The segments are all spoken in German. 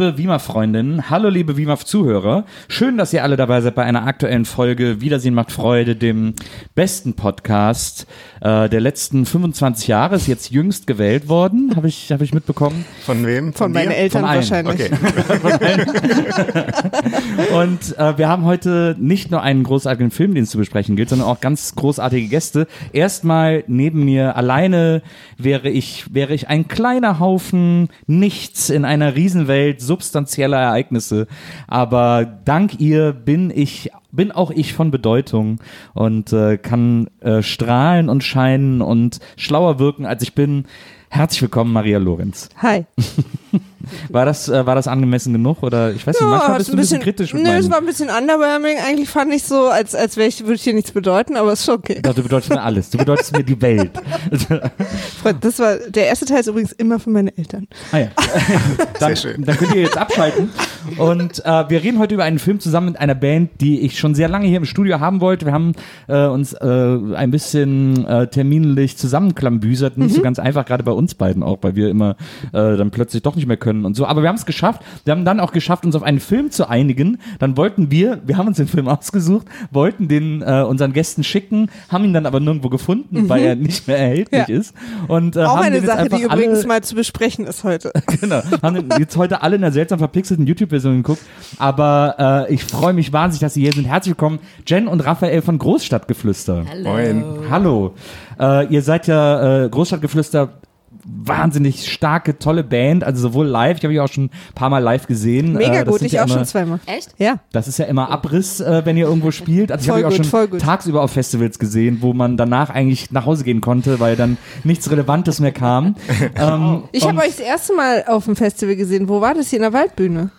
liebe WIMAF-Freundinnen, hallo liebe WIMAF-Zuhörer. Schön, dass ihr alle dabei seid bei einer aktuellen Folge Wiedersehen macht Freude, dem besten Podcast äh, der letzten 25 Jahre. Ist jetzt jüngst gewählt worden, habe ich, hab ich mitbekommen. Von wem? Von meinen dir? Eltern Von wahrscheinlich. Okay. Und äh, wir haben heute nicht nur einen großartigen Film, den es zu besprechen gilt, sondern auch ganz großartige Gäste. Erstmal neben mir alleine wäre ich, wäre ich ein kleiner Haufen Nichts in einer Riesenwelt substanzieller Ereignisse. Aber dank ihr bin ich bin auch ich von Bedeutung und äh, kann äh, strahlen und scheinen und schlauer wirken, als ich bin. Herzlich willkommen, Maria Lorenz. Hi. War das, äh, war das angemessen genug? Oder ich weiß nicht, manchmal bist du ein bisschen, kritisch mit Nö, es war ein bisschen underwhelming. Eigentlich fand ich so, als, als wäre ich, würde ich hier nichts bedeuten, aber ist schon okay. Doch, du bedeutest mir alles. Du bedeutest mir die Welt. Freund, Das war, der erste Teil ist übrigens immer für meine Eltern. Ah ja. Dann, Sehr schön. dann könnt ihr jetzt abschalten. Und äh, wir reden heute über einen Film zusammen mit einer Band, die ich schon sehr lange hier im Studio haben wollte. Wir haben äh, uns äh, ein bisschen äh, terminlich zusammenklambüsert. Nicht so ganz einfach, gerade bei uns beiden auch, weil wir immer äh, dann plötzlich doch nicht mehr können und so. Aber wir haben es geschafft. Wir haben dann auch geschafft, uns auf einen Film zu einigen. Dann wollten wir, wir haben uns den Film ausgesucht, wollten den äh, unseren Gästen schicken, haben ihn dann aber nirgendwo gefunden, weil er nicht mehr erhältlich Ja. ist. Und, äh, Auch haben eine Sache, die übrigens alle, mal zu besprechen ist heute. Genau. Haben jetzt heute alle in der seltsam verpixelten YouTube-Version geguckt. Aber äh, ich freue mich wahnsinnig, dass Sie hier sind. Herzlich willkommen, Jen und Raphael von Großstadtgeflüster. Moin. Hallo. Äh, ihr seid ja äh, Großstadtgeflüster. Wahnsinnig starke, tolle Band, also sowohl live, ich habe ich auch schon ein paar Mal live gesehen. Mega äh, das gut, ich ja auch immer, schon zweimal. Echt? Ja. Das ist ja immer Abriss, äh, wenn ihr irgendwo spielt. Also ich habe Voll ich auch gut, voll schon tagsüber auf Festivals gesehen, wo man danach eigentlich nach Hause gehen konnte, weil dann nichts Relevantes mehr kam. ähm, Ich habe euch das erste Mal auf dem Festival gesehen. Wo war das hier in der Waldbühne?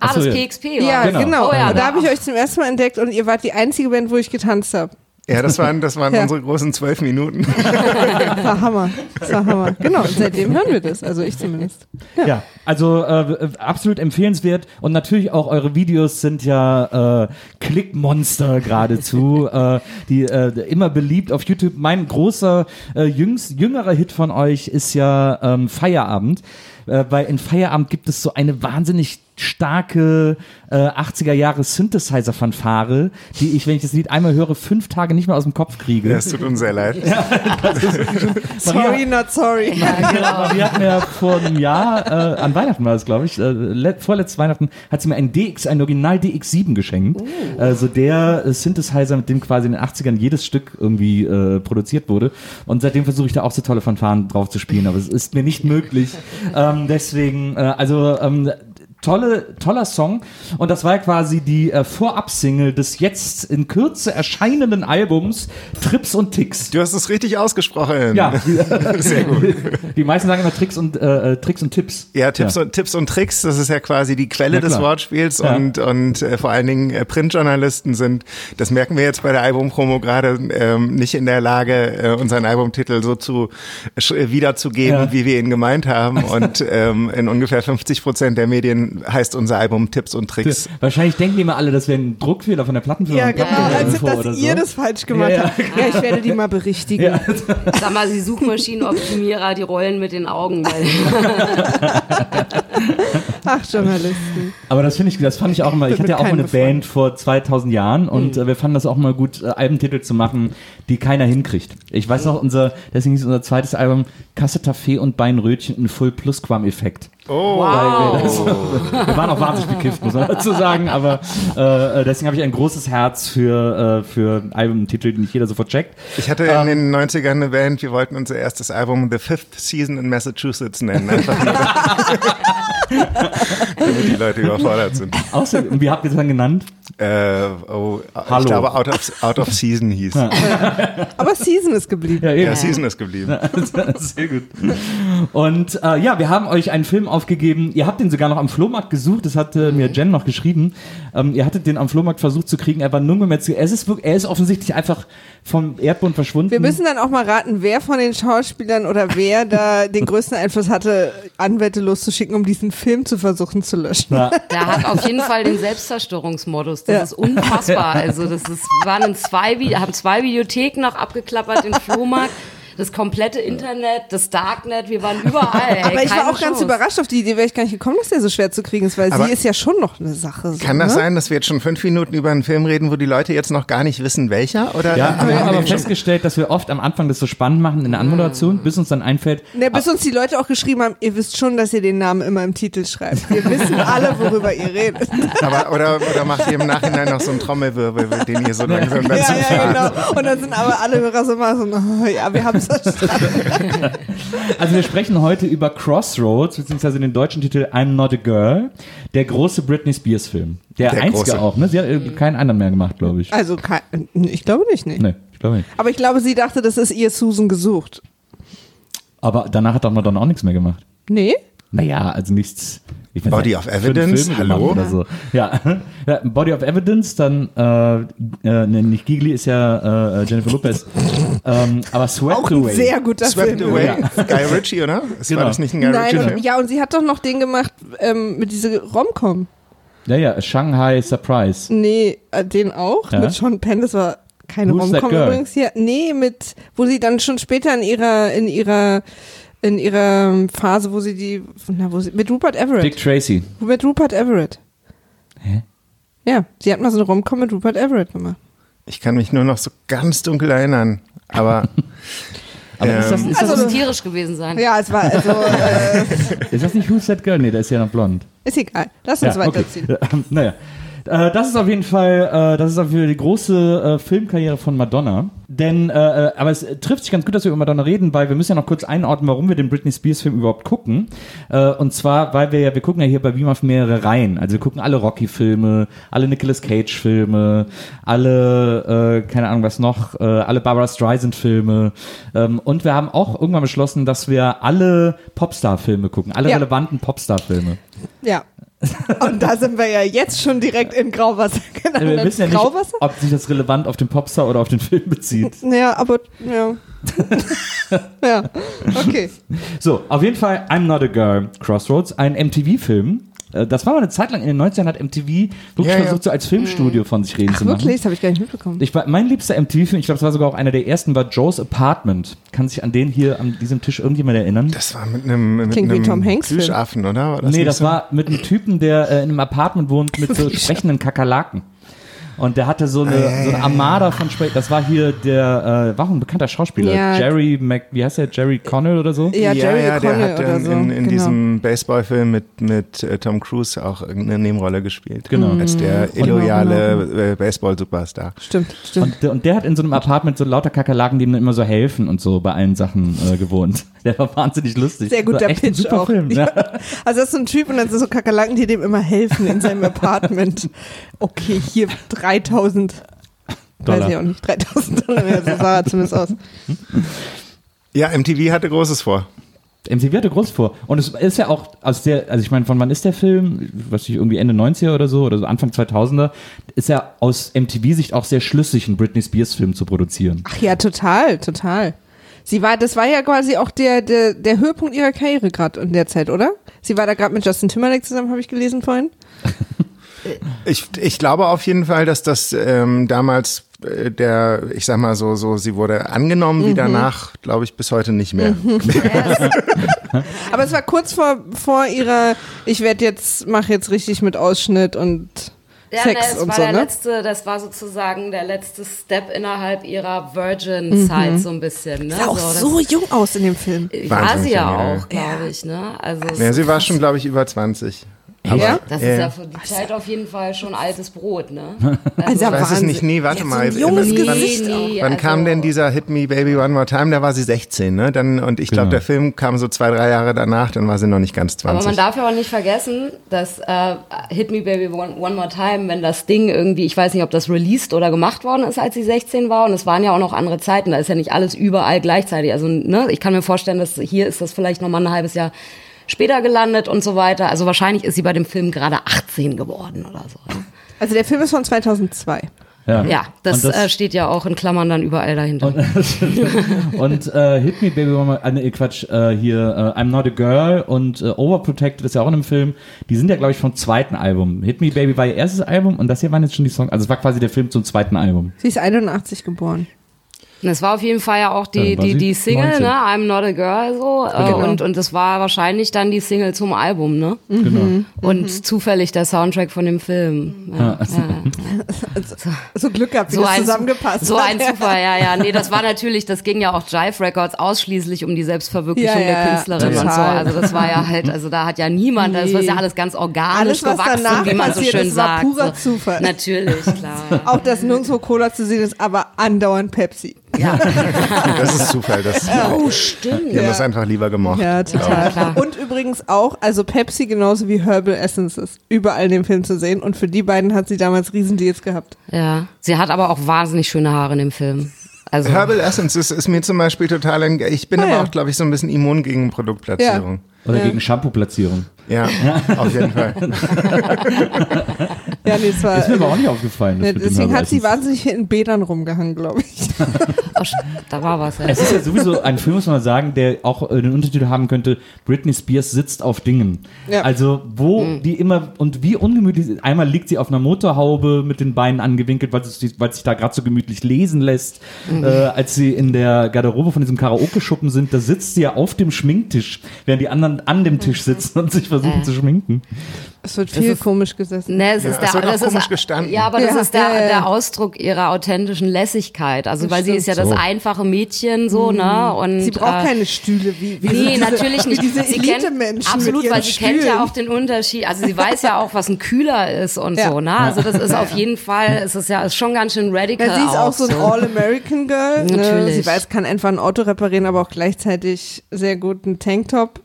Ah, das ja. PXP war Ja, Genau. genau. Oh ja, da da- habe ich euch zum ersten Mal entdeckt und ihr wart die einzige Band, wo ich getanzt habe. Ja, das waren, das waren Ja. unsere großen zwölf Minuten. Das war Hammer. Das war Hammer. Genau, und seitdem hören wir das. Also ich zumindest. Ja, also äh, äh, absolut empfehlenswert und natürlich auch eure Videos sind ja äh, Klickmonster geradezu, äh, die äh, immer beliebt auf YouTube. Mein großer äh, jüngst, jüngerer Hit von euch ist ja ähm, Feierabend, äh, weil in Feierabend gibt es so eine wahnsinnig starke äh, 80er Jahre Synthesizer-Fanfare, die ich, wenn ich das Lied einmal höre, fünf Tage nicht mehr aus dem Kopf kriege. Das tut uns sehr leid. Sorry, not sorry. Genau, die hat mir vor einem Jahr, äh, an Weihnachten war es, glaube ich, äh, let, vorletztes Weihnachten, hat sie mir ein DX, ein Original DX7 geschenkt. Also der äh, Synthesizer, mit dem quasi in den 80ern jedes Stück irgendwie äh, produziert wurde. Und seitdem versuche ich da auch so tolle Fanfaren drauf zu spielen, aber es ist mir nicht möglich. ähm, deswegen, äh, also ähm, tolle, toller Song. Und das war ja quasi die äh, Vorab-Single des jetzt in Kürze erscheinenden Albums Trips und Ticks. Du hast es richtig ausgesprochen. Ja, Sehr gut. die meisten sagen immer Tricks und äh, äh, Tricks und Tipps. Ja, Tipps, Und, Tipps und Tricks, das ist ja quasi die Quelle Ja, des. Wortspiels Ja. und, und äh, vor allen Dingen äh, Printjournalisten sind, das merken wir jetzt bei der Albumpromo gerade, ähm, nicht in der Lage, äh, unseren Albumtitel so zu wiederzugeben, Ja. wie wir ihn gemeint haben. Und ähm, in ungefähr 50 Prozent der Medien heißt unser Album Tipps und Tricks. Wahrscheinlich denken die immer alle, das wäre ein Druckfehler von der Plattenfirma. Ja, genau, als Info dass oder ihr so. das falsch gemacht Ja, ja. habt. Ja, ich werde die mal berichtigen. Ja. Sag mal, die Suchmaschinenoptimierer, die rollen mit den Augen. Weil Ach, Journalisten. Aber das finde ich, das fand ich auch immer. Ich hatte ja auch mal eine Band vor 2000 Jahren und äh, wir fanden das auch mal gut, äh, Albentitel zu machen, die keiner hinkriegt. Ich weiß noch, unser, deswegen ist unser zweites Album Kassetaffee und Beinrötchen ein Full Plusquam-Effekt. Oh, wir, das, wir waren auch wahnsinnig bekifft, muss man dazu sagen, aber äh, deswegen habe ich ein großes Herz für, äh, für Albumtitel, die nicht jeder sofort checkt. ich hatte in den 90ern eine Band, wir wollten unser erstes Album The Fifth Season in Massachusetts nennen. Damit die Leute überfordert sind. Außer, und wie habt ihr das dann genannt? Äh, oh, Hallo. ich glaube, Out of, Out of Season hieß. Ja, Aber Season ist geblieben. eben. Season ist geblieben. Sehr gut. Und äh, ja, wir haben euch einen Film aufgegeben. Ihr habt den sogar noch am Flohmarkt gesucht. Das hat äh, mir Jen noch geschrieben. Ähm, ihr hattet den am Flohmarkt versucht zu kriegen. Er war nirgendwo mehr zu. Es ist wirklich, er ist offensichtlich einfach vom Erdboden verschwunden. Wir müssen dann auch mal raten, wer von den Schauspielern oder wer da den größten Einfluss hatte, Anwälte loszuschicken, um diesen Film zu versuchen zu löschen. ja. Der hat auf jeden Fall den Selbstzerstörungsmodus. Das Ja. ist unfassbar. Also das ist, waren zwei, haben zwei Videotheken noch abgeklappert, den Flohmarkt, das komplette Internet, das Darknet, wir waren überall. Ey, Aber ich war auch ganz Chance. überrascht auf die Idee, wäre ich gar nicht gekommen, dass der so schwer zu kriegen ist, weil Aber sie ist ja schon noch eine Sache. So, Kann das ne? sein, dass wir jetzt schon fünf Minuten über einen Film reden, wo die Leute jetzt noch gar nicht wissen, welcher? Oder Ja, wir haben aber festgestellt, dass wir oft am Anfang das so spannend machen in der Anmoderation, bis uns dann einfällt, Ne, bis uns die Leute auch geschrieben haben, ihr wisst schon, dass ihr den Namen immer im Titel schreibt. Wir wissen alle, worüber ihr redet. aber, oder, oder macht ihr im Nachhinein noch so einen Trommelwirbel, den ihr so langsam dazu Ja, ja, genau. Und dann sind aber alle Hörer so mal so, oh, ja, wir haben. Also wir sprechen heute über Crossroads, beziehungsweise den deutschen Titel I'm Not a Girl, der große Britney Spears Film. Der, Der einzige große. auch, ne? Sie hat äh, keinen anderen mehr gemacht, glaube ich. Also, kein, ich glaube nicht, nee. Nee, ich glaube nicht. Aber ich glaube, sie dachte, das ist ihr Susan gesucht. Aber danach hat doch Madonna auch nichts mehr gemacht. Nee? Naja, also nichts. Body nicht, of Evidence, hallo? Oder so. ja. ja, Body of Evidence, dann, äh, äh, ne, nicht Gigli ist ja äh, Jennifer Lopez. ähm, aber Swept Auch Away. sehr guter Swept Film. Away, Guy Ritchie, oder? Es Genau. War das nicht ein Guy Nein, Ritchie-Film? ja, und sie hat doch noch den gemacht ähm, mit dieser Romcom. Ja, ja, Shanghai Surprise. Nee, äh, den auch Ja. mit Sean Penn. Das war keine Romcom übrigens hier. Nee, mit wo sie dann schon später in ihrer in ihrer in ihrer Phase, wo sie die na, wo sie mit Rupert Everett. Dick Tracy. Mit Rupert Everett. Hä? Ja, sie hat mal so eine Romcom mit Rupert Everett gemacht. Ich kann mich nur noch so ganz dunkel erinnern. Aber Aber ist, das, Ähm, ist, Das das, muss tierisch gewesen sein. Ja, es war also äh, ist das nicht Who's That Girl? Nee, der ist ja noch blond. ist egal. Lass uns weiterziehen. Okay. Ähm, naja. Äh, Das ist auf jeden Fall, äh, das ist auf jeden Fall die große äh, Filmkarriere von Madonna. Denn, äh, äh, aber es trifft sich ganz gut, dass wir über Madonna reden, weil wir müssen ja noch kurz einordnen, warum wir den Britney Spears Film überhaupt gucken. Äh, und zwar, weil wir ja, wir gucken ja hier bei Beam auf mehrere Reihen. Also wir gucken alle Rocky-Filme, alle Nicolas Cage-Filme, alle, äh, keine Ahnung was noch, äh, alle Barbara Streisand-Filme. Ähm, und wir haben auch irgendwann beschlossen, dass wir alle Popstar-Filme gucken, alle Ja. relevanten Popstar-Filme. Ja. Und da sind wir ja jetzt schon direkt in Grauwasser Äh, Wir gelandet. wissen ja nicht, Grauwasser? ob sich das relevant auf den Popstar oder auf den Film bezieht. Ja, aber ja. ja, okay. So, auf jeden Fall I'm Not a Girl, Crossroads, ein MTV-Film. Äh, Das war mal eine Zeit lang, in den 90ern hat MTV wirklich Ja, ja. versucht, so als Filmstudio von sich reden zu machen. Wirklich, das habe ich gar nicht mitbekommen. Ich war, mein liebster MTV-Film, ich glaube, es war sogar auch einer der ersten, war Joe's Apartment. Kann sich an den hier an diesem Tisch irgendjemand erinnern? das war mit einem, mit Klingt wie einem Tom Hanks Film. Plüschaffen, oder? War nee, nicht das so? war mit einem Typen, der äh, in einem Apartment wohnt mit so sprechenden Kakerlaken. Und der hatte so eine, so eine Armada von Sprech. Das war hier der, äh, war auch ein bekannter Schauspieler. Ja. Jerry Mac, wie heißt der? Jerry Connell oder so? Ja, Jerry ja, der O'Connell hat oder in, so. in, in genau. diesem Baseballfilm mit, mit äh, Tom Cruise auch irgendeine Nebenrolle gespielt. Genau. Als der Genau, illoyale äh, Baseball-Superstar. Stimmt, stimmt. Und, der- und der hat in so einem Apartment so lauter Kakerlaken, die ihm immer so helfen und so bei allen Sachen äh, gewohnt. Der war wahnsinnig lustig. Sehr guter echt ein Pitch super auch. Film. Ja. Ja. Also das ist so ein Typ und dann sind so Kakerlaken, die dem immer helfen in seinem Apartment. Okay, hier 3000 Weiß Dollar. ich auch nicht, 3000 Dollar, ja, so sah er zumindest aus. Ja, MTV hatte Großes vor. MTV hatte groß vor. Und es ist ja auch aus der, also ich meine, von wann ist der Film? Was ich irgendwie Ende 90er oder so oder so Anfang 2000er, ist ja aus MTV-Sicht auch sehr schlüssig, einen Britney Spears-Film zu produzieren. Ach ja, total, total. Sie war, das war ja quasi auch der, der, der Höhepunkt ihrer Karriere gerade in der Zeit, oder? Sie war da gerade mit Justin Timberlake zusammen, habe ich gelesen vorhin. Ich, ich glaube auf jeden Fall, dass das ähm, damals äh, der, ich sag mal so, so, sie wurde angenommen, wie danach, glaube ich, bis heute nicht mehr. Aber es war kurz vor, vor ihrer, ich werde jetzt, mache jetzt richtig mit Ausschnitt und Ja, Sex ne, es und war so, der ne? letzte, das war sozusagen der letzte Step innerhalb ihrer Virgin-Zeit so ein bisschen. Ne? Mhm. Sah auch das- so jung aus in dem Film. war sie ja auch, glaube ich. Ne? Also Ja, sie war krass. schon, glaube ich, über 20. ja? Das Ja. ist ja für die Zeit auf jeden Fall schon altes Brot, ne? Also, Ich weiß es nicht, nee, warte Ja, mal. So junges Nee, Gesicht auch. nee, Wann also- kam denn dieser Hit Me Baby One More Time? Da war sie 16, ne? Dann, und ich glaube, Genau. der Film kam so zwei, drei Jahre danach, dann war sie noch nicht ganz 20. Aber man darf ja auch nicht vergessen, dass äh, Hit Me Baby One, One More Time, wenn das Ding irgendwie, ich weiß nicht, ob das released oder gemacht worden ist, als sie 16 war. Und es waren ja auch noch andere Zeiten. Da ist ja nicht alles überall gleichzeitig. Also ne, ich kann mir vorstellen, dass hier ist das vielleicht noch mal ein halbes Jahr später gelandet und so weiter. Also wahrscheinlich ist sie bei dem Film gerade 18 geworden oder so. Also der Film ist von 2002. Ja, das, Und das- äh, steht ja auch in Klammern dann überall dahinter. Und äh, Hit Me Baby, One More- äh, nee, Quatsch, äh, hier äh, I'm Not a Girl und äh, Overprotected ist ja auch in einem Film. Die sind ja, glaube ich, vom zweiten Album. Hit Me Baby war ihr erstes Album und das hier waren jetzt schon die Songs. Also es war quasi der Film zum zweiten Album. Sie ist 81 geboren. Und es war auf jeden Fall ja auch die, die, die Single, 19. ne? I'm not a girl, so. Genau. und, und das war wahrscheinlich dann die Single zum Album, ne? Genau. Und zufällig der Soundtrack von dem Film. Ja, ja. So Glück gehabt, wie So das ein, zusammengepasst so hat. ein Zufall, ja, ja. Nee, das war natürlich, das ging ja auch Jive Records ausschließlich um die Selbstverwirklichung Ja, ja, der Künstlerin und so. total. Also das war ja halt, also da hat ja niemand, das war Nee. ja alles ganz organisch Alles, was gewachsen, wie man so passiert schön ist, war sagt. purer so. Zufall. Natürlich, klar. Ja. Auch dass nirgendwo Cola zu sehen ist, aber andauernd Pepsi. Das ist Zufall. Das, Oh, stimmt. Wir haben das einfach lieber gemocht. Ja, total. klar. Und übrigens auch, also Pepsi genauso wie Herbal Essences, überall in dem Film zu sehen. Und für die beiden hat sie damals Riesendeals gehabt. Ja, sie hat aber auch wahnsinnig schöne Haare in dem Film. Also Herbal Essence ist, ist mir zum Beispiel total, ein, ich bin Ah, aber ja. auch, glaube ich, so ein bisschen immun gegen Produktplatzierung. Oder Ja. gegen Shampoo-Platzierung. Ja, auf jeden Fall. Ja, nee, es war, Ist mir aber auch nicht aufgefallen. ja, deswegen hat sie wahnsinnig in Bädern rumgehangen, glaube ich. oh, da war was. Ja. Es ist ja sowieso ein Film, muss man sagen, der auch äh, den Untertitel haben könnte, Britney Spears sitzt auf Dingen. Ja. Also wo die immer, und wie ungemütlich, ist- einmal liegt sie auf einer Motorhaube mit den Beinen angewinkelt, weil, sie, weil sich da gerade so gemütlich lesen lässt. Äh, als sie in der Garderobe von diesem Karaoke-Schuppen sind, da sitzt sie ja auf dem Schminktisch, während die anderen an dem Tisch sitzen und sich versuchen zu schminken. Es wird viel ist- komisch gesessen. Ne, es Ja, ist es der, wird auch das komisch ist, gestanden. Ja, aber das Ja, ist der, ja, ja. der Ausdruck ihrer authentischen Lässigkeit. Also, Das weil sie ist ja stimmt. das So. einfache Mädchen, so, ne? Und, Sie braucht äh, keine Stühle wie, wie Nee, diese, natürlich nicht. Wie diese sie kennt, Elite-Menschen. absolut, weil sie kennt Stühlen. ja auch den Unterschied. Also sie weiß ja auch, was ein Kühler ist und Ja. so, ne? Also das ist auf jeden Fall, es ist ja ist schon ganz schön radical. Weil sie ist auch so ein All-American Girl. Ne? Natürlich. Sie weiß, kann einfach ein Auto reparieren, aber auch gleichzeitig sehr gut einen Tanktop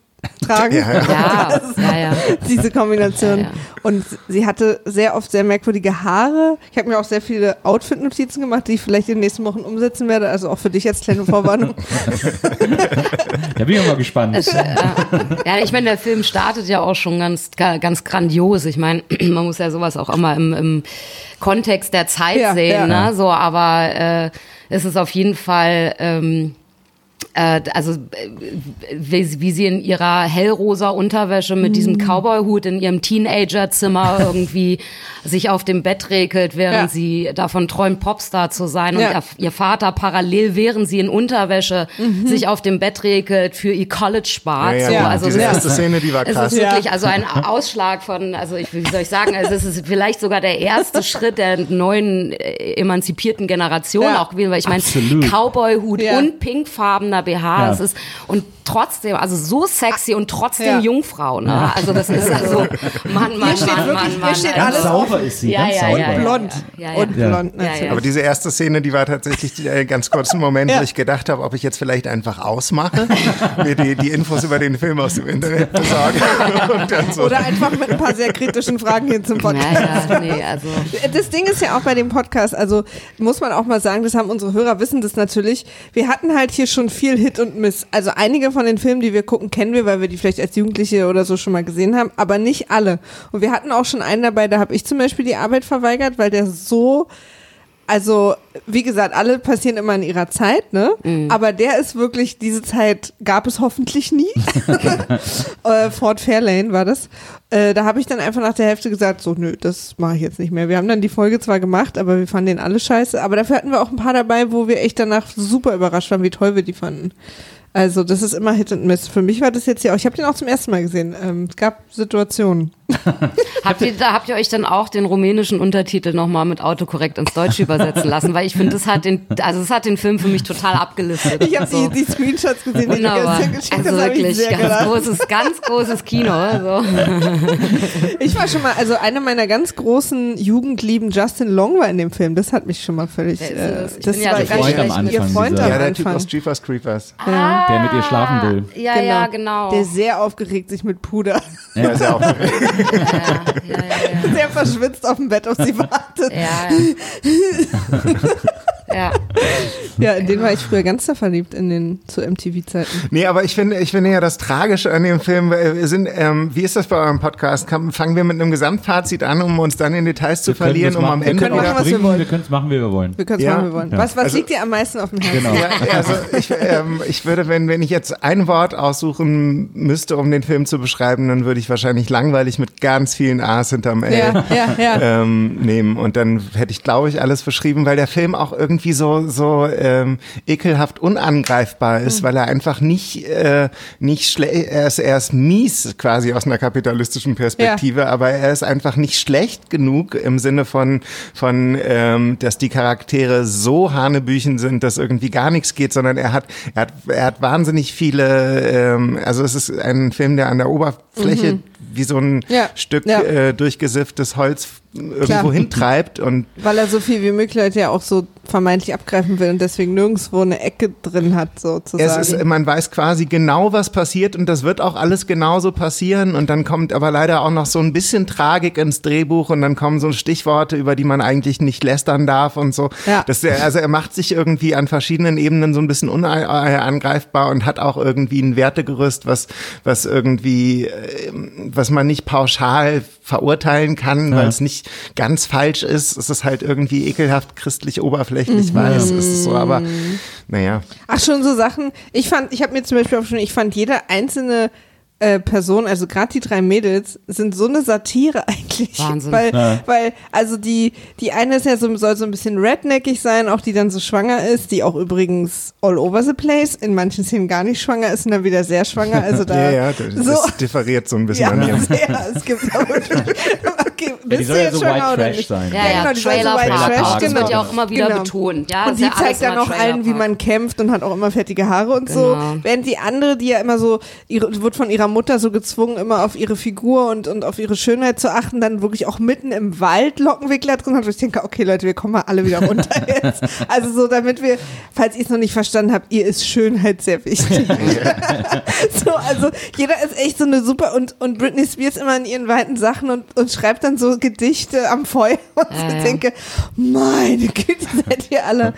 tragen. Ja, ja. Ja, ja. Diese Kombination. Ja, ja. Und sie hatte sehr oft sehr merkwürdige Haare. Ich habe mir auch sehr viele Outfit-Notizen gemacht, die ich vielleicht in den nächsten Wochen umsetzen werde. Also auch für dich als kleine Vorwarnung. Da bin ich mal gespannt. Ja, ich meine, der Film startet ja auch schon ganz, ga- ganz grandios. Ich meine, man muss ja sowas auch immer im, im Kontext der Zeit Ja, sehen, ja. ne? So, aber äh, es ist auf jeden Fall. Ähm, äh, also äh, wie, wie sie in ihrer hellrosa Unterwäsche mit diesem Mhm. Cowboy-Hut in ihrem Teenagerzimmer irgendwie sich auf dem Bett regelt, während Ja. sie davon träumt, Popstar zu sein. Und Ja. ihr, ihr Vater parallel, während sie in Unterwäsche sich auf dem Bett regelt, für ihr College spart. Ja, ja, so, ja. also Diese das erste ist- Szene, die war es krass. ist Ja. wirklich also ein Ausschlag von, also ich, wie soll ich sagen, also es ist vielleicht sogar der erste Schritt der neuen äh, emanzipierten Generation Ja. auch gewesen, weil ich meine. Cowboy-Hut Ja. und pinkfarbener BH, Ja. es ist und trotzdem, also so sexy und trotzdem Ja. Jungfrau, ne? Also das ist also, Mann, Mann, steht Mann, wirklich- Mann, hier Mann. steht Ganz alles sauber ist sie, Ja, ganz ja, sauber. ja, ja. Blond. Ja, ja. Und Ja. blond Ja, natürlich. ja. Aber diese erste Szene, die war tatsächlich äh, ganz kurz ein Moment, Ja. wo ich gedacht habe, ob ich jetzt vielleicht einfach ausmache, mir die, die Infos über den Film aus dem Internet besorge und so. Oder einfach mit ein paar sehr kritischen Fragen hier zum Podcast. Ja, ja, nee, also. Das Ding ist ja auch bei dem Podcast, also muss man auch mal sagen, das haben unsere Hörer, wissen das natürlich. Wir hatten halt hier schon viel Hit und Miss. Also einige von den Filmen, die wir gucken, kennen wir, weil wir die vielleicht als Jugendliche oder so schon mal gesehen haben, aber nicht alle. Und wir hatten auch schon einen dabei, da habe ich zum Beispiel die Arbeit verweigert, weil der so also, wie gesagt, alle passieren immer in ihrer Zeit, ne? Aber der ist wirklich, diese Zeit gab es hoffentlich nie. äh, Fort Fairlane war das. Äh, da habe ich dann einfach nach der Hälfte gesagt, so, nö, das mache ich jetzt nicht mehr. Wir haben dann die Folge zwar gemacht, aber wir fanden den alle scheiße. Aber dafür hatten wir auch ein paar dabei, wo wir echt danach super überrascht waren, wie toll wir die fanden. Also, das ist immer Hit und Miss. Für mich war das jetzt ja auch, ich habe den auch zum ersten Mal gesehen. Ähm, es gab Situationen. Habt ihr, da habt ihr euch dann auch den rumänischen Untertitel nochmal mit Autokorrekt ins Deutsche übersetzen lassen? Weil ich finde, das hat den, also das hat den Film für mich total abgelistet. Ich habe so. die, die Screenshots gesehen, die du Wunderbar. gestern geschickt Also ich wirklich sehr ganz gelacht. großes, ganz großes Kino. Also. Ich war schon mal, also einer meiner ganz großen Jugendlieben, Justin Long, war in dem Film. Das hat mich schon mal völlig. Äh, das? Ich ja war Freund am. Ihr Freund dieser- am ja, der Typ aus Jeepers Creepers. Der mit ihr schlafen will. Ja, ja, genau. Der sehr aufgeregt sich mit Puder, Ja, ist ja auch ja, ja, ja, sehr verschwitzt auf dem Bett auf sie wartet. ja, ja. Ja. Ja, in den war ich früher ganz verliebt in den zu MTV-Zeiten. Nee, aber ich finde, ich finde ja das Tragische an dem Film, wir sind, ähm, wie ist das bei eurem Podcast? Kann, fangen wir mit einem Gesamtfazit an, um uns dann in Details zu Wir verlieren, um am machen. wir Ende können machen, auch was wir wollen. wir können es machen, wie wir wollen. Wir können es Ja. machen, wie wir wollen. Ja. Was, was Also- liegt dir am meisten auf dem Herzen? Genau. Ja, also ich, ähm, ich würde, wenn, wenn ich jetzt ein Wort aussuchen müsste, um den Film zu beschreiben, dann würde ich wahrscheinlich langweilig mit ganz vielen A's hinterm L Ja, ja, ja. ähm, nehmen. Und dann hätte ich, glaube ich, alles beschrieben, weil der Film auch irgendwie so, so ähm, ekelhaft unangreifbar ist, weil er einfach nicht, äh, nicht schlecht, er ist, er ist mies quasi aus einer kapitalistischen Perspektive, aber er ist einfach nicht schlecht genug im Sinne von, von ähm, dass die Charaktere so hanebüchen sind, dass irgendwie gar nichts geht, sondern er hat, er hat, er hat wahnsinnig viele, ähm, also es ist ein Film, der an der Oberfläche wie so ein Ja, Stück ja. äh, durchgesifftes Holz irgendwo Klar. hintreibt und Weil er so viel wie möglich Leute ja auch so vermeintlich abgreifen will und deswegen nirgendwo eine Ecke drin hat, sozusagen. es ist, man weiß quasi genau, was passiert und das wird auch alles genauso passieren und dann kommt aber leider auch noch so ein bisschen Tragik ins Drehbuch und dann kommen so Stichworte, über die man eigentlich nicht lästern darf und so. Ja. Das, also er macht sich irgendwie an verschiedenen Ebenen so ein bisschen unangreifbar und hat auch irgendwie ein Wertegerüst, was, was irgendwie, äh, was man nicht pauschal verurteilen kann, weil es nicht ganz falsch ist. Es ist halt irgendwie ekelhaft christlich oberflächlich, weiß, es ist so, aber naja. Ach, schon so Sachen. Ich fand, ich habe mir zum Beispiel auch schon, ich fand jede einzelne äh, Person, also gerade die drei Mädels, sind so eine Satire eigentlich. Wahnsinn. Weil, Ja. weil, also die, die eine ist ja so, soll so ein bisschen redneckig sein, auch die dann so schwanger ist, die auch übrigens all over the place, in manchen Szenen gar nicht schwanger ist und dann wieder sehr schwanger. Also da Ja, ja, das, so. differiert so ein bisschen Ja, an ihrem. sehr. Es gibt die bist soll du ja jetzt so schwanger White oder Trash nicht? sein. Ja, ja, genau, die soll so Trailer White Park. Trash, Das genau. wird ja auch immer wieder Genau. betont. Ja, und die ja zeigt dann auch allen, wie Trailer man kämpft und hat auch immer fettige Haare und so. Genau. Während die andere, die ja immer so, ihre, wird von ihrer Mutter so gezwungen, immer auf ihre Figur und, und auf ihre Schönheit zu achten, dann wirklich auch mitten im Wald Lockenwickler drin hat. Und ich denke, okay Leute, wir kommen mal alle wieder runter jetzt. Also so, damit wir, falls ihr es noch nicht verstanden habt, ihr ist Schönheit sehr wichtig. so, also jeder ist echt so eine super und, und Britney Spears immer in ihren weiten Sachen und, und schreibt dann so Gedichte am Feuer. Und Ja, ich ja. denke, meine Güte, seid ihr alle.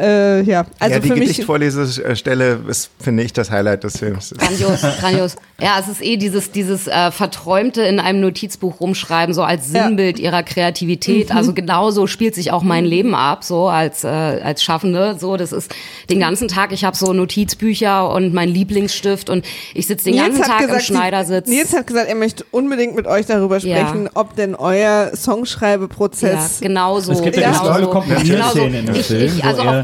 Äh, ja, also ja, die für mich. Gedichtvorlesestelle ist, finde ich, das Highlight des Films. Grandios, grandios. Ja, es ist eh dieses, dieses äh, Verträumte in einem Notizbuch rumschreiben, so als Ja. Sinnbild ihrer Kreativität. Also genauso spielt sich auch mein Leben ab, so als, äh, als Schaffende. So, das ist den ganzen Tag, ich habe so Notizbücher und mein Lieblingsstift und ich sitze den ganzen Tag im sie- Schneidersitz. Nils hat gesagt, er möchte unbedingt mit euch darüber Ja. sprechen, ob denn euer ja, Songschreibeprozess. genau so. Es gibt ja genau diese tolle so. In dem Ich- Film, ich- also auch-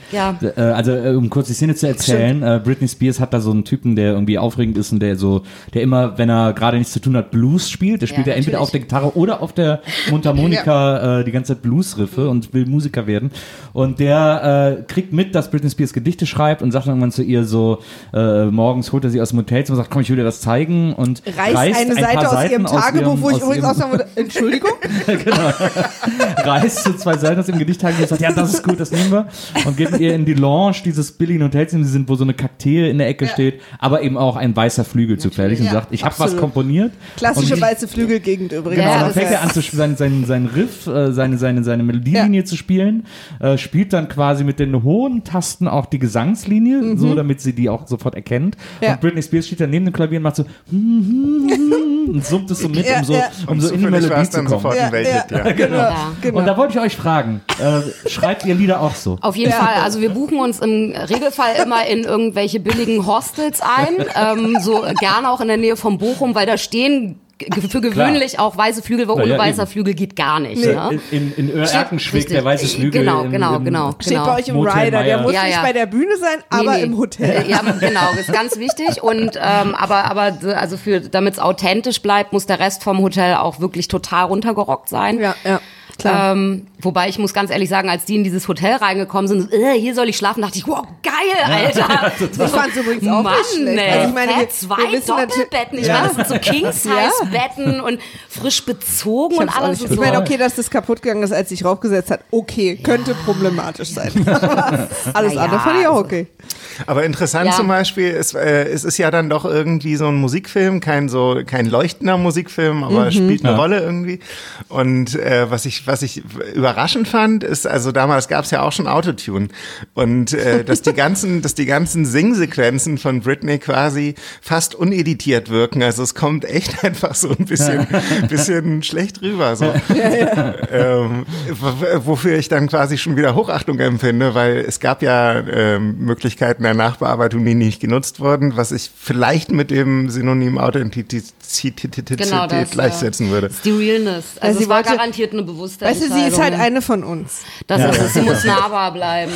ja. äh, also äh, um kurz die Szene zu erzählen, äh, Britney Spears hat da so einen Typen, der irgendwie aufregend ist und der so, der immer, wenn er gerade nichts zu tun hat, Blues spielt. Der spielt Ja, ja, entweder auf der Gitarre oder auf der Mundharmonika äh, die ganze Zeit Bluesriffe und will Musiker werden. Und der äh, kriegt mit, dass Britney Spears Gedichte schreibt und sagt dann irgendwann zu ihr so, äh, morgens holt er sie aus dem Hotelzimmer und sagt, komm, ich will dir das zeigen und Reißt, eine ein Seite aus ihrem Tagebuch, wo ich übrigens auch sagen würde, Entschuldigung? reißt so zwei Seiten aus dem Gedichttagebuch und sagt, ja, das ist gut, das nehmen wir. Und geht mit ihr in die Lounge dieses billigen Hotels, sind, wo so eine Kakteen in der Ecke steht, aber eben auch ein weißer Flügel zufällig und Ja, sagt, ich habe was komponiert. Klassische und, weiße Flügelgegend übrigens. Genau, Ja, dann fängt er an, zu, sp- sein, sein, sein Riff, äh, seine, seine, seine Melodielinie zu spielen, äh, spielt dann quasi mit den hohen Tasten auch die Gesangslinie, so damit sie die auch sofort erkennt. Mhm. Ja. Und Britney Spears steht dann neben dem Klavier und macht so und summt es so mit, Ja, um so, ja. um so in die Zufällig Melodie zu kommen. sofort Ja, ja. ja. Genau. Ja. genau. Und da wollte ich euch fragen, äh, schreibt ihr Lieder auch so? Auf jeden Fall. Also wir buchen uns im Regelfall immer in irgendwelche billigen Hostels ein, ähm, so gerne auch in der Nähe von Bochum, weil da stehen für gewöhnlich auch weiße Flügel, weil Ja, ohne ja, weißer eben. Flügel geht gar nicht. Ne? In, in, in Erkenschwick, der weiße Flügel. Genau, im, genau, im, genau. Steht bei euch im Motel Rider, der muss Ja, nicht bei der Bühne sein, aber Nee, nee. im Hotel. Ja, genau, das ist ganz wichtig. Und ähm, aber aber also für damit es authentisch bleibt, muss der Rest vom Hotel auch wirklich total runtergerockt sein. Ja, ja, klar. Ähm, wobei ich muss ganz ehrlich sagen, als die in dieses Hotel reingekommen sind, äh, hier soll ich schlafen, dachte ich, wow, geil, Alter. Ich fand's übrigens auch Mann, nicht schlecht. ey, Also ich meine, Fett, zwei Doppelbetten. Ich Ja. meine, das sind so King-Size-Betten und frisch bezogen und alles. Ich meine, okay, dass das kaputt gegangen ist, als sich raufgesetzt hat, okay, könnte problematisch sein. Alles andere ja, fand ich auch also- okay. Aber interessant Ja. zum Beispiel, ist, äh, es ist ja dann doch irgendwie so ein Musikfilm, kein so kein leuchtender Musikfilm, aber spielt eine Ja. Rolle irgendwie. Und äh, was ich was ich überraschend fand, ist, also damals gab es ja auch schon Autotune und äh, dass die ganzen, dass die ganzen Singsequenzen von Britney quasi fast uneditiert wirken. Also es kommt echt einfach so ein bisschen, bisschen schlecht rüber. So. Ähm, w- wofür ich dann quasi schon wieder Hochachtung empfinde, weil es gab ja ähm, Möglichkeiten der Nachbearbeitung, die nicht genutzt wurden, was ich vielleicht mit dem Synonym Authentizität Genau gleichsetzen würde. Das ist die Realness. Also sie es war garantiert eine bewusste Weißt du, sie ist halt eine von uns. Das ist es, sie muss nahbar bleiben.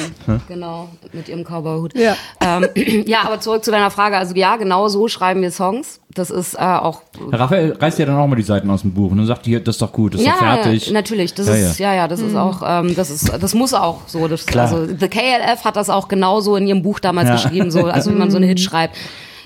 Genau, mit ihrem Cowboyhut. Ja. Ähm, ja, aber zurück zu deiner Frage. Also ja, genau so schreiben wir Songs. Das ist äh, auch Raphael reißt ja dann auch mal die Seiten aus dem Buch und dann sagt hier, das ist doch gut, das ist ja, doch fertig. Ja, natürlich. Das Ja, ist ja, ja, das ist auch, ähm, das ist, das muss auch so. Das, Klar. Also The KLF hat das auch genauso in ihrem Buch damals Ja. geschrieben, so, also wie man so einen Hit schreibt.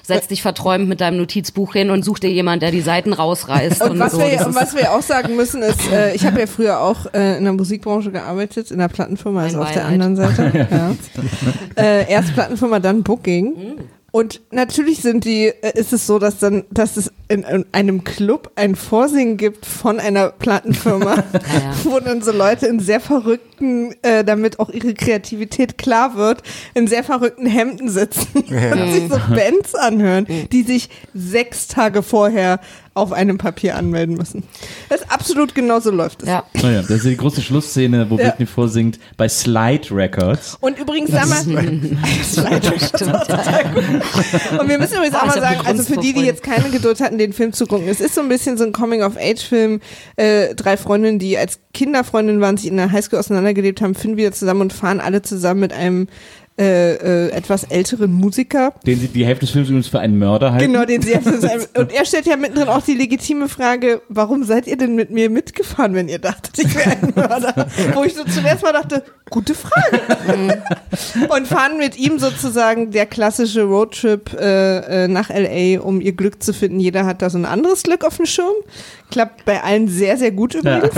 Setz dich verträumt mit deinem Notizbuch hin und such dir jemanden, der die Seiten rausreißt. Und was, so. wir, und was wir auch sagen müssen ist, äh, ich habe ja früher auch äh, in der Musikbranche gearbeitet, in der Plattenfirma, also Ein auf der Beileid. anderen Seite. ja. äh, erst Plattenfirma, dann Booking. Und natürlich sind die, äh, ist es so, dass dann, dass es in, in einem Club ein Vorsingen gibt von einer Plattenfirma, ja. wo dann so Leute in sehr verrückten, äh, damit auch ihre Kreativität klar wird, in sehr verrückten Hemden sitzen und sich so Bands anhören, die sich sechs Tage vorher auf einem Papier anmelden müssen. Das ist absolut genauso läuft es. ja. Naja, das ist die große Schlussszene, wo Ja. Britney vorsingt bei Slide Records. Und übrigens, sag mal, und wir müssen übrigens auch mal sagen, also für die, die jetzt keine Geduld hatten, den Film zu gucken, es ist so ein bisschen so ein Coming-of-Age-Film. Äh, drei Freundinnen, die als Kinderfreundinnen waren, sich in der Highschool auseinandergelebt haben, finden wieder zusammen und fahren alle zusammen mit einem äh, äh, etwas älteren Musiker. Den sie die Hälfte des Films übrigens für einen Mörder halten. Genau, den sie Und er stellt ja mittendrin auch die legitime Frage, warum seid ihr denn mit mir mitgefahren, wenn ihr dachtet, ich wäre ein Mörder? Wo ich so zuerst mal dachte, gute Frage. und fahren mit ihm sozusagen der klassische Roadtrip äh, äh, nach L.A., um ihr Glück zu finden. Jeder hat da so ein anderes Glück auf dem Schirm. Klappt bei allen sehr, sehr gut übrigens.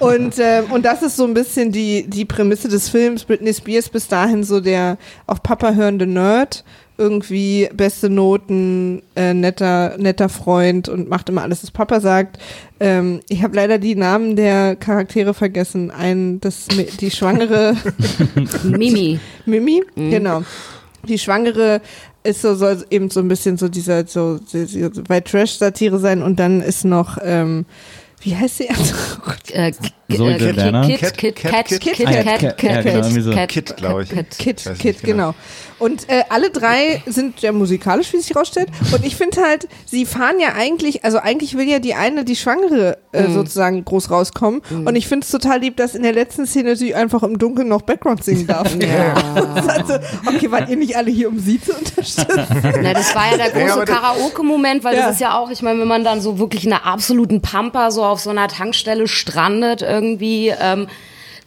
Und, äh, und das ist so ein bisschen die, die Prämisse des Films. Britney Spears bis dahin so der auf Papa hörende Nerd. Irgendwie beste Noten, äh, netter, netter Freund und macht immer alles, was Papa sagt. Ähm, ich habe leider die Namen der Charaktere vergessen. Ein, das, die Schwangere Mimi. Mimi, genau. Die Schwangere ist so, soll eben so ein bisschen so dieser, so, so, so bei Trash-Satire sein und dann ist noch, ähm, wie heißt sie? Gott. Äh, Zoe äh? Kit, Cat- Kit, Cat- Cat, Kit- Kit, Kit- Cat, Cat- Cat, ja, genau, Kit, glaube ich. Kit. Kit, Kit, nicht genau. Und äh, alle drei sind ja musikalisch, wie sich rausstellt. Und ich finde halt, sie fahren ja eigentlich, also eigentlich will ja die eine, die Schwangere, äh, sozusagen groß rauskommen. Und ich finde es total lieb, dass in der letzten Szene sie einfach im Dunkeln noch Background singen darf. also, okay, wart ihr nicht alle hier, um sie zu unterstützen? Na, das war ja der Ja, große das- Karaoke-Moment, weil Ja. das ist ja auch, ich meine, wenn man dann so wirklich in einer absoluten Pampa so auf so einer Tankstelle strandet irgendwie, ähm,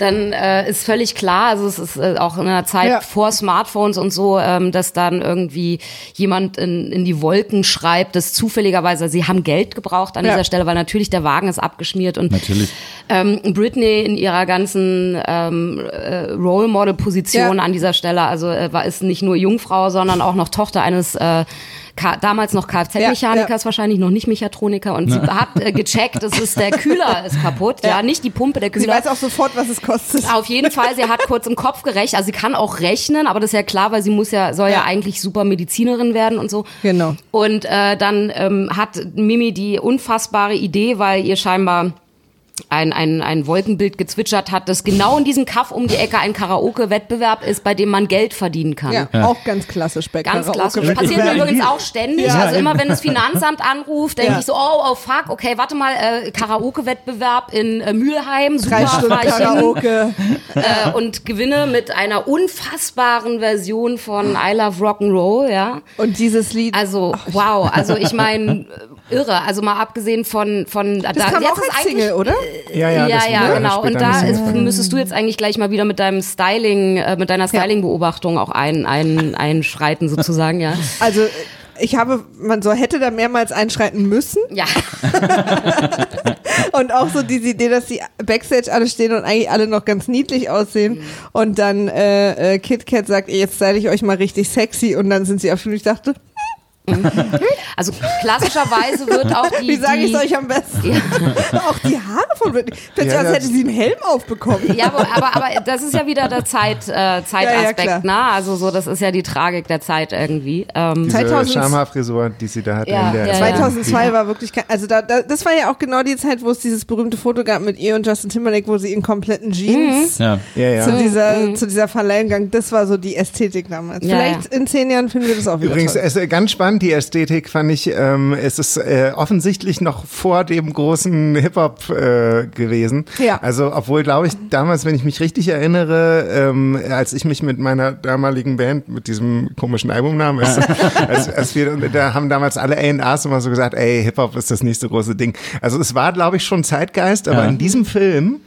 dann äh, ist völlig klar, also es ist äh, auch in einer Zeit Ja. vor Smartphones und so, ähm, dass dann irgendwie jemand in, in die Wolken schreibt, dass zufälligerweise, sie haben Geld gebraucht an Ja. dieser Stelle, weil natürlich der Wagen ist abgeschmiert und Natürlich. ähm, Britney in ihrer ganzen ähm, äh, Role Model Position Ja. an dieser Stelle, also äh, war ist nicht nur Jungfrau, sondern auch noch Tochter eines äh, K damals noch Kfz-Mechanikers, Ja, ja. wahrscheinlich noch nicht Mechatroniker und sie hat äh, gecheckt, es ist der Kühler ist kaputt, ja, Ja. nicht die Pumpe, der Sie Kühler. weiß auch sofort, was es kostet. Auf jeden Fall, sie hat kurz im Kopf gerechnet, also sie kann auch rechnen, aber das ist ja klar, weil sie muss ja, soll ja, Ja. eigentlich super Medizinerin werden und so. Genau. Und äh, dann ähm, hat Mimi die unfassbare Idee, weil ihr scheinbar ein, ein, ein Wolkenbild gezwitschert hat, dass genau in diesem Kaff um die Ecke ein Karaoke-Wettbewerb ist, bei dem man Geld verdienen kann. Ja, auch ganz klassisch bei Ganz Karaoke. klassisch. Passiert mir übrigens auch ständig. Ja. Also immer, wenn das Finanzamt anruft, denke Ja. ich so, oh, oh fuck, okay, warte mal, äh, Karaoke-Wettbewerb in äh, Mülheim, super, Drei Stunden fahr ich hin Karaoke. äh, und gewinne mit einer unfassbaren Version von I Love Rock'n'Roll, ja. Und dieses Lied. Also, wow, also ich meine, irre. Also mal abgesehen von, von da, das kam jetzt auch ist als Single, oder? Ja, Ja, das ja, wurde genau. Und da ist, müsstest du jetzt eigentlich gleich mal wieder mit deinem Styling, äh, mit deiner Styling-Beobachtung auch ein, ein, einschreiten sozusagen, ja. Also ich habe, man so hätte da mehrmals einschreiten müssen. Ja, Und auch so diese Idee, dass die Backstage alle stehen und eigentlich alle noch ganz niedlich aussehen. Mhm. Und dann äh, äh, Kit Kat sagt, jetzt style ich euch mal richtig sexy. Und dann sind sie auf und ich dachte, Also klassischerweise wird auch die. Wie sage ich es euch am besten? auch die Haare von Britney. Plötzlich, Ja, als ja. hätte sie einen Helm aufbekommen. Ja, aber, aber, aber das ist ja wieder der Zeit, äh, Zeitaspekt, klar. ne? Also so, das ist ja die Tragik der Zeit irgendwie. Ähm, Diese 2000 Schamhaarfrisur, die sie da hatte Ja, in der ja, ja. 2002 war wirklich, kein, also da, da, das war ja auch genau die Zeit, wo es dieses berühmte Foto gab mit ihr und Justin Timberlake, wo sie in kompletten Jeans Ja. Ja, ja. zu dieser, zu dieser Verleihung, das war so die Ästhetik damals. Mhm. Ja, Vielleicht in zehn Jahren finden wir das auch wieder Übrigens, toll. es ist ganz spannend, die Ästhetik fand ich, ähm, es ist äh, offensichtlich noch vor dem großen Hip-Hop äh, gewesen. Ja. Also, obwohl, glaube ich, damals, wenn ich mich richtig erinnere, ähm, als ich mich mit meiner damaligen Band, mit diesem komischen Albumnamen, als, als, als wir, da haben damals alle A&Rs immer so gesagt, ey, Hip-Hop ist das nächste große Ding. Also, es war, glaube ich, schon Zeitgeist, aber Ja. in diesem Film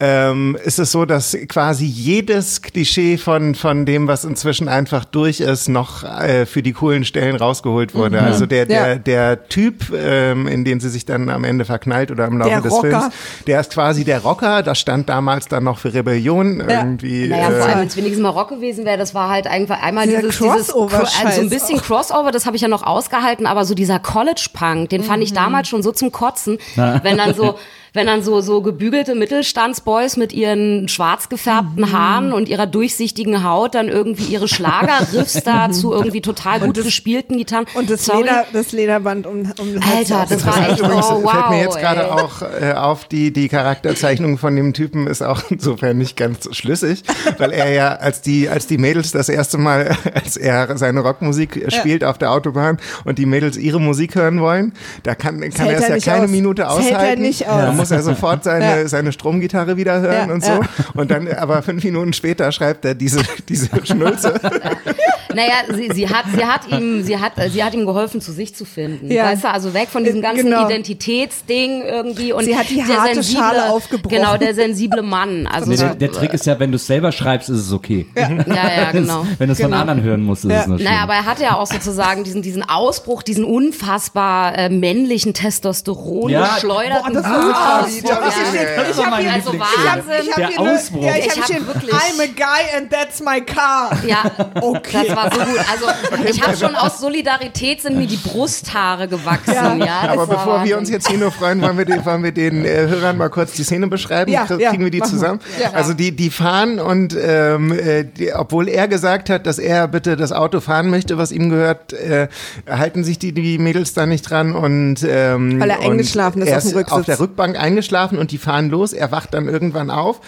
ähm, ist es so, dass quasi jedes Klischee von, von dem, was inzwischen einfach durch ist, noch äh, für die coolen Stellen rausgeholt wurde. Also der, der, Ja. der Typ, ähm, in den sie sich dann am Ende verknallt oder im Laufe Der des Rocker. Films, der ist quasi der Rocker. Das stand damals dann noch für Rebellion irgendwie. Naja, äh, vor allem, wenn es wenigstens mal Rock gewesen wäre, das war halt einfach einmal Dieser dieses, dieses Crossover-Scheiß also so ein bisschen Crossover, das habe ich ja noch ausgehalten, aber so dieser College-Punk, den fand ich Mhm. damals schon so zum Kotzen, wenn dann so wenn dann so so gebügelte Mittelstandsboys mit ihren schwarz gefärbten Mhm. Haaren und ihrer durchsichtigen Haut dann irgendwie ihre Schlagerriffs da zu irgendwie total gut gespielten Gitarren. Und das, Sorry. Leder, das Lederband um, um Hals Alter, das war echt, übrigens, oh wow. fällt mir jetzt gerade auch äh, auf, die, die Charakterzeichnung von dem Typen ist auch insofern nicht ganz so schlüssig, weil er ja, als die, als die Mädels das erste Mal, als er seine Rockmusik spielt auf der Autobahn und die Mädels ihre Musik hören wollen, da kann, kann er es ja keine aus. Minute Das hält er aushalten. nicht aus. Da muss er sofort seine, Ja. seine Stromgitarre wieder hören Ja, und so. Und dann, aber fünf Minuten später schreibt er diese, diese Schnulze. Naja, sie, sie hat, sie hat ihm, sie hat, sie hat ihm geholfen, zu sich zu finden. Ja. Weißt du, also weg von diesem Äh, ganzen genau. Identitätsding irgendwie und Sie hat die der harte sensible, Schale aufgebrochen. Genau, der sensible Mann. Also Nee, der, der Trick ist ja, wenn du es selber schreibst, ist es okay. ja, ja, genau. Wenn du es von Genau. anderen hören musst, ist Ja. es schlimm. Naja, aber er hatte ja auch sozusagen diesen, diesen Ausbruch, diesen unfassbar äh, männlichen Testosteron Ja, geschleuderten boah, das war Ausbruch. so krass. Ja. Das war meine Also. Wahnsinn. Ich hab Der hier Ausbruch. Ja, ich, hab hab hier, wirklich- I'm a guy and that's my car. Ja, Okay. das war so gut. Also ich habe schon aus Solidarität sind mir die Brusthaare gewachsen. Ja, Aber war bevor wir Wahnsinn. uns jetzt hier nur freuen, wollen wir den, wollen wir den äh, Hörern mal kurz die Szene beschreiben. Ja, Krie- ja, Kriegen wir die wir. zusammen? Ja. Also die, die fahren und ähm, äh, die, obwohl er gesagt hat, dass er bitte das Auto fahren möchte, was ihm gehört, äh, halten sich die, die Mädels da nicht dran und ähm, Weil er und eingeschlafen ist er auf dem Rücksitz. auf der Rückbank eingeschlafen und die fahren los. Er wacht dann irgendwann auf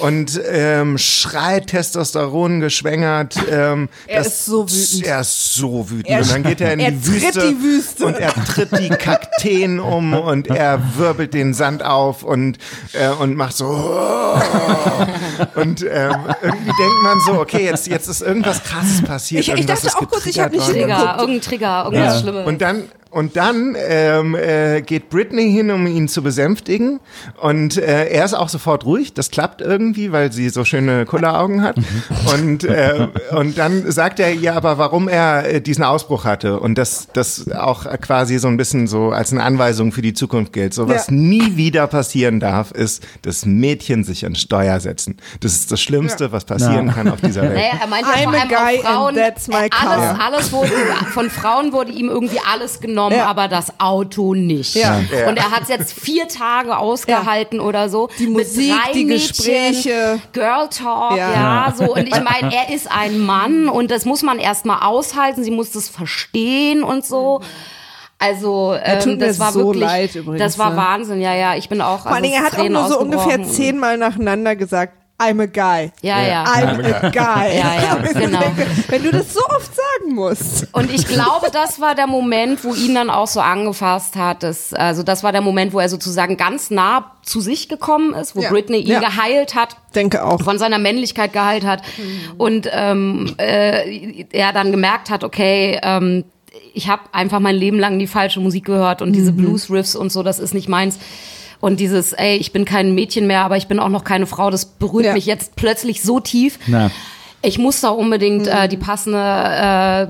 und ähm, schreit Testosteron geschwängert. Ähm, Er das- ist so wütend. Er ist so wütend. Er- und dann geht er in er die Wüste, die Wüste. und er tritt die Kakteen um und er wirbelt den Sand auf und, äh, und macht so und ähm, irgendwie denkt man so, okay, jetzt, jetzt ist irgendwas krasses passiert. Ich- ich dachte auch kurz, ich hab getriggert nicht. Trigger, irgendein Trigger, irgendwas Schlimmes. Und dann und dann ähm, äh, geht Britney hin, um ihn zu besänftigen. Und äh, er ist auch sofort ruhig. Das klappt irgendwie, weil sie so schöne Kulleraugen hat. und, äh, und dann sagt er ihr aber, warum er äh, diesen Ausbruch hatte. Und das, das auch quasi so ein bisschen so als eine Anweisung für die Zukunft gilt. So was Ja. nie wieder passieren darf, ist, dass Mädchen sich an Steuer setzen. Das ist das Schlimmste, was passieren Ja. kann auf dieser Welt. Naja, er meint ja vor allem Frauen, and that's my car. alles, Ja. alles wurde, von Frauen wurde ihm irgendwie alles genommen, Ja. aber das Auto nicht. Ja. Ja. Und er hat es jetzt vier Tage ausgehalten oder so. Die mit Musik, drei die Mädchen, Gespräche. Girl Talk, Ja. ja. so. Und ich meine, er ist ein Mann und das muss man erstmal aushalten, sie muss das verstehen und so. Also ähm, tut mir das war so wirklich, leid übrigens, das war ne? Wahnsinn, ja, ja. Ich bin auch. Vor allen also Dingen, er hat auch nur so ungefähr zehnmal nacheinander gesagt, I'm a guy. Ja, ja. I'm a guy. Ja, ja, ich genau. Wenn du das so oft sagen musst. Und ich glaube, das war der Moment, wo ihn dann auch so angefasst hat. Das, also das war der Moment, wo er sozusagen ganz nah zu sich gekommen ist, wo Ja. Britney ihn Ja. geheilt hat. Denke auch. von seiner Männlichkeit geheilt hat und ähm, äh, er dann gemerkt hat, okay, ähm, ich habe einfach mein Leben lang die falsche Musik gehört und diese Blues-Riffs und so, das ist nicht meins. Und dieses, ey, ich bin kein Mädchen mehr, aber ich bin auch noch keine Frau, das berührt Ja. mich jetzt plötzlich so tief. Na. Ich muss da unbedingt äh, die passende äh,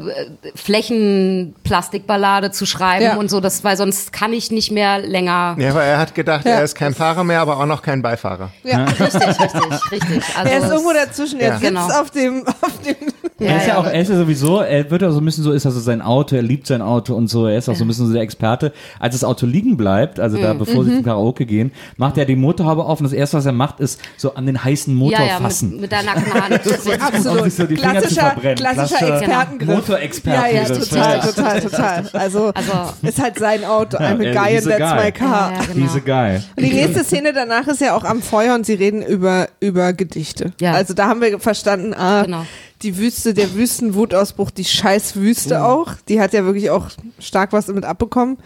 Flächenplastikballade zu schreiben Ja. und so, das, weil sonst kann ich nicht mehr länger. Ja, aber er hat gedacht, Ja. er ist kein Fahrer mehr, aber auch noch kein Beifahrer. Ja. Richtig, richtig, richtig. Also Er ist irgendwo dazwischen. Er sitzt Genau. auf dem, auf dem er ist ja auch, er ist ja sowieso, er wird ja so ein bisschen so, ist also sein Auto, er liebt sein Auto und so, er ist auch so ein bisschen so der Experte. Als das Auto liegen bleibt, also Mhm. da, bevor sie zum Karaoke gehen, macht er die Motorhaube auf und das erste, was er macht, ist so an den heißen Motor Ja, ja, fassen. mit, mit der nackten Hand. um Absolut. sich so die Finger zu klassischer klassischer Klassischer Expertengriff. Motorexperte. Ja, ja, total, total, total. Also, Also- ist halt sein Auto. I'm a guy and that's guy. my car. Ja, genau. Diese geil. Und die nächste Szene danach ist ja auch am Feuer und sie reden über, über Gedichte. Ja. Also da haben wir verstanden, ah, Genau. die Wüste, der Wüstenwutausbruch, die scheiß Wüste Mhm. auch, die hat ja wirklich auch stark was damit abbekommen.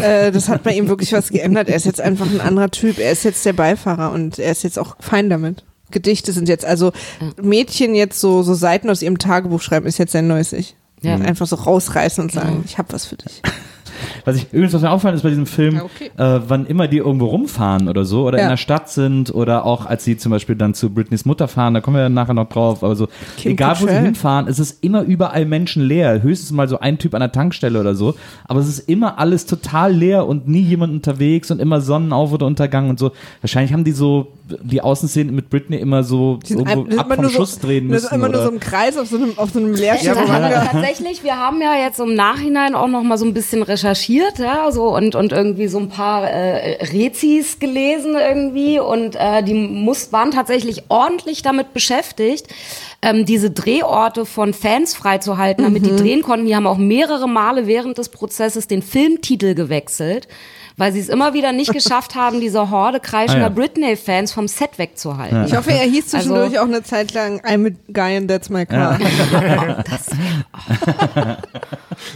äh, das hat bei ihm wirklich was geändert. Er ist jetzt einfach ein anderer Typ. Er ist jetzt der Beifahrer und er ist jetzt auch fein damit. Gedichte sind jetzt, also Mädchen jetzt so, so Seiten aus ihrem Tagebuch schreiben, ist jetzt sein neues Ich. Ja. Einfach so rausreißen und sagen, ich hab was für dich. Was ich übrigens, was mir auffällt, ist bei diesem Film, Ja, okay. äh, wann immer die irgendwo rumfahren oder so oder Ja. in der Stadt sind oder auch als sie zum Beispiel dann zu Britneys Mutter fahren, da kommen wir nachher noch drauf, aber so, Kim egal wo sie hinfahren, es ist immer überall menschenleer. Höchstens mal so ein Typ an der Tankstelle oder so, aber es ist immer alles total leer und nie jemand unterwegs und immer Sonnenauf- oder Untergang und so. Wahrscheinlich haben die so die Außenszenen mit Britney immer so irgendwo ein- ab vom nur so- Schuss drehen nur müssen. Immer nur oder- so im Kreis auf so einem, auf so einem Ja, Leerstück. aber tatsächlich, wir haben ja jetzt im Nachhinein auch noch mal so ein bisschen recherchiert, ja, so und und irgendwie so ein paar äh, Rezis gelesen irgendwie und äh, die muss waren tatsächlich ordentlich damit beschäftigt, ähm, diese Drehorte von Fans freizuhalten, damit Mhm. die drehen konnten. Die haben auch mehrere Male während des Prozesses den Filmtitel gewechselt. Weil sie es immer wieder nicht geschafft haben, diese Horde kreischender Ah, ja. Britney-Fans vom Set wegzuhalten. Ich hoffe, er hieß zwischendurch Also- auch eine Zeit lang I'm a guy and that's my car.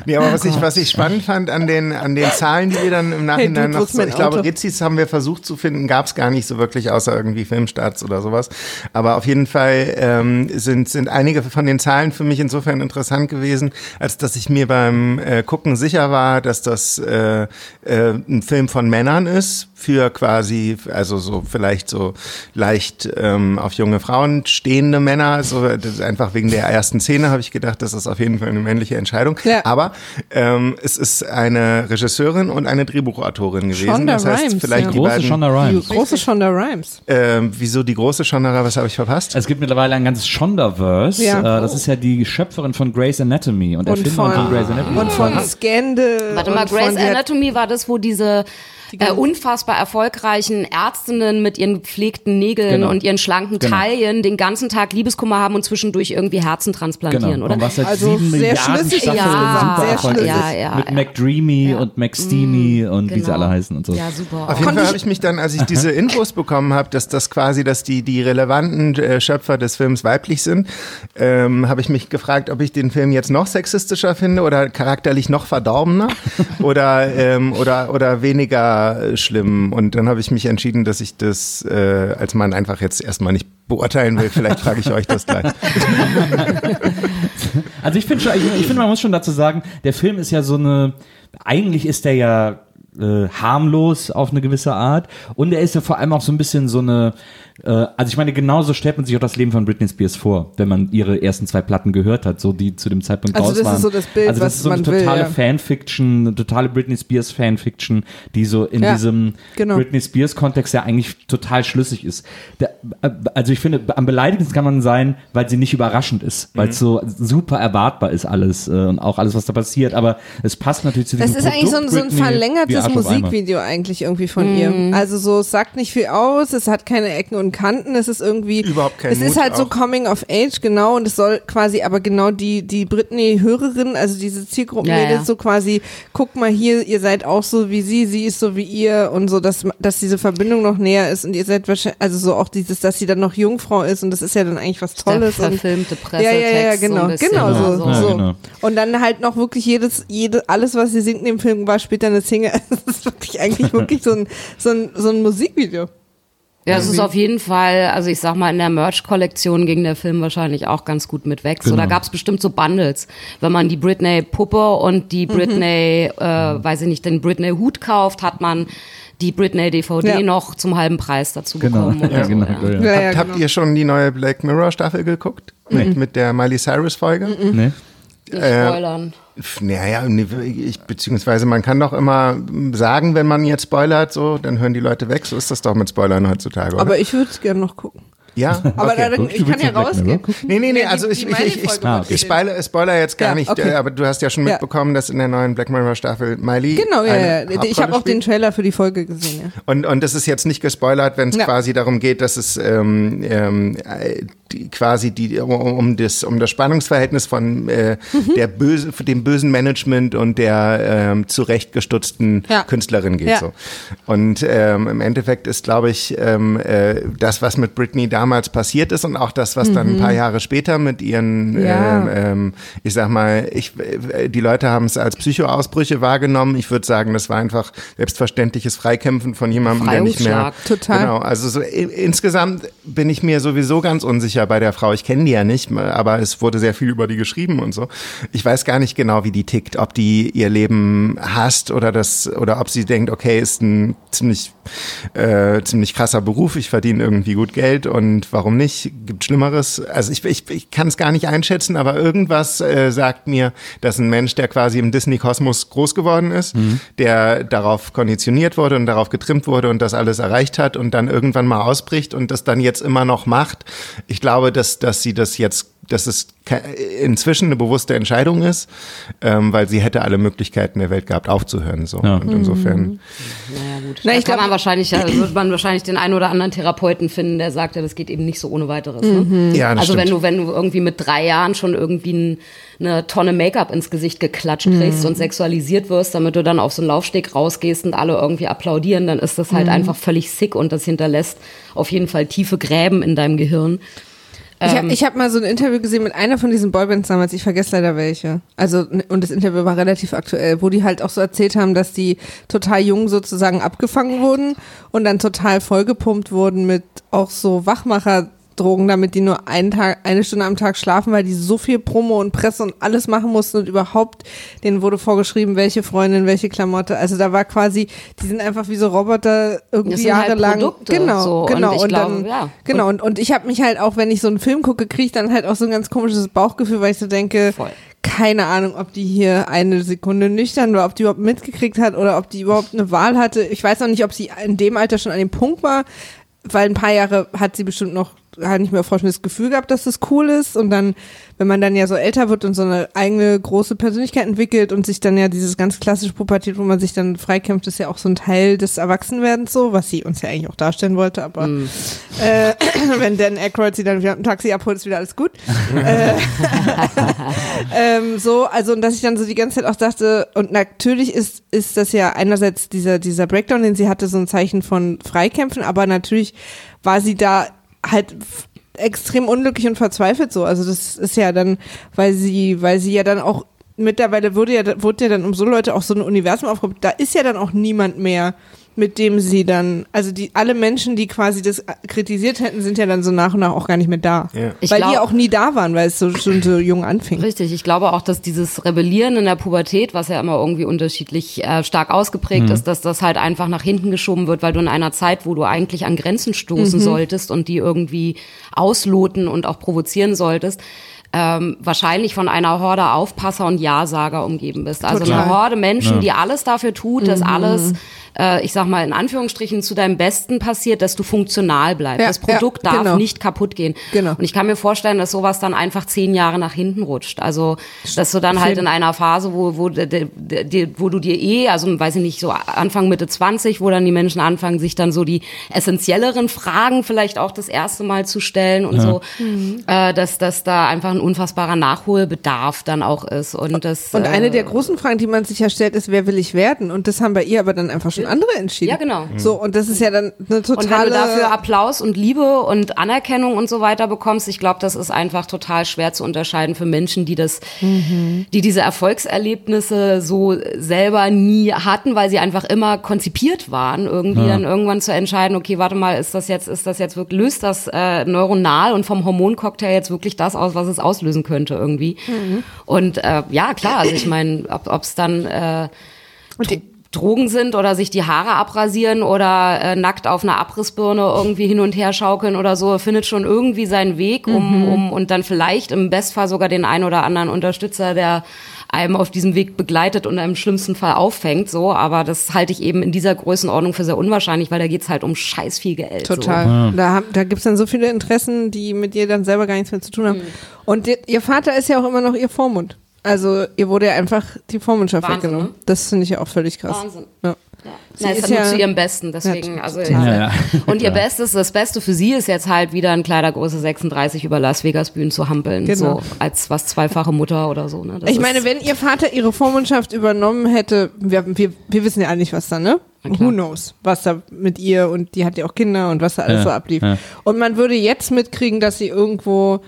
Nee, aber was ich, was ich spannend fand an den, an den Zahlen, die wir dann im Nachhinein wo noch, so, ich glaube, Auto? Rizzis haben wir versucht zu finden, gab es gar nicht so wirklich, außer irgendwie Filmstarts oder sowas. Aber auf jeden Fall ähm, sind, sind einige von den Zahlen für mich insofern interessant gewesen, als dass ich mir beim äh, Gucken sicher war, dass das äh, äh, ein Film von Männern ist, für quasi, also so vielleicht so leicht ähm, auf junge Frauen stehende Männer. So, das ist einfach wegen der ersten Szene habe ich gedacht, das ist auf jeden Fall eine männliche Entscheidung. Ja. Aber ähm, es ist eine Regisseurin und eine Drehbuchautorin gewesen. Shonda das heißt, Rhimes, vielleicht ja. die Große beiden. Shonda Die Rhimes. große Shonda Rhimes. Ähm, wieso die große Shonda? Was habe ich verpasst? Es gibt mittlerweile ein ganzes Shondaverse. Ja. Äh, das ist ja die Schöpferin von Grey's Anatomy und, Und Erfinderin von, von Grey's Anatomy. und von Scandal. Warte mal, Grey's Anatomy war das, wo diese äh, unfassbar erfolgreichen Ärztinnen mit ihren gepflegten Nägeln Genau. und ihren schlanken Genau. Taillen den ganzen Tag Liebeskummer haben und zwischendurch irgendwie Herzen transplantieren, Genau, oder? und was seit Also sieben sehr Milliarden schlüssig Staffeln super sehr schlüssig. Ja, ja, Mit ja. McDreamy und McSteamy und wie sie Genau. alle heißen und so. Ja, super. Auf jeden Fall habe ich mich dann, als ich diese Infos bekommen habe, dass das quasi, dass die die relevanten äh, Schöpfer des Films weiblich sind, ähm, habe ich mich gefragt, ob ich den Film jetzt noch sexistischer finde oder charakterlich noch verdorbener oder ähm, oder oder weniger schlimm. Und dann habe ich mich entschieden, dass ich das äh, als Mann einfach jetzt erstmal nicht beurteilen will. Vielleicht frage ich euch das gleich. Also ich finde ich, ich finde, man muss schon dazu sagen, der Film ist ja so eine, eigentlich ist der ja äh, harmlos auf eine gewisse Art und er ist ja vor allem auch so ein bisschen so eine, also ich meine, genauso stellt man sich auch das Leben von Britney Spears vor, wenn man ihre ersten zwei Platten gehört hat, so die zu dem Zeitpunkt Also raus das ist waren. so das Bild, also das was ist so eine man will, totale ja. Fanfiction, eine totale Britney Spears Fanfiction, die so in Ja, diesem genau. Britney Spears Kontext ja eigentlich total schlüssig ist. Der, äh, also ich finde, am beleidigendsten kann man sein, weil sie nicht überraschend ist, weil es so super erwartbar ist alles äh, und auch alles, was da passiert. Aber es passt natürlich zu diesem Das ist eigentlich so ein, Produkt so ein verlängertes. Musikvideo eigentlich irgendwie von ihr. Also so, es sagt nicht viel aus, es hat keine Ecken und Kanten, es ist irgendwie. Überhaupt kein Es ist Mut halt so auch. Coming of Age, genau, und es soll quasi aber genau die, die Britney-Hörerin, also diese Zielgruppenmädels Ja, ja. so quasi, guck mal hier, ihr seid auch so wie sie, sie ist so wie ihr und so, dass, dass diese Verbindung noch näher ist und ihr seid wahrscheinlich, also so auch dieses, dass sie dann noch Jungfrau ist und das ist ja dann eigentlich was der Tolles. und, verfilmte ja, ja, ja, Pressetext. genau, so genau so. so. Ja, so. genau. Und dann halt noch wirklich jedes, jede, alles, was sie singt in dem Film, war später eine Single. Das ist wirklich eigentlich wirklich so ein, so ein, so ein Musikvideo. Ja, es ist auf jeden Fall, also ich sag mal, in der Merch-Kollektion ging der Film wahrscheinlich auch ganz gut mit weg. So, Genau. da gab es bestimmt so Bundles. Wenn man die Britney-Puppe und die Mhm. Britney, äh, weiß ich nicht, den Britney-Hut kauft, hat man die Britney-DVD Ja. noch zum halben Preis dazu Genau, bekommen. ja, so, genau. ja. Ja. Ja, ja, habt, habt genau. ihr schon die neue Black Mirror Staffel geguckt? Mit, mit der Miley Cyrus Folge? Nee? Äh, spoilern. Naja, ich, beziehungsweise man kann doch immer sagen, wenn man jetzt spoilert, so, dann hören die Leute weg. So ist das doch mit Spoilern heutzutage, oder? Aber ich würde es gerne noch gucken. Ja, Aber okay. da, Gut, ich kann ja rausgehen. Nee, nee, nee, also ich, ich, ich, ich, Ah, okay. ich spoilere, spoiler jetzt gar Ja, nicht, okay. aber du hast ja schon mitbekommen, dass in der neuen Black Mirror Staffel Miley Genau, ja, eine ja. Ich habe auch den. Trailer für die Folge gesehen, ja. Und, und das ist jetzt nicht gespoilert, wenn es Ja. quasi darum geht, dass es ähm, ähm, äh, die, quasi die, um, das, um das Spannungsverhältnis von äh, Mhm. der böse, dem bösen Management und der ähm, zurechtgestutzten Ja. Künstlerin geht. Ja. So. Und ähm, im Endeffekt ist, glaube ich, ähm, äh, das, was mit Britney damals passiert ist und auch das, was dann ein paar Jahre später mit ihren, Mhm. Ja. ähm, ähm, ich sag mal, ich, äh, die Leute haben es als Psychoausbrüche wahrgenommen. Ich würde sagen, das war einfach selbstverständliches Freikämpfen von jemandem, der nicht mehr. Total. Genau, also so, insgesamt bin ich mir sowieso ganz unsicher bei der Frau. Ich kenne die ja nicht, aber es wurde sehr viel über die geschrieben und so. Ich weiß gar nicht genau, wie die tickt, ob die ihr Leben hasst oder das oder ob sie denkt, okay, ist ein ziemlich äh, ziemlich krasser Beruf. Ich verdiene irgendwie gut Geld und warum nicht? Gibt Schlimmeres. Also ich, ich, ich kann es gar nicht einschätzen, aber irgendwas äh, sagt mir, dass ein Mensch, der quasi im Disney-Kosmos groß geworden ist, der darauf konditioniert wurde und darauf getrimmt wurde und das alles erreicht hat und dann irgendwann mal ausbricht und das dann jetzt immer noch macht. Ich glaube, dass, dass sie das jetzt dass es inzwischen eine bewusste Entscheidung ist, ähm, weil sie hätte alle Möglichkeiten der Welt gehabt, aufzuhören. So. Ja. Und insofern. Naja, gut. Na, ich kann glaub- man wahrscheinlich, da wird man wahrscheinlich den einen oder anderen Therapeuten finden, der sagt, ja, das geht eben nicht so ohne weiteres. Ne? Ja, das also wenn du, wenn du irgendwie mit drei Jahren schon irgendwie ein, eine Tonne Make-up ins Gesicht geklatscht kriegst und sexualisiert wirst, damit du dann auf so einen Laufsteg rausgehst und alle irgendwie applaudieren, dann ist das halt einfach völlig sick und das hinterlässt auf jeden Fall tiefe Gräben in deinem Gehirn. Ich Ähm. habe ich hab mal so ein Interview gesehen mit einer von diesen Boybands damals, ich vergesse leider welche. Also, und das Interview war relativ aktuell, wo die halt auch so erzählt haben, dass die total jung sozusagen abgefangen wurden und dann total vollgepumpt wurden mit auch so Wachmacher. Drogen, damit die nur einen Tag, eine Stunde am Tag schlafen, weil die so viel Promo und Presse und alles machen mussten und überhaupt, denen wurde vorgeschrieben, welche Freundin, welche Klamotte. Also da war quasi, die sind einfach wie so Roboter irgendwie halt jahrelang. Produkte, genau, so. Und genau. ich Und, glaube, dann, ja. genau. Und, und ich habe mich halt auch, wenn ich so einen Film gucke, kriege ich dann halt auch so ein ganz komisches Bauchgefühl, weil ich so denke, Voll. keine Ahnung, ob die hier eine Sekunde nüchtern war, ob die überhaupt mitgekriegt hat oder ob die überhaupt eine Wahl hatte. Ich weiß auch nicht, ob sie in dem Alter schon an dem Punkt war, weil ein paar Jahre hat sie bestimmt noch hat nicht mehr vorstellen, das Gefühl gehabt, dass das cool ist und dann, wenn man dann ja so älter wird und so eine eigene große Persönlichkeit entwickelt und sich dann ja dieses ganz klassische Pubertät, wo man sich dann freikämpft, ist ja auch so ein Teil des Erwachsenwerdens so, was sie uns ja eigentlich auch darstellen wollte, aber äh, wenn Dan Aykroyd sie dann wieder im Taxi abholt, ist wieder alles gut. äh, ähm, so, also und dass ich dann so die ganze Zeit auch dachte, und natürlich ist, ist das ja einerseits dieser, dieser Breakdown, den sie hatte, so ein Zeichen von Freikämpfen, aber natürlich war sie da halt extrem unglücklich und verzweifelt so. Also das ist ja dann, weil sie, weil sie ja dann auch mittlerweile wurde ja, wurde ja dann um so Leute auch so ein Universum aufgebaut. Da ist ja dann auch niemand mehr, mit dem sie dann, also die alle Menschen, die quasi das kritisiert hätten, sind ja dann so nach und nach auch gar nicht mehr da. Ja. Weil glaub- die auch nie da waren, weil es so schon so jung anfing. Richtig, ich glaube auch, dass dieses Rebellieren in der Pubertät, was ja immer irgendwie unterschiedlich äh, stark ausgeprägt ist, dass das halt einfach nach hinten geschoben wird, weil du in einer Zeit, wo du eigentlich an Grenzen stoßen solltest und die irgendwie ausloten und auch provozieren solltest, ähm, wahrscheinlich von einer Horde Aufpasser und Ja-Sager umgeben bist. Also Total. eine Horde Menschen, die alles dafür tut, dass alles, äh, ich sag mal in Anführungsstrichen, zu deinem Besten passiert, dass du funktional bleibst. Ja, das Produkt ja, darf genau. nicht kaputt gehen. Genau. Und ich kann mir vorstellen, dass sowas dann einfach zehn Jahre nach hinten rutscht. Also, dass du dann halt in einer Phase, wo, wo, de- de- de- wo du dir eh, also weiß ich nicht, so Anfang Mitte 20, wo dann die Menschen anfangen, sich dann so die essentielleren Fragen vielleicht auch das erste Mal zu stellen und so, äh, dass, dass da einfach ein unfassbarer Nachholbedarf dann auch ist. Und, das, Und eine äh, der großen Fragen, die man sich ja stellt, ist, wer will ich werden? Und das haben bei ihr aber dann einfach schon andere entschieden. Ja, genau. So, und das ist ja dann eine totale... Und wenn du dafür Applaus und Liebe und Anerkennung und so weiter bekommst, ich glaube, das ist einfach total schwer zu unterscheiden für Menschen, die das, die diese Erfolgserlebnisse so selber nie hatten, weil sie einfach immer konzipiert waren, irgendwie dann irgendwann zu entscheiden, okay, warte mal, ist das jetzt, ist das jetzt wirklich, löst das äh, neuronal und vom Hormoncocktail jetzt wirklich das aus, was es auslösen könnte irgendwie? Und äh, ja, klar, also ich meine, ob es dann äh, Und die- Drogen sind oder sich die Haare abrasieren oder äh, nackt auf einer Abrissbirne irgendwie hin und her schaukeln oder so, findet schon irgendwie seinen Weg, um, um und dann vielleicht im Bestfall sogar den ein oder anderen Unterstützer, der einem auf diesem Weg begleitet und im schlimmsten Fall auffängt, so, aber das halte ich eben in dieser Größenordnung für sehr unwahrscheinlich, weil da geht's halt um scheiß viel Geld. Total. Da, haben- da gibt's dann so viele Interessen, die mit ihr dann selber gar nichts mehr zu tun haben. Mhm. Und ihr, ihr Vater ist ja auch immer noch ihr Vormund. Also ihr wurde ja einfach die Vormundschaft Wahnsinn, weggenommen. ne? Das finde ich ja auch völlig krass. Wahnsinn. Ja. Ja. Sie Na, ist ist ja nur zu ihrem Besten, deswegen, Ja, also. Ja, ja. und ihr. Bestes, das Beste für sie ist jetzt halt wieder in Kleidergröße 36 über Las Vegas Bühnen zu hampeln, Genau. so als was zweifache Mutter oder so. Ne? Das Ich meine, wenn ihr Vater ihre Vormundschaft übernommen hätte, wir, wir, wir wissen ja alle nicht, was da, ne? Who knows, was da mit ihr und die hat ja auch Kinder und was da alles Ja, so ablief. ja. Und man würde jetzt mitkriegen, dass sie irgendwo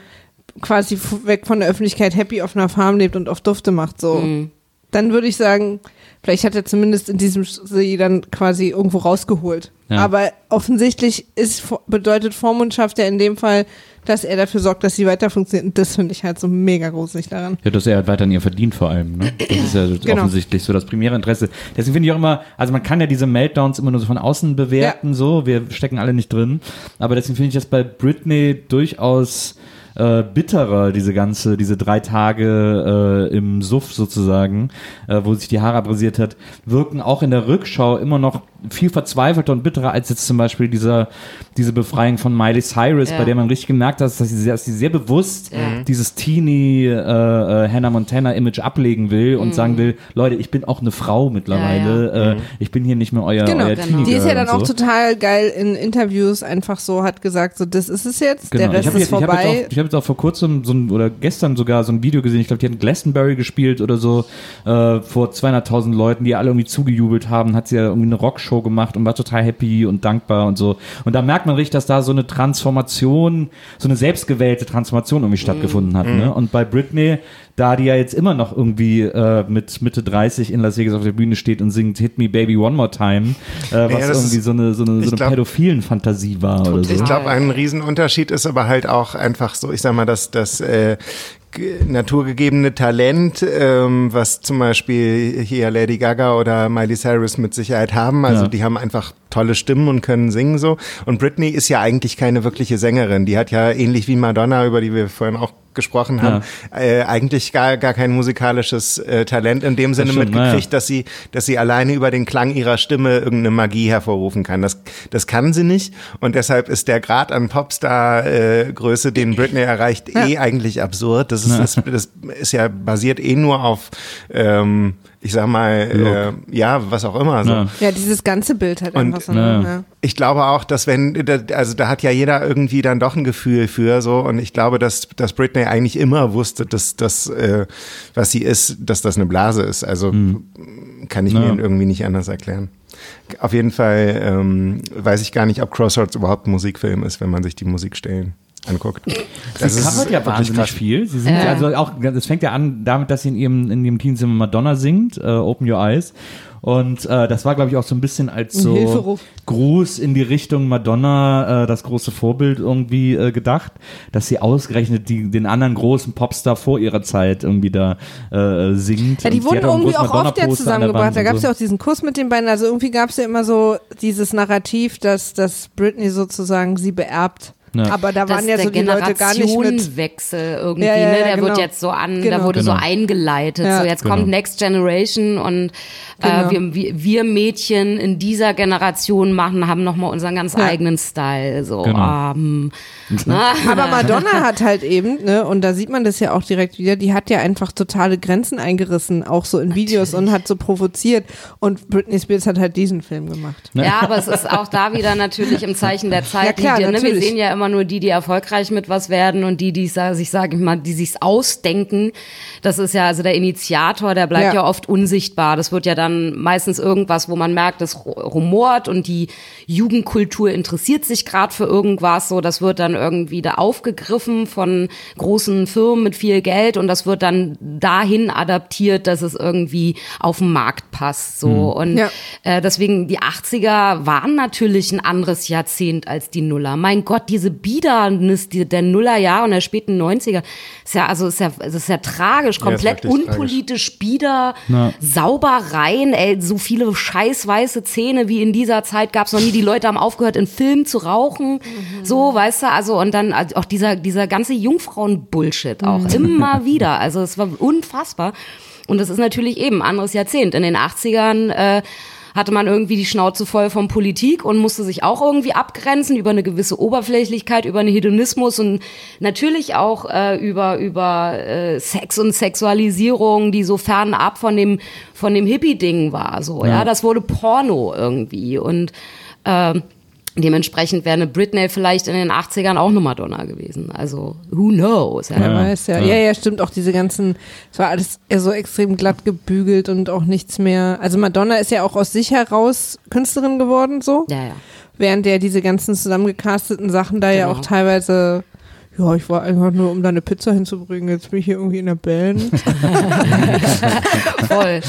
quasi weg von der Öffentlichkeit happy auf einer Farm lebt und auf Dufte macht, so. Mhm. Dann würde ich sagen, vielleicht hat er zumindest in diesem sie dann quasi irgendwo rausgeholt. Ja. Aber offensichtlich ist, bedeutet Vormundschaft ja in dem Fall, dass er dafür sorgt, dass sie weiter funktioniert. Und das finde ich halt so mega gruselig daran. Ja, dass er halt weiter an ihr verdient vor allem. Ne? Das ist ja Genau. offensichtlich so das primäre Interesse. Deswegen finde ich auch immer, also man kann ja diese Meltdowns immer nur so von außen bewerten, so, wir stecken alle nicht drin. Aber deswegen finde ich das bei Britney durchaus äh, bitterer, diese ganze, diese drei Tage äh, im Suff sozusagen, äh, wo sich die Haare abrasiert hat, wirken auch in der Rückschau immer noch viel verzweifelter und bitterer als jetzt zum Beispiel dieser, diese Befreiung von Miley Cyrus, Ja. bei der man richtig gemerkt hat, dass sie, sehr- dass sie sehr bewusst Ja. dieses teeny äh, äh, Hannah Montana Image ablegen will und sagen will, Leute, ich bin auch eine Frau mittlerweile, Ja, Äh, ich bin hier nicht mehr euer, Genau, euer genau. Teenie Die ist ja dann und auch so. total geil in Interviews einfach so, hat gesagt, so, das ist es jetzt, Genau. der Rest ist jetzt, vorbei. ich hab jetzt auch vor kurzem so ein, oder gestern sogar so ein Video gesehen, ich glaube, die hatten Glastonbury gespielt oder so, äh, vor 200.000 Leuten, die alle irgendwie zugejubelt haben, hat sie ja irgendwie eine Rockshow gemacht und war total happy und dankbar und so. Und da merkt man richtig, dass da so eine Transformation, so eine selbstgewählte Transformation irgendwie stattgefunden hat. Ne? Und bei Britney, da die ja jetzt immer noch irgendwie äh, mit Mitte 30 in Las Vegas auf der Bühne steht und singt Hit Me Baby One More Time, äh, was das irgendwie ist- so eine, so eine, so eine glaub- pädophilen Fantasie war oder so. Ich glaube, ein Riesenunterschied ist aber halt auch einfach so, ich sag mal, dass das äh, ge- naturgegebene Talent, ähm, was zum Beispiel hier Lady Gaga oder Miley Cyrus mit Sicherheit haben. Also Ja. die haben einfach tolle Stimmen und können singen so. Und Britney ist ja eigentlich keine wirkliche Sängerin. Die hat ja ähnlich wie Madonna, über die wir vorhin auch gesprochen haben, äh, eigentlich gar, gar kein musikalisches äh, Talent in dem Sinne stimmt, mitgekriegt, naja. dass sie, dass sie alleine über den Klang ihrer Stimme irgendeine Magie hervorrufen kann. Das, das kann sie nicht und deshalb ist der Grad an Popstar-Größe, den Britney erreicht, eh eigentlich absurd. Das ist, das, das ist ja basiert eh nur auf, ähm, ich sag mal, äh, ja, was auch immer. So. Ja. Dieses ganze Bild halt Und- einfach so. Ja. Ne? Ja. Ich glaube auch, dass wenn, also da hat ja jeder irgendwie dann doch ein Gefühl für so und ich glaube, dass, dass Britney eigentlich immer wusste, dass das, äh, was sie ist, dass das eine Blase ist. Also kann ich Ja. mir irgendwie nicht anders erklären. Auf jeden Fall ähm, weiß ich gar nicht, ob Crossroads überhaupt ein Musikfilm ist, wenn man sich die Musikstellen anguckt. Das Sie covert ja wahnsinnig krass. viel. Sie Ja. ja. also auch, das fängt ja an damit, dass sie in ihrem, in ihrem Teenzimmer Madonna singt, äh, Open Your Eyes. Und äh, das war, glaube ich, auch so ein bisschen als so Hilferuf. Gruß in die Richtung Madonna, äh, das große Vorbild irgendwie äh, gedacht, dass sie ausgerechnet die, den anderen großen Popstar vor ihrer Zeit irgendwie da äh, singt. Ja, die Und wurden irgendwie auch oft ja zusammengebracht. Da gab es so. ja auch diesen Kuss mit den beiden. Also irgendwie gab es ja immer so dieses Narrativ, dass, dass Britney sozusagen sie beerbt. Ja. Aber da Das waren ja der so die Leute gar nicht mit. Generationenwechsel irgendwie, Ja, ja, ne? Der genau. wird jetzt so an, Genau. da wurde Genau. so eingeleitet. Ja. So jetzt Genau. kommt Next Generation und Genau. äh, wir, wir, wir Mädchen in dieser Generation machen, haben nochmal unseren ganz Ja. eigenen Style. So, Genau. ähm, na, Aber Madonna hat halt eben, ne, und da sieht man das ja auch direkt wieder, die hat ja einfach totale Grenzen eingerissen, auch so in Videos und hat so provoziert. Und Britney Spears hat halt diesen Film gemacht. Ja, aber es ist auch da wieder natürlich im Zeichen der Zeit. Ja, klar, die, ne, wir natürlich. sehen ja immer nur die, die erfolgreich mit was werden und die, die sich, sage ich mal, die sich's ausdenken. Das ist ja also der Initiator, der bleibt Ja. ja. oft unsichtbar. Das wird ja dann meistens irgendwas, wo man merkt, das ru- rumort und die Jugendkultur interessiert sich gerade für irgendwas. So, das wird dann irgendwie da aufgegriffen von großen Firmen mit viel Geld und das wird dann dahin adaptiert, dass es irgendwie auf den Markt passt. So und Ja. äh, deswegen, die 80er waren natürlich ein anderes Jahrzehnt als die Nuller. Mein Gott, diese Biedernis der Nullerjahre und der späten 90er. Ist ja, also ist ja, es ist ja tragisch, komplett unpolitisch, bieder, Ja. sauber rein, ey, so viele scheißweiße Zähne wie in dieser Zeit gab's noch nie. Die Leute haben aufgehört, in Filmen zu rauchen, so, weißt du, also und dann also auch dieser, dieser ganze Jungfrauen-Bullshit auch, immer wieder. Also es war unfassbar. Und das ist natürlich eben ein anderes Jahrzehnt. In den 80ern äh, hatte man irgendwie die Schnauze voll von Politik und musste sich auch irgendwie abgrenzen über eine gewisse Oberflächlichkeit, über einen Hedonismus und natürlich auch äh, über über äh, Sex und Sexualisierung, die so fernab von dem von dem Hippie-Ding war. So, ja. das wurde Porno irgendwie und äh, Dementsprechend wäre eine Britney vielleicht in den 80ern auch eine Madonna gewesen. Also, who knows? Ja. Wer weiß, ja. ja. Ja, stimmt. Auch diese ganzen, es war alles eher so extrem glatt gebügelt und auch nichts mehr. Also Madonna ist ja auch aus sich heraus Künstlerin geworden, so. Ja, ja. Während der diese ganzen zusammengecasteten Sachen da ja Genau. auch teilweise, ja, ich war einfach nur, um da eine Pizza hinzubringen. Jetzt bin ich hier irgendwie in der Band. Voll.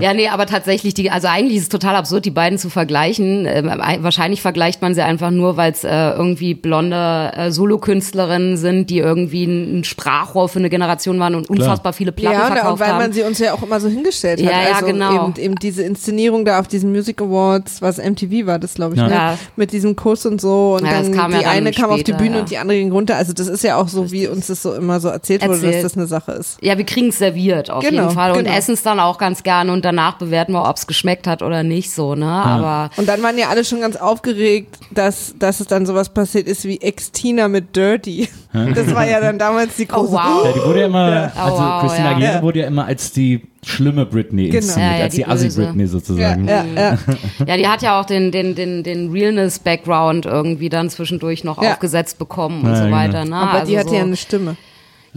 Ja, nee, aber tatsächlich, die, also eigentlich ist es total absurd, die beiden zu vergleichen. Ähm, ein- wahrscheinlich vergleicht man sie einfach nur, weil es äh, irgendwie blonde äh, Solokünstlerinnen sind, die irgendwie ein, ein Sprachrohr für eine Generation waren und unfassbar viele Platten ja, und, und verkauft weil haben. man sie uns ja auch immer so hingestellt hat. Ja, ja, also genau. Eben, eben diese Inszenierung da auf diesen Music Awards, was MTV war das, glaube ich, Ja. ne? Ja. mit diesem Kuss und so. Und Ja, das dann kam ja die dann eine kam auf die später, Bühne ja. und die andere ging runter. Also das ist ja auch so, wie uns das so immer so erzählt, wurde, dass Erzählt. das eine Sache ist. Ja, wir kriegen es serviert auf Genau, jeden Fall und genau. essen es dann auch ganz gerne und danach bewerten wir, ob es geschmeckt hat oder nicht so, ne? Aber Und dann waren ja alle schon ganz aufgeregt, dass, dass es dann sowas passiert ist wie Ex-Tina mit Dirty. Das war ja dann damals die große. Oh, wow. Ja, die wurde ja immer, Oh, also wow, Christina ja. Aguilera Ja. wurde ja immer als die schlimme Britney Genau. inszeniert, Ja, ja, als die die Assi. Britney Ja, sozusagen. ja, ja. ja, die hat ja auch den, den, den, den Realness-Background irgendwie dann zwischendurch noch Ja. aufgesetzt bekommen und Ja, so genau. weiter. Ne? Aber also die hatte so. ja eine Stimme.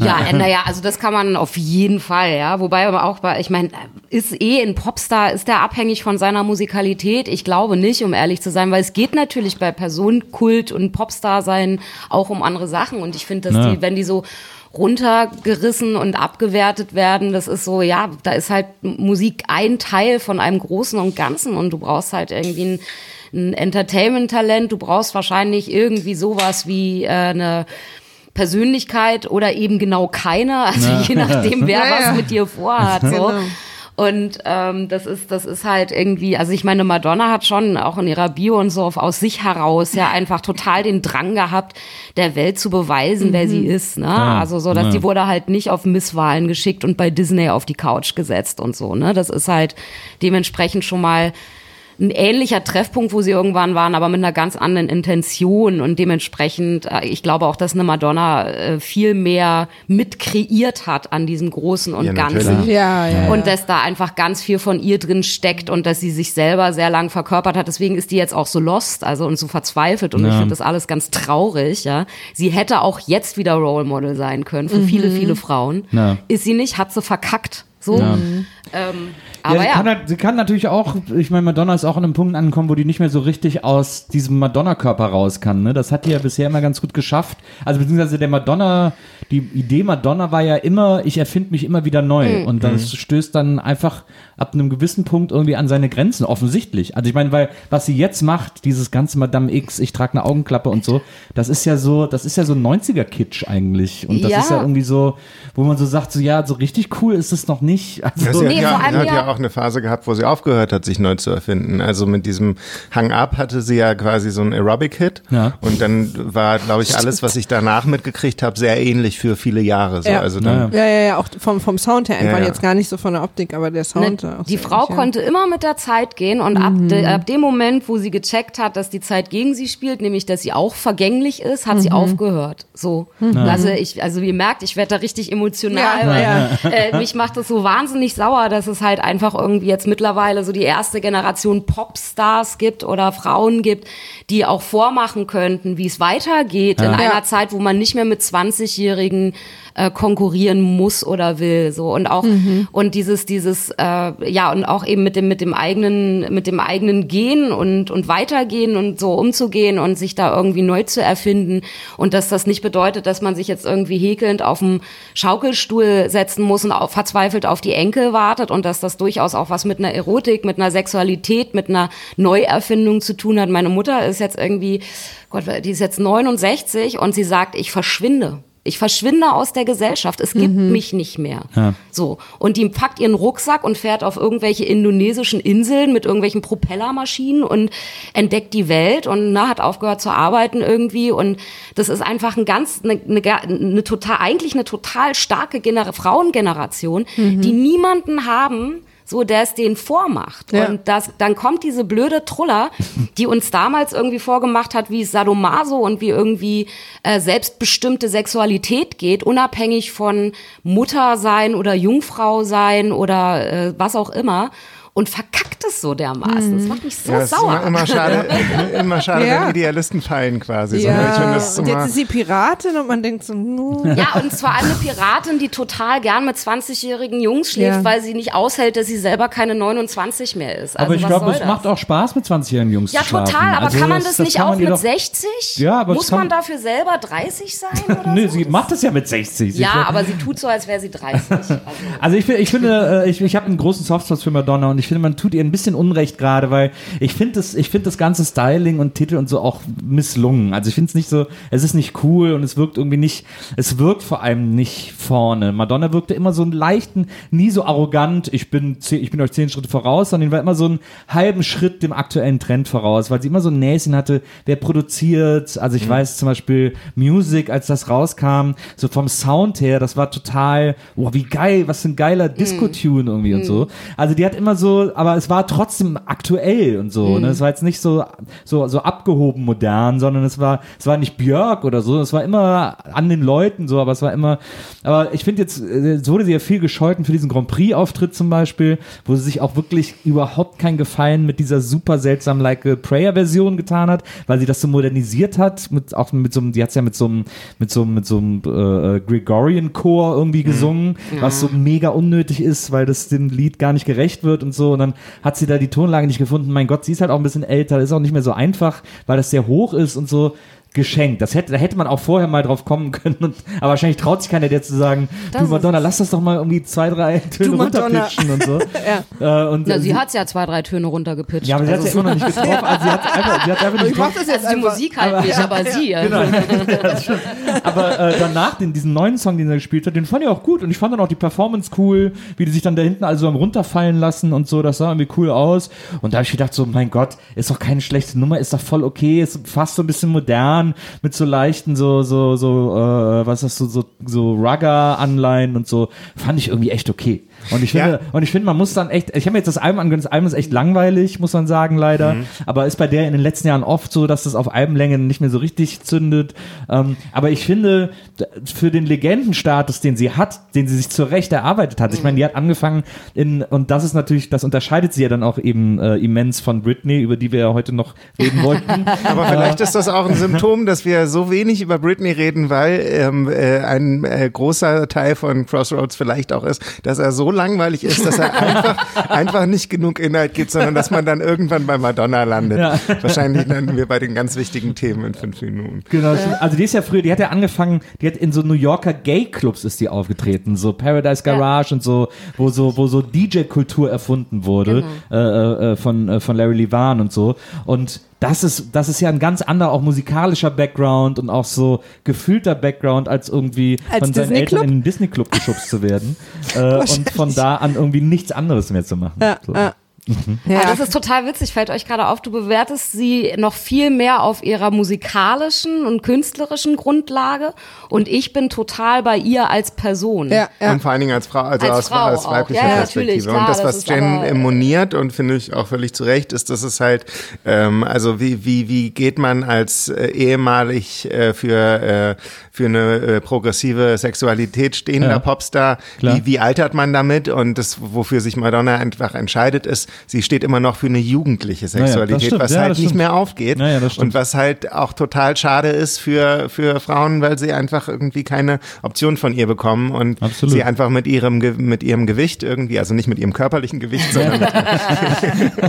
Ja, naja, also das kann man auf jeden Fall, ja. Wobei aber auch bei, ich meine, ist eh ein Popstar, ist der abhängig von seiner Musikalität? Ich glaube nicht, um ehrlich zu sein, weil es geht natürlich bei Personenkult und Popstar sein auch um andere Sachen. Und ich finde, dass Ja. die, wenn die so runtergerissen und abgewertet werden, das ist so, ja, da ist halt Musik ein Teil von einem Großen und Ganzen und du brauchst halt irgendwie ein, ein Entertainment-Talent, du brauchst wahrscheinlich irgendwie sowas wie äh, eine Persönlichkeit oder eben genau keine, also je nachdem, wer Ja, ja. was mit dir vorhat. So. Genau. Und ähm, das ist, das ist halt irgendwie, also ich meine, Madonna hat schon auch in ihrer Bio und so auf, aus sich heraus ja einfach total den Drang gehabt, der Welt zu beweisen, wer sie ist. Ne? also so, dass ja. die wurde halt nicht auf Misswahlen geschickt und bei Disney auf die Couch gesetzt und so. Ne? Das ist halt dementsprechend schon mal ein ähnlicher Treffpunkt, wo sie irgendwann waren, aber mit einer ganz anderen Intention und dementsprechend, äh, ich glaube auch, dass eine Madonna äh, viel mehr mit kreiert hat an diesem Großen und Ja, Ganzen. Ja, ja. ja. Und dass da einfach ganz viel von ihr drin steckt und dass sie sich selber sehr lang verkörpert hat. Deswegen ist die jetzt auch so lost, also und so verzweifelt. Und ich finde das alles ganz traurig, ja. Sie hätte auch jetzt wieder Role Model sein können für viele, viele Frauen. Ja. Ist sie nicht, hat sie verkackt. So. Ja. Ähm, Ja, aber sie, ja. Kann halt, sie kann natürlich auch, ich meine, Madonna ist auch an einem Punkt angekommen, wo die nicht mehr so richtig aus diesem Madonna-Körper raus kann. Ne? Das hat die ja bisher immer ganz gut geschafft. Also beziehungsweise der Madonna, die Idee Madonna war ja immer, ich erfinde mich immer wieder neu. Und das stößt dann einfach ab einem gewissen Punkt irgendwie an seine Grenzen, offensichtlich. Also ich meine, weil was sie jetzt macht, dieses ganze Madame X, ich trage eine Augenklappe und so, das ist ja so, das ist ja so 90er-Kitsch eigentlich. Und das Ja. ist ja irgendwie so, wo man so sagt, so ja, so richtig cool ist es noch nicht. Also, Ja, sie Nee, hat, ja, vor allem hat ja- ja auch eine Phase gehabt, wo sie aufgehört hat, sich neu zu erfinden. Also mit diesem Hang-Up hatte sie ja quasi so einen Aerobic-Hit. Ja. Und dann war, glaube ich, alles, was ich danach mitgekriegt habe, sehr ähnlich für viele Jahre. So. Ja. Also dann, Ja, ja, ja, auch vom, vom Sound her einfach Ja, ja. jetzt gar nicht so von der Optik, aber der Sound. Ne, auch die Frau ähnlich, ja. konnte immer mit der Zeit gehen und ab, de, ab dem Moment, wo sie gecheckt hat, dass die Zeit gegen sie spielt, nämlich dass sie auch vergänglich ist, hat sie aufgehört. So, also ich, also ihr merkt, ich werde da richtig emotional. Ja, weil, ja. Äh, mich macht das so wahnsinnig sauer, dass es halt einfach irgendwie jetzt mittlerweile so die erste Generation Popstars gibt oder Frauen gibt, die auch vormachen könnten, wie es weitergeht in Ja. einer Zeit, wo man nicht mehr mit 20-Jährigen äh, konkurrieren muss oder will so und auch und dieses dieses äh, ja und auch eben mit dem mit dem eigenen mit dem eigenen Gehen und und weitergehen und so umzugehen und sich da irgendwie neu zu erfinden und dass das nicht bedeutet, dass man sich jetzt irgendwie häkelnd auf dem Schaukelstuhl setzen muss und auf, verzweifelt auf die Enkel wartet und dass das durchaus auch was mit einer Erotik, mit einer Sexualität, mit einer Neuerfindung zu tun hat. Meine Mutter ist jetzt irgendwie, Gott, die ist jetzt 69 und sie sagt, ich verschwinde. Ich verschwinde aus der Gesellschaft. Es gibt mich nicht mehr. Ja. So. Und die packt ihren Rucksack und fährt auf irgendwelche indonesischen Inseln mit irgendwelchen Propellermaschinen und entdeckt die Welt und na, hat aufgehört zu arbeiten irgendwie. Und das ist einfach ein ganz, eine, eine, eine total, eigentlich eine total starke Gener Frauengeneration, die niemanden haben, so der es denen vormacht. Ja. Und das, dann kommt diese blöde Truller, die uns damals irgendwie vorgemacht hat, wie es Sadomaso und wie irgendwie äh, selbstbestimmte Sexualität geht, unabhängig von Mutter sein oder Jungfrau sein oder äh, was auch immer. Und verkackt es so dermaßen. Das macht mich so Ja, es ist sauer. immer, immer schade, immer schade Ja. wenn Idealisten fallen quasi. So, das ist und jetzt ist sie Piratin und man denkt so, nu. Ja, und zwar eine Piratin, die total gern mit 20-jährigen Jungs schläft, Ja. weil sie nicht aushält, dass sie selber keine 29 mehr ist. Also aber ich glaube, es das? macht auch Spaß, mit 20-jährigen Jungs Ja, zu schlafen. total, aber Also kann man das, nicht kann auch mit doch- 60? Ja, aber Muss das man dafür selber 30 sein oder Nö, so? sie macht es ja mit 60. Sie ja, aber sie tut so, als wäre sie 30. Also, Also ich, finde- ich finde, äh, ich, ich habe einen großen Softspot für Madonna und ich finde, man tut ihr ein bisschen Unrecht gerade, weil ich finde das, ich finde das ganze Styling und Titel und so auch misslungen. Also ich finde es nicht so, es ist nicht cool und es wirkt irgendwie nicht, es wirkt vor allem nicht vorne. Madonna wirkte immer so einen leichten, nie so arrogant, ich bin, ich bin euch zehn Schritte voraus, sondern war immer so einen halben Schritt dem aktuellen Trend voraus, weil sie immer so ein Näschen hatte, wer produziert, also ich weiß zum Beispiel Music, als das rauskam, so vom Sound her, das war total, boah, wie geil, was für ein geiler Disco-Tune irgendwie und so. Also die hat immer so, aber es war trotzdem aktuell und so, ne? Es war jetzt nicht so, so, so abgehoben modern, sondern es war, es war nicht Björk oder so, es war immer an den Leuten so, aber es war immer, aber ich finde jetzt, äh, es wurde sie ja viel gescholten für diesen Grand Prix-Auftritt zum Beispiel, wo sie sich auch wirklich überhaupt keinen Gefallen mit dieser super seltsamen Like a Prayer-Version getan hat, weil sie das so modernisiert hat, mit, auch mit so einem, die hat es ja mit so einem, mit so einem, mit so einem äh, Gregorian-Chor irgendwie gesungen, was so mega unnötig ist, weil das dem Lied gar nicht gerecht wird und so. Und dann hat sie da die Tonlage nicht gefunden. Mein Gott, sie ist halt auch ein bisschen älter, ist auch nicht mehr so einfach, weil das sehr hoch ist und so. Geschenkt. Das hätte, da hätte man auch vorher mal drauf kommen können. Und, aber wahrscheinlich traut sich keiner, der zu sagen, Das du Madonna, lass das doch mal irgendwie zwei, drei Töne runterpitchen und so. ja. äh, und, na, äh, sie hat ja zwei, drei Töne runtergepitcht. ja, aber sie hat also, ja immer noch nicht getroffen. Also sie hat einfach, sie hat einfach nicht Ich mach getroffen. das jetzt also die. Musik halt nicht, aber sie. Genau. Aber äh, danach, den, diesen neuen Song, den er gespielt hat, den fand ich auch gut. Und ich fand dann auch die Performance cool, wie die sich dann da hinten also am runterfallen lassen und so. Das sah irgendwie cool aus. Und da habe ich gedacht, so, mein Gott, ist doch keine schlechte Nummer, ist doch voll okay, ist fast so ein bisschen modern, mit so leichten, so, so, so, äh, was das, so, so, so Rugger-Anleihen und so. Fand ich irgendwie echt okay. Und ich finde, Ja. und ich finde, man muss dann echt, ich habe mir jetzt das Album angehört, das Album ist echt langweilig, muss man sagen, leider. Mhm. Aber ist bei der in den letzten Jahren oft so, dass das auf Albenlänge nicht mehr so richtig zündet. Ähm, aber ich finde, für den Legendenstatus, den sie hat, den sie sich zu Recht erarbeitet hat, ich meine, die hat angefangen in, und das ist natürlich, das unterscheidet sie ja dann auch eben äh, immens von Britney, über die wir ja heute noch reden wollten. Aber vielleicht ist das auch ein Symptom, dass wir so wenig über Britney reden, weil ähm, äh, ein äh, großer Teil von Crossroads vielleicht auch ist, dass er so langweilig ist, dass er einfach, einfach nicht genug Inhalt gibt, sondern dass man dann irgendwann bei Madonna landet. Ja. Wahrscheinlich landen wir bei den ganz wichtigen Themen in fünf Minuten. Genau, also die ist ja früher, die hat ja angefangen, die hat in so New Yorker Gay-Clubs ist die aufgetreten, so Paradise Garage und so, wo so, wo so DJ-Kultur erfunden wurde äh, äh, von, äh, von Larry Levan und so. Und das ist, das ist ja ein ganz anderer, auch musikalischer Background und auch so gefühlter Background, als irgendwie Als von seinen? Eltern in den Disney-Club geschubst zu werden. äh, und von da an irgendwie nichts anderes mehr zu machen. Ja, so. ja. Aber Ja. das ist total witzig, fällt euch gerade auf, du bewertest sie noch viel mehr auf ihrer musikalischen und künstlerischen Grundlage und ich bin total bei ihr als Person. ja, ja. Und vor allen Dingen als Frau, also Als aus, Frau aus auch. weiblicher Ja, Perspektive. klar, und das, das was ist Jen moniert und finde ich auch völlig zu Recht, ist, dass es halt, ähm, also wie, wie, wie geht man als äh, ehemalig äh, für, äh, für eine äh, progressive Sexualität stehender Ja. Popstar, Klar. wie, wie altert man damit? Und das, wofür sich Madonna einfach entscheidet, ist, sie steht immer noch für eine jugendliche Sexualität, stimmt. was Ja, halt nicht mehr aufgeht. Ja, ja, das stimmt. und was halt auch total schade ist für, für Frauen, weil sie einfach irgendwie keine Option von ihr bekommen und Absolut. sie einfach mit ihrem, mit ihrem Gewicht irgendwie, also nicht mit ihrem körperlichen Gewicht, sondern mit,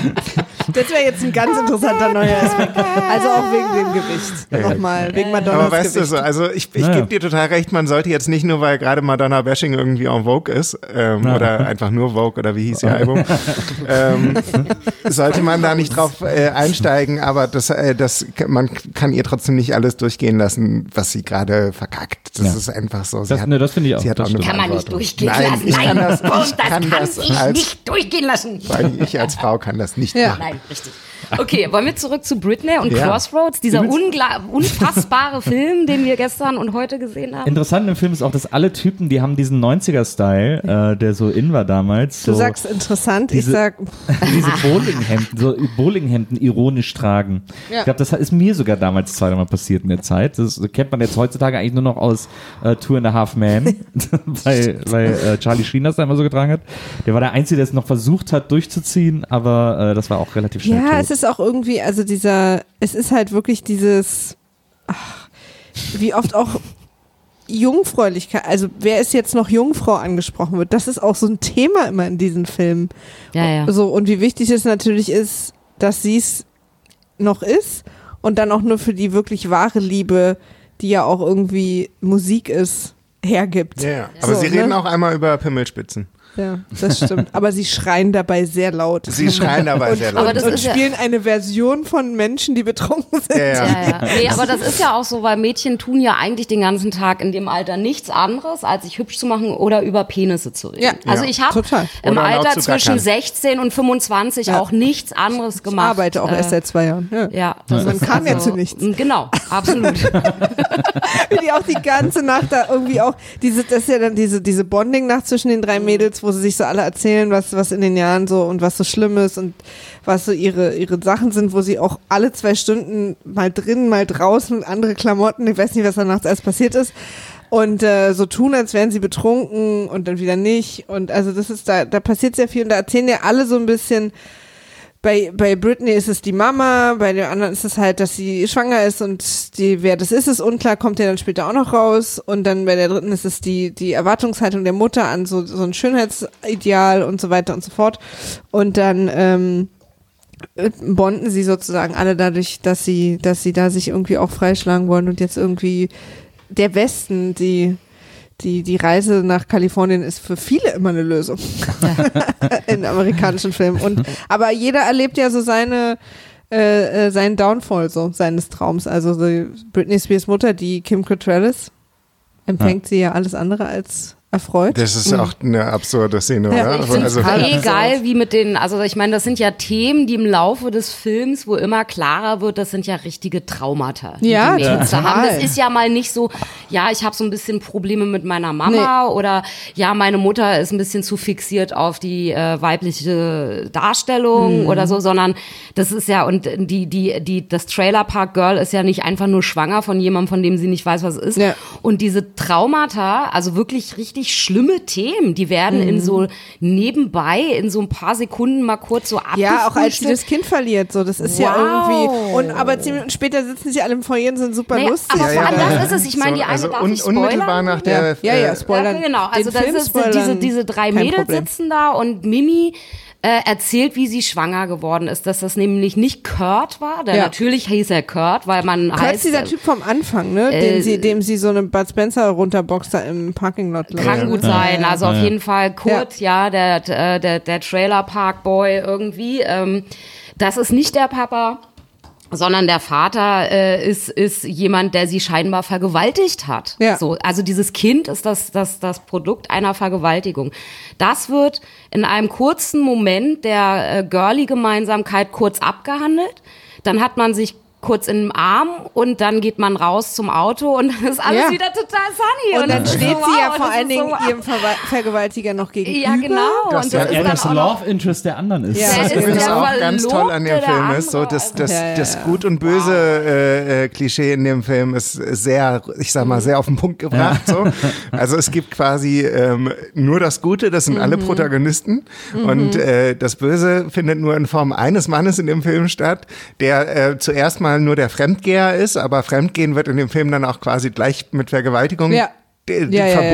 Das wäre jetzt ein ganz interessanter neuer Aspekt. Also auch wegen dem Gewicht. Nochmal, wegen Madonnas Aber weißt Gewicht. du so, also ich, ich Naja. gebe dir total recht, man sollte jetzt nicht nur, weil gerade Madonna Bashing irgendwie en Vogue ist, ähm, oder einfach nur Vogue oder wie hieß ihr Album, ähm, sollte man da nicht drauf äh, einsteigen, aber das, äh, das, man kann ihr trotzdem nicht alles durchgehen lassen, was sie gerade verkackt. Das Ja. ist einfach so. Sie Das- ne, das finde ich auch. Sie hat Das auch eine. Kann man nicht durchgehen Nein, lassen. Ich Nein, kann das, ich das kann kann das ich als, nicht durchgehen lassen. allem ich als Frau kann das nicht Ja. machen. Richtig. Okay, wollen wir zurück zu Britney und Ja. Crossroads, dieser unfassbare Film, den wir gestern und heute gesehen haben? Interessant im Film ist auch, dass alle Typen, die haben diesen 90er-Style, äh, der so in war damals. Du so sagst interessant, ich diese- sag, diese Bowlinghemden, so Bowlinghemden ironisch tragen. Ja. Ich glaube, das ist mir sogar damals zweimal passiert in der Zeit. Das kennt man jetzt heutzutage eigentlich nur noch aus äh, Two and a Half Man, weil, weil äh, Charlie Sheen das da immer so getragen hat. Der war der Einzige, der es noch versucht hat durchzuziehen, aber äh, das war auch relativ schnell. ja, tot. es ist auch irgendwie, also dieser, es ist halt wirklich dieses, ach, wie oft auch Jungfräulichkeit, also wer ist jetzt noch Jungfrau angesprochen wird, das ist auch so ein Thema immer in diesen Filmen. Ja, ja. So, und wie wichtig es natürlich ist, dass sie es noch ist und dann auch nur für die wirklich wahre Liebe, die ja auch irgendwie Musik ist, hergibt. Ja, ja. Aber So, sie reden ne? auch einmal über Pimmelspitzen. Ja, das stimmt. Aber sie schreien dabei sehr laut. Sie schreien dabei sehr laut. Aber das und ist ja- spielen eine Version von Menschen, die betrunken sind. ja, ja. Ja, ja. Nee, aber das ist ja auch so, weil Mädchen tun ja eigentlich den ganzen Tag in dem Alter nichts anderes, als sich hübsch zu machen oder über Penisse zu reden. Ja. also Ja. ich habe im Oder Alter zwischen 16 und 25 Ja. auch nichts anderes Ich gemacht. arbeite auch Äh, erst seit zwei Jahren. Ja. Ja, das Man ist kam ja also, zu nichts. Genau, absolut. Wie die auch die ganze Nacht da irgendwie auch, diese, das ist ja dann diese, diese Bonding-Nacht zwischen den drei Mädels, wo sie sich so alle erzählen, was, was in den Jahren so und was so schlimm ist und was so ihre, ihre Sachen sind, wo sie auch alle zwei Stunden mal drinnen, mal draußen, andere Klamotten, ich weiß nicht, was da nachts alles passiert ist. Und äh, so tun, als wären sie betrunken und dann wieder nicht. Und also das ist da, da passiert sehr viel und da erzählen ja alle so ein bisschen, bei, bei Britney ist es die Mama, bei den anderen ist es halt, dass sie schwanger ist und die, wer das ist, ist unklar, kommt ja dann später auch noch raus. Und dann bei der dritten ist es die, die Erwartungshaltung der Mutter an so, so ein Schönheitsideal und so weiter und so fort. Und dann, ähm, bonden sie sozusagen alle dadurch, dass sie, dass sie da sich irgendwie auch freischlagen wollen und jetzt irgendwie der Westen, die, die, die Reise nach Kalifornien ist für viele immer eine Lösung in amerikanischen Filmen. Und, aber jeder erlebt ja so seine, äh, äh, seinen Downfall so, seines Traums. Also so Britney Spears Mutter, die Kim Cattrall empfängt sie ja alles andere als erfreut. Das ist auch eine absurde Szene, Ja, oder? ich find's also, total- Eh geil, wie mit den, also ich meine, das sind ja Themen, die im Laufe des Films, wo immer klarer wird, das sind ja richtige Traumata, die Ja, die Mädels da haben. Das ist ja mal nicht so, ja, ich habe so ein bisschen Probleme mit meiner Mama oder ja, meine Mutter ist ein bisschen zu fixiert auf die äh, weibliche Darstellung Mhm. oder so, sondern das ist ja und die die die das Trailer Park Girl ist ja nicht einfach nur schwanger von jemandem, von dem sie nicht weiß, was es ist. Ja. Und diese Traumata, also wirklich richtig schlimme Themen, die werden Mhm. in so nebenbei, in so ein paar Sekunden mal kurz so Ja, auch als sie das Kind verliert, so, das ist ja Wow. irgendwie, und aber zehn Minuten später sitzen sie alle im Foyer und sind super Naja, lustig. aber Ja, vor allem ja. das ist es. Ich meine, die eine also darf un, ich spoilern. unmittelbar nach der ja, ja, ja, äh, spoilern. Ja, genau. Also ist spoilern, diese, diese drei kein Mädels Problem. sitzen da und Mimi äh, erzählt, wie sie schwanger geworden ist, dass das nämlich nicht Kurt war. Der Ja. natürlich hieß er Kurt, weil man Kurt heißt ist dieser äh, Typ vom Anfang, ne? äh, dem, sie, dem sie so eine Bud Spencer runterboxt da im Parking Lot. glaub ich, Kann gut sein. Also auf jeden Fall Kurt, ja, der, der, der, der Trailer Park Boy irgendwie. Ähm, das ist nicht der Papa. Sondern der Vater äh, ist, ist jemand, der sie scheinbar vergewaltigt hat. Ja. So, also dieses Kind ist das, das, das Produkt einer Vergewaltigung. Das wird in einem kurzen Moment der äh, Girly-Gemeinsamkeit kurz abgehandelt. Dann hat man sich kurz in den Arm und dann geht man raus zum Auto und dann ist alles Ja. wieder total sunny. Und dann das ist steht so, sie ja wow, vor das allen so, Dingen wow. ihrem Verwa Vergewaltiger noch gegenüber. Ja, genau. Das und war- das er ist dann das Love Interest der anderen ist. Ja. Was Der ist übrigens auch ganz toll an dem Film ist, so andere. das, das, Ja, ja, das. Gut und Böse äh, äh, Klischee in dem Film ist sehr, ich sag mal, sehr auf den Punkt gebracht. So. Also es gibt quasi ähm, nur das Gute, das sind alle Mhm. Protagonisten und äh, das Böse findet nur in Form eines Mannes in dem Film statt, der äh, zuerst mal nur der Fremdgeher ist, aber Fremdgehen wird in dem Film dann auch quasi gleich mit Vergewaltigung Ja. Ja, verbunden,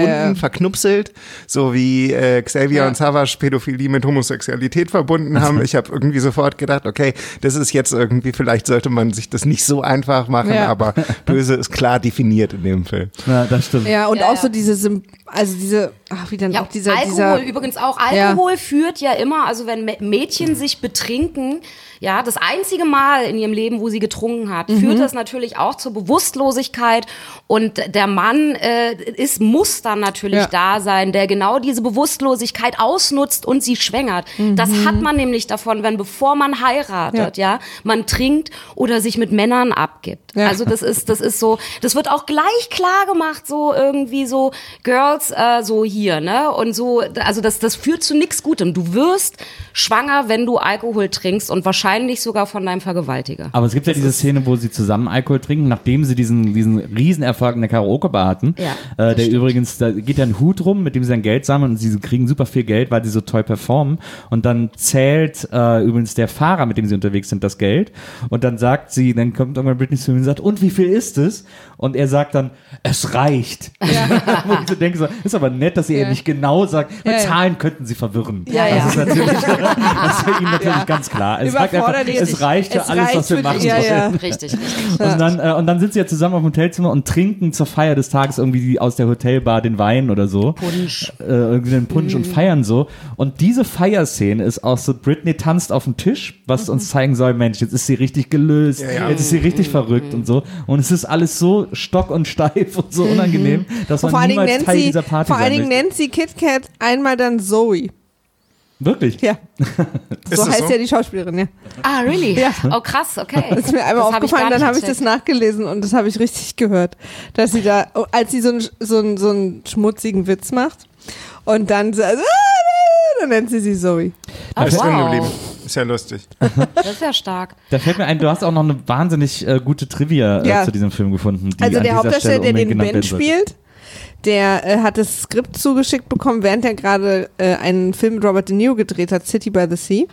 ja, ja. verknupselt, so wie äh, Xavier Ja. und Savage Pädophilie mit Homosexualität verbunden haben. Ich habe irgendwie sofort gedacht, okay, das ist jetzt irgendwie, vielleicht sollte man sich das nicht so einfach machen, Ja. aber böse ist klar definiert in dem Film. Ja, das stimmt. Ja, und Ja, auch ja. so diese, Sym- also diese, ach, wie dann Ja, auch dieser, Alkohol dieser, übrigens auch. Alkohol führt ja immer, also wenn Mä- Mädchen sich betrinken, ja, das einzige Mal in ihrem Leben, wo sie getrunken hat, Mhm. führt das natürlich auch zur Bewusstlosigkeit und der Mann äh, ist, muss dann natürlich Ja. da sein, der genau diese Bewusstlosigkeit ausnutzt und sie schwängert. Das Mhm. hat man nämlich davon, wenn bevor man heiratet, ja, man trinkt oder sich mit Männern abgibt. Ja. Also das ist, das ist so, das wird auch gleich klar gemacht, so irgendwie so Girls, äh, so hier, ne? Und so, also das, das führt zu nichts Gutem. Du wirst schwanger, wenn du Alkohol trinkst und wahrscheinlich sogar von deinem Vergewaltiger. Aber es gibt ja diese Szene, wo sie zusammen Alkohol trinken, nachdem sie diesen, diesen Riesenerfolg in der Karaoke-Bar hatten. Ja, äh, der übrigens, da geht ja ein Hut rum, mit dem sie dann Geld sammeln und sie kriegen super viel Geld, weil sie so toll performen. Und dann zählt äh, übrigens der Fahrer, mit dem sie unterwegs sind, das Geld. Und dann sagt sie, dann kommt irgendwann Britney zu ihm und sagt, und wie viel ist es? Und er sagt dann, es reicht. wo ich so denke, so, ist aber nett, dass ihr Ja. nicht genau sagt, mit Ja, ja. Zahlen könnten sie verwirren. Ja, ja. Das ist natürlich, das ist für ihn natürlich ganz klar. Es, sagt einfach, es reicht für Es alles, reicht was wir machen ja, ja. Richtig, richtig. Und dann, äh, und dann sind sie ja zusammen auf dem Hotelzimmer und trinken zur Feier des Tages irgendwie aus der Hotelbar den Wein oder so. Punsch. Äh, irgendwie den Punsch und feiern so. Und diese Feierszene ist auch so, Britney tanzt auf dem Tisch, was uns zeigen soll, Mensch, jetzt ist sie richtig gelöst, ja. jetzt ist sie richtig verrückt und so. Und es ist alles so stock und steif und so unangenehm, dass man vor allen Dingen niemals nennt Teil sie, dieser Party vor allen Dingen sie KitKat einmal dann Zoe. Wirklich? Ja. So heißt so? ja die Schauspielerin, ja. Ah, really? Ja. Oh, krass, okay. Das ist mir einmal Das hab aufgefallen, gar dann habe ich das nachgelesen und das habe ich richtig gehört, dass sie da, oh, als sie so einen so einen- so einen schmutzigen Witz macht und dann, so, ah, dann nennt sie sie Zoe. Oh, ist drin wow. geblieben. Ist ja lustig. Das ist ja stark. Da fällt mir ein, du hast auch noch eine wahnsinnig äh, gute Trivia äh, Ja. zu diesem Film gefunden. Die Also der Hauptdarsteller, Stelle der den Ben spielt, der äh, hat das Skript zugeschickt bekommen, während er gerade äh, einen Film mit Robert De Niro gedreht hat, City by the Sea,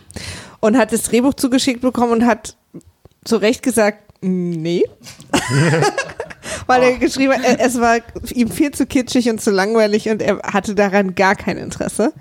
und hat das Drehbuch zugeschickt bekommen und hat zu Recht gesagt, nee. Weil er geschrieben hat, es war ihm viel zu kitschig und zu langweilig und er hatte daran gar kein Interesse.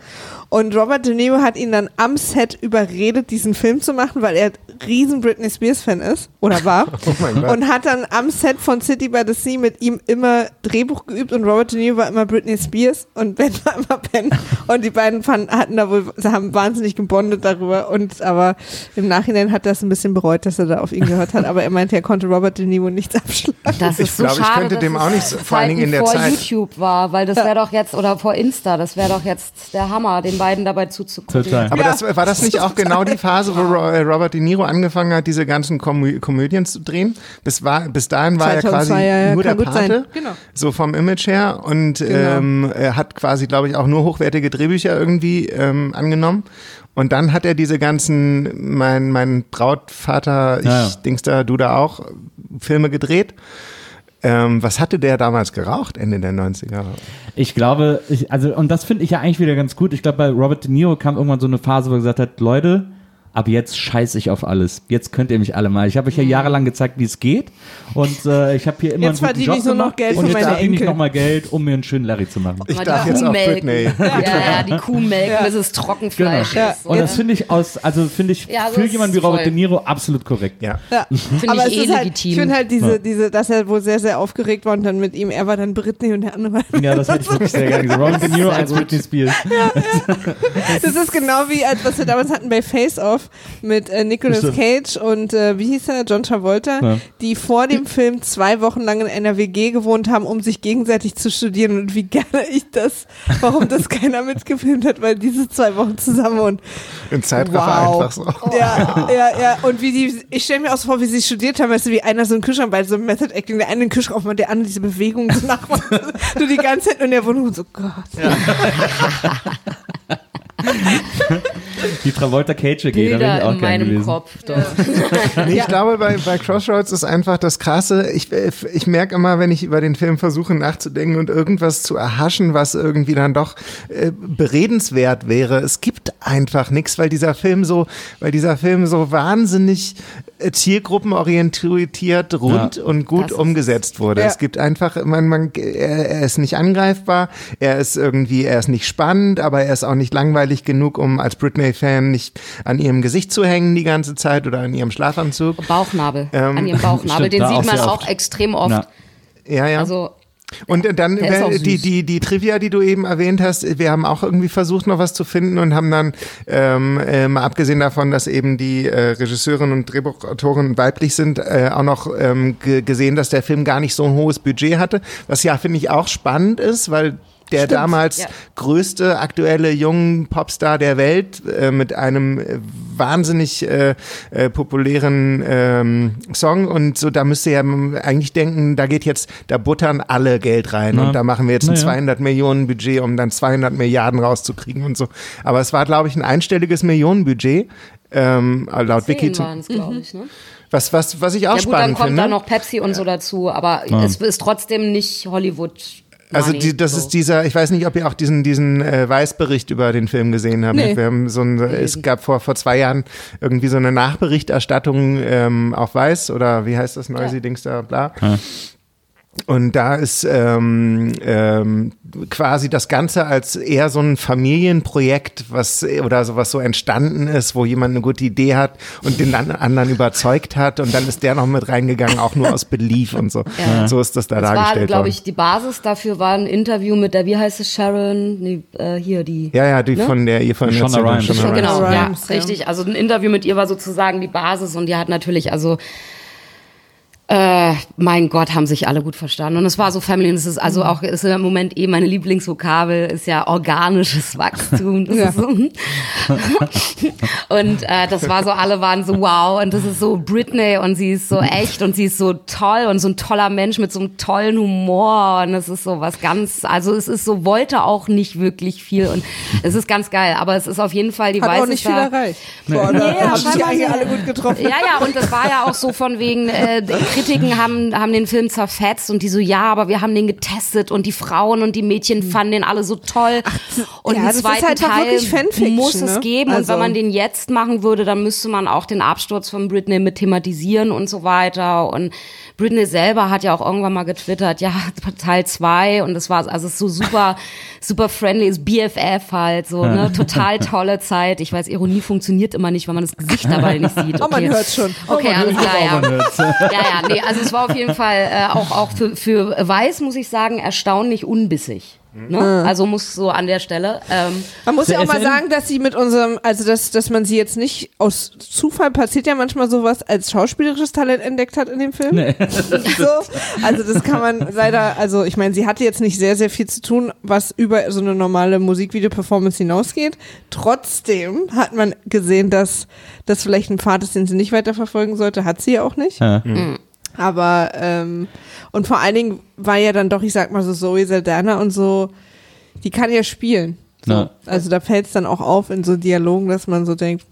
Und Robert De Niro hat ihn dann am Set überredet, diesen Film zu machen, weil er riesen Britney Spears Fan ist oder war. Oh und hat dann am Set von City by the Sea mit ihm immer Drehbuch geübt und Robert De Niro war immer Britney Spears und Ben war immer Ben. Und die beiden fanden, hatten da wohl, sie haben wahnsinnig gebondet darüber und aber im Nachhinein hat er das ein bisschen bereut, dass er da auf ihn gehört hat. Aber er meinte, er konnte Robert De Niro nichts abschlagen. Das Ich so glaub, ich könnte dem auch nicht so- vor allen Dingen in der vor Zeit- YouTube war, weil das wäre doch jetzt, oder vor Insta, das wäre doch jetzt der Hammer, den beiden dabei zuzugucken. Total. Aber Ja. das, war das nicht auch genau die Phase, wo äh, Robert De Niro angefangen hat, diese ganzen Komö Komödien zu drehen? Bis, war, bis dahin war er 2002, quasi ja, ja, nur der. Pate, Genau. so vom Image her und ähm, er hat quasi, glaube ich, auch nur hochwertige Drehbücher irgendwie ähm, angenommen. Und dann hat er diese ganzen, mein, mein Brautvater, ich, Ja, ja. Dings da, du da auch, Filme gedreht. Ähm, was hatte der damals geraucht, Ende der 90er? Ich glaube, ich, also, und das finde ich ja eigentlich wieder ganz gut. Ich glaube, bei Robert De Niro kam irgendwann so eine Phase, wo er gesagt hat, Leute, ab jetzt scheiße ich auf alles. Jetzt könnt ihr mich alle mal. Ich habe euch ja jahrelang gezeigt, wie es geht. Und äh, ich habe hier immer Mhm. Jetzt einen guten verdiene Job ich nur noch. Geld und für jetzt meine verdiene ich nochmal Geld, um mir einen schönen Larry zu machen. Ich Mal darf die jetzt Kuh auf melken. Britney. Ja, ja, die Kuh melken, bis es Trockenfleisch Genau. ist. Und das finde ich aus, also finde ich Ja, das für jemanden wie Robert voll. De Niro absolut korrekt. Ja. Ja. Finde Aber ich eh ist halt, legitim. ich finde halt diese, Ja. diese, dass er wohl sehr, sehr aufgeregt war und dann mit ihm, er war dann Britney und der andere war. Ja, das hätte ich wirklich sehr gerne gesehen. Robert De Niro als Britney Spears. Das ist genau wie, als was wir damals hatten bei Face Off mit äh, Nicolas Stimmt. Cage und äh, wie hieß er, John Travolta, Ja. die vor dem Film zwei Wochen lang in einer WG gewohnt haben, um sich gegenseitig zu studieren und wie gerne ich das, warum das keiner mitgefilmt hat, weil diese zwei Wochen zusammen und Im Zeitraffer Wow. einfach so. ja, ja, ja. Und wie die, ich stelle mir auch so vor, wie sie studiert haben, weißt du, wie einer so einen Kühlschrank bei so einem Method Acting, der eine den Kühlschrank aufmacht, der andere diese Bewegung so nachmacht. du die ganze Zeit in der Wohnung und so, Gott. Die Travolta Cage geht, da bin ich auch in gerne meinem gewesen. Kopf. Doch. Nee, ich glaube, bei, bei Crossroads ist einfach das Krasse. Ich, ich merke immer, wenn ich über den Film versuche nachzudenken und irgendwas zu erhaschen, was irgendwie dann doch äh, beredenswert wäre. Es gibt einfach nichts, weil dieser Film so, weil dieser Film so wahnsinnig äh, zielgruppenorientiert, rund und gut Das umgesetzt wurde. Ja. Es gibt einfach, man, man, er, er ist nicht angreifbar, er ist irgendwie, er ist nicht spannend, aber er ist auch nicht langweilig genug, um als Britney-Fan nicht an ihrem Gesicht zu hängen die ganze Zeit oder an ihrem Schlafanzug. Bauchnabel. Ähm, an ihrem Bauchnabel. stimmt, Den sieht auch man auch oft. extrem oft. Ja. Ja, ja. Also Und dann die, die, die Trivia, die du eben erwähnt hast, wir haben auch irgendwie versucht, noch was zu finden und haben dann, ähm, äh, mal abgesehen davon, dass eben die äh, Regisseurin und Drehbuchautorin weiblich sind, äh, auch noch ähm, ge gesehen, dass der Film gar nicht so ein hohes Budget hatte, was ja, finde ich, auch spannend ist, weil der damals ja. größte aktuelle jungen Popstar der Welt äh, mit einem äh, wahnsinnig äh, äh, populären ähm, Song und so, da müsste ja eigentlich denken, da geht jetzt, da buttern alle Geld rein Na, und da machen wir jetzt ein ja. 200 Millionen Budget, um dann 200 Milliarden rauszukriegen und so. Aber es war, glaube ich, ein einstelliges Millionenbudget. Ähm, laut Wiki, glaube ich. Ne? was, was, was ich auch Ja gut, dann spannend kommt finde. da noch Pepsi und so dazu, aber es ist trotzdem nicht Hollywood. Also die, das so. ist dieser, ich weiß nicht, ob ihr auch diesen, diesen äh, Weißbericht über den Film gesehen habt. Nee. Wir haben so ein, es gab vor, vor zwei Jahren irgendwie so eine Nachberichterstattung ähm, auf Weiß oder wie heißt das Noisy-Dings da, bla. Und da ist ähm, ähm, quasi das Ganze als eher so ein Familienprojekt, was oder so was so entstanden ist, wo jemand eine gute Idee hat und den an- anderen überzeugt hat und dann ist der noch mit reingegangen, auch nur aus Belief und so. Ja. So ist das da Das war, dargestellt glaube worden. ich, die Basis dafür war ein Interview mit der, wie heißt es, Sharon? Nee, äh, hier, die. Ja, ja, die Ne? von der ihr von Shonda Rhimes. Shonda Ja, Rhimes. Genau, ja, Rhimes, ja. richtig. Also ein Interview mit ihr war sozusagen die Basis und die hat natürlich, also äh, mein Gott, haben sich alle gut verstanden. Und es war so Family, und es ist also auch, ist im Moment eh meine Lieblingsvokabel, ist ja organisches Wachstum. Das Ja. so, und äh, das war so, alle waren so wow und das ist so Britney und sie ist so echt und sie ist so toll und so ein toller Mensch mit so einem tollen Humor und es ist so was ganz, also es ist so, wollte auch nicht wirklich viel und es ist ganz geil, aber es ist auf jeden Fall die Hat Weiße auch nicht viel erreicht. Boah, da Nee, haben sich eigentlich alle gut getroffen. ja, ja, und das war ja auch so von wegen, äh, Kritiken haben, haben den Film zerfetzt und die so, ja, aber wir haben den getestet und die Frauen und die Mädchen fanden den alle so toll. und ja, ist zweiten halt Teil muss es ne? geben. Und Also- wenn man den jetzt machen würde, dann müsste man auch den Absturz von Britney mit thematisieren und so weiter. Und Britney selber hat ja auch irgendwann mal getwittert, ja, Teil zwei und das war, also es ist so super, super friendly, ist BFF halt, so, ne, total tolle Zeit. Ich weiß, Ironie funktioniert immer nicht, weil man das Gesicht dabei nicht sieht. Oh, man Okay. hört's schon. Okay, alles klar, ja. Man hört's. Ja, ja, nee, also es war auf jeden Fall äh, auch, auch für, für Weiß, muss ich sagen, erstaunlich unbissig. Ne? Also muss so an der Stelle. Ähm, Man muss ja auch mal sagen, dass sie mit unserem, also dass, dass man sie jetzt nicht aus Zufall passiert ja manchmal sowas als schauspielerisches Talent entdeckt hat in dem Film. so, also das kann man leider, also ich meine, sie hatte jetzt nicht sehr, sehr viel zu tun, was über so eine normale Musikvideo-Performance hinausgeht. Trotzdem hat man gesehen, dass das vielleicht ein Pfad ist, den sie nicht weiterverfolgen sollte. Hat sie ja auch nicht. Ja. Aber ähm, und vor allen Dingen war ja dann doch, ich sag mal so Zoe Saldana und so, die kann ja spielen. So. Ja. Also da fällt es dann auch auf in so Dialogen, dass man so denkt,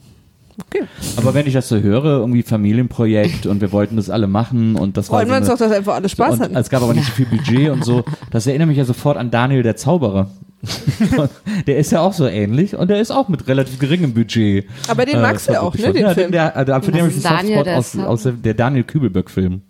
okay, Aber wenn ich das so höre, irgendwie Familienprojekt und wir wollten das alle machen und das war freuen so wir uns doch, dass einfach alle Spaß und hatten. es gab aber nicht so viel Budget und so. Das erinnert mich ja sofort an Daniel der Zauberer. der ist ja auch so ähnlich und der ist auch mit relativ geringem Budget. Aber den magst du ja auch, ne, den ja, Film. Der, der, für den habe ich ist einen Daniel Softspot aus, aus der, der Daniel Kübelböck-Film.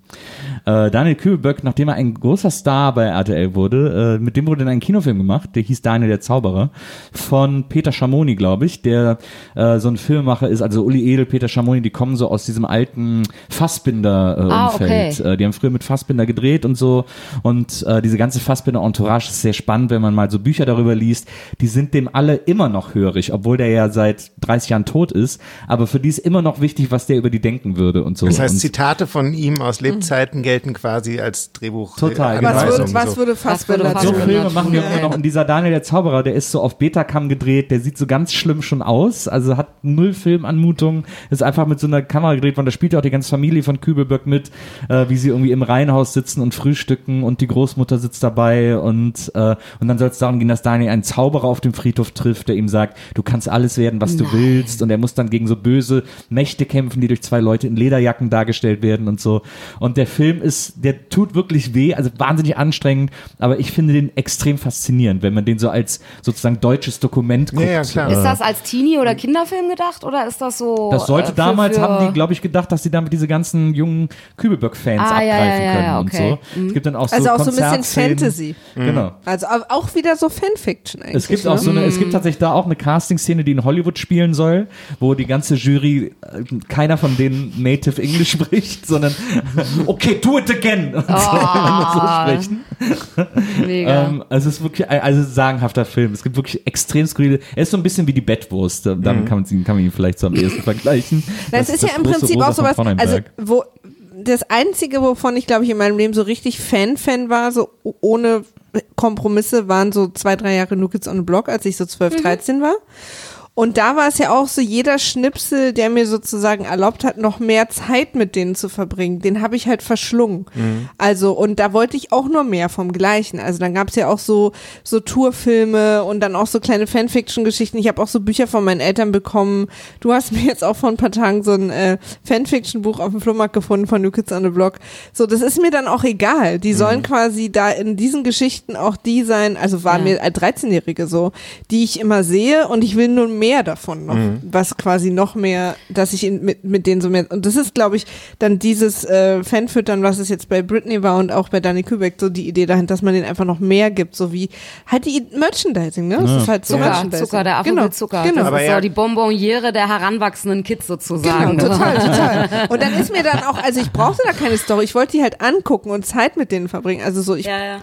Äh, Daniel Kübelböck, nachdem er ein großer Star bei RTL wurde, äh, mit dem wurde dann ein Kinofilm gemacht, der hieß Daniel der Zauberer, von Peter Schamoni, glaube ich, der äh, so ein Filmemacher ist, also Uli Edel, Peter Schamoni, die kommen so aus diesem alten Fassbinder-Umfeld. Ah, okay. Äh, die haben früher mit Fassbinder gedreht und so und äh, diese ganze Fassbinder-Entourage ist sehr spannend, wenn man mal so Bücher darüber liest. Die sind dem alle immer noch hörig, obwohl der ja seit 30 Jahren tot ist, aber für die ist immer noch wichtig, was der über die denken würde und so. Das heißt, und, Zitate von ihm aus Lebzeiten gelten quasi als Drehbuch. Total, äh, was, würde, was so. würde würde so Filme machen wir immer noch. Und dieser Daniel der Zauberer, der ist so auf Betacam gedreht, der sieht so ganz schlimm schon aus, also hat null Filmanmutung, ist einfach mit so einer Kamera gedreht worden, da spielt ja auch die ganze Familie von Kübelböck mit, äh, wie sie irgendwie im Reihenhaus sitzen und frühstücken und die Großmutter sitzt dabei und, äh, und dann soll es darum gehen, dass Daniel einen Zauberer auf dem Friedhof trifft, der ihm sagt, du kannst alles werden, was du willst und er muss dann gegen so böse Mächte kämpfen, die durch zwei Leute in Lederjacken dargestellt werden und so. Und der Film Film ist, der tut wirklich weh, also wahnsinnig anstrengend, aber ich finde den extrem faszinierend, wenn man den so als sozusagen deutsches Dokument guckt. Ja, ja, klar. Ist das als Teenie- oder Kinderfilm gedacht oder ist das so? Das sollte äh, für- damals, für- haben die, glaube ich, gedacht, dass sie damit diese ganzen jungen Kübelböck-Fans Ah, ja, abgreifen ja, ja, können ja, und okay. so. Es gibt dann auch so Also auch so ein bisschen. Fantasy. Genau. Also au- auch wieder so Fanfiction eigentlich. Es gibt ne? auch so eine, es gibt tatsächlich da auch eine Casting-Szene, die in Hollywood spielen soll, wo die ganze Jury, äh, keiner von denen Native English spricht, sondern okay, do it again und so, Ah. so sprechen. Mega. Ähm, also es ist wirklich ein also sagenhafter Film. Es gibt wirklich extrem skurrile. Er ist so ein bisschen wie die Bettwurst. Da- Damit kann, man, ihn- kann man ihn vielleicht so am ehesten vergleichen. Das, ist ja im Prinzip Rosa auch sowas, also wo das einzige, wovon ich glaube ich in meinem Leben so richtig Fan-Fan war, so ohne Kompromisse, waren so zwei, drei Jahre New Kids on the Block, als ich so 12, 13 war. Und da war es ja auch so, jeder Schnipsel, der mir sozusagen erlaubt hat, noch mehr Zeit mit denen zu verbringen, den habe ich halt verschlungen. Also, und da wollte ich auch nur mehr vom Gleichen. Also dann gab es ja auch so, so Tourfilme und dann auch so kleine Fanfiction-Geschichten. Ich habe auch so Bücher von meinen Eltern bekommen. Du hast mir jetzt auch vor ein paar Tagen so ein äh, Fanfiction-Buch auf dem Flohmarkt gefunden von New Kids on the Block. So, das ist mir dann auch egal. Die sollen quasi da in diesen Geschichten auch die sein, also waren Ja. mir als 13-Jährige so, die ich immer sehe und ich will nur mehr davon noch, was quasi noch mehr, dass ich in, mit, mit denen so mehr, und das ist, glaube ich, dann dieses äh, Fanfüttern, was es jetzt bei Britney war und auch bei Danny Kübeck, so die Idee dahin, dass man denen einfach noch mehr gibt, so wie halt die Merchandising, ne? Das ist halt so Zucker, Merchandising. Zucker, der Affe genau, Zucker. Genau. Das Aber ist ja- so die Bonbonniere der heranwachsenden Kids sozusagen. Genau, total, total. Und dann ist mir dann auch, also ich brauchte da keine Story, ich wollte die halt angucken und Zeit mit denen verbringen. Also so, ich, Ja, ja.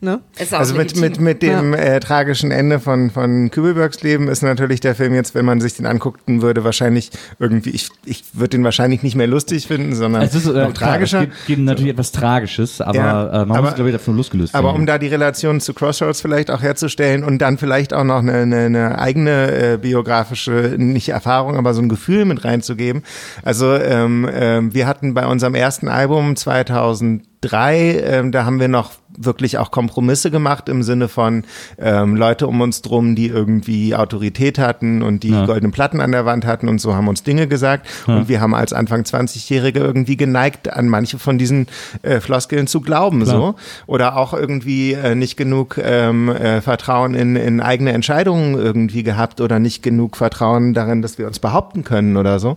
ne? Ist auch Also mit, mit, mit dem äh, tragischen Ende von, von Kübelbergs Leben ist natürlich der Film jetzt, wenn man sich den anguckten würde, wahrscheinlich irgendwie, ich, ich würde den wahrscheinlich nicht mehr lustig finden, sondern Es ist äh, noch klar, tragischer. Es gibt, gibt natürlich etwas Tragisches, aber Ja, äh, man aber- muss glaube ich, davon losgelöst Aber werden. um da die Relation zu Crossroads vielleicht auch herzustellen und dann vielleicht auch noch eine, eine, eine eigene äh, biografische, nicht Erfahrung, aber so ein Gefühl mit reinzugeben. Also ähm, ähm, wir hatten bei unserem ersten Album 2003, ähm, da haben wir noch wirklich auch Kompromisse gemacht im Sinne von ähm, Leute um uns drum, die irgendwie Autorität hatten und die Ja. goldenen Platten an der Wand hatten und so haben uns Dinge gesagt. Und wir haben als Anfang 20-Jährige irgendwie geneigt, an manche von diesen äh, Floskeln zu glauben. so Oder auch irgendwie äh, nicht genug ähm, äh, Vertrauen in, in eigene Entscheidungen irgendwie gehabt oder nicht genug Vertrauen darin, dass wir uns behaupten können oder so.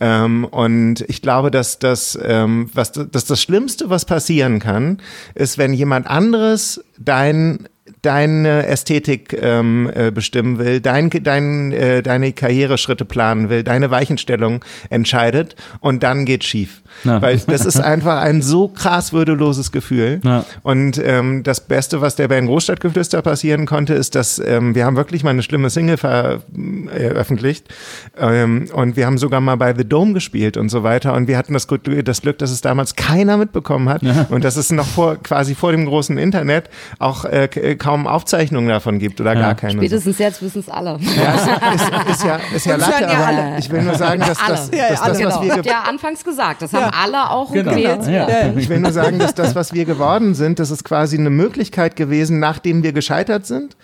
Ähm, und ich glaube, dass das, ähm, was, dass das Schlimmste, was passieren kann, ist, wenn jemand anderes dein deine Ästhetik ähm, äh, bestimmen will, dein, dein, äh, deine Karriereschritte planen will, deine Weichenstellung entscheidet und dann geht schief. Ja. Weil das ist einfach ein so krass würdeloses Gefühl. Ja. Und ähm, das Beste, was der Band Großstadtgeflüster passieren konnte, ist, dass ähm, wir haben wirklich mal eine schlimme Single veröffentlicht ähm, und wir haben sogar mal bei The Dome gespielt und so weiter und wir hatten das Glück, das Glück dass es damals keiner mitbekommen hat und dass es noch vor quasi vor dem großen Internet auch äh, k- kaum Aufzeichnungen davon gibt oder gar keine. Spätestens jetzt wissen es alle. Ja, ist, ist, ist ja, ist ja Latte, ja aber alle. ich will nur sagen, dass das, Ja, dass das, was Genau. wir Habt ja anfangs gesagt. Das haben alle auch Genau, gewählt. ja. Ich will nur sagen, dass das, was wir geworden sind, das ist quasi eine Möglichkeit gewesen, nachdem wir gescheitert sind,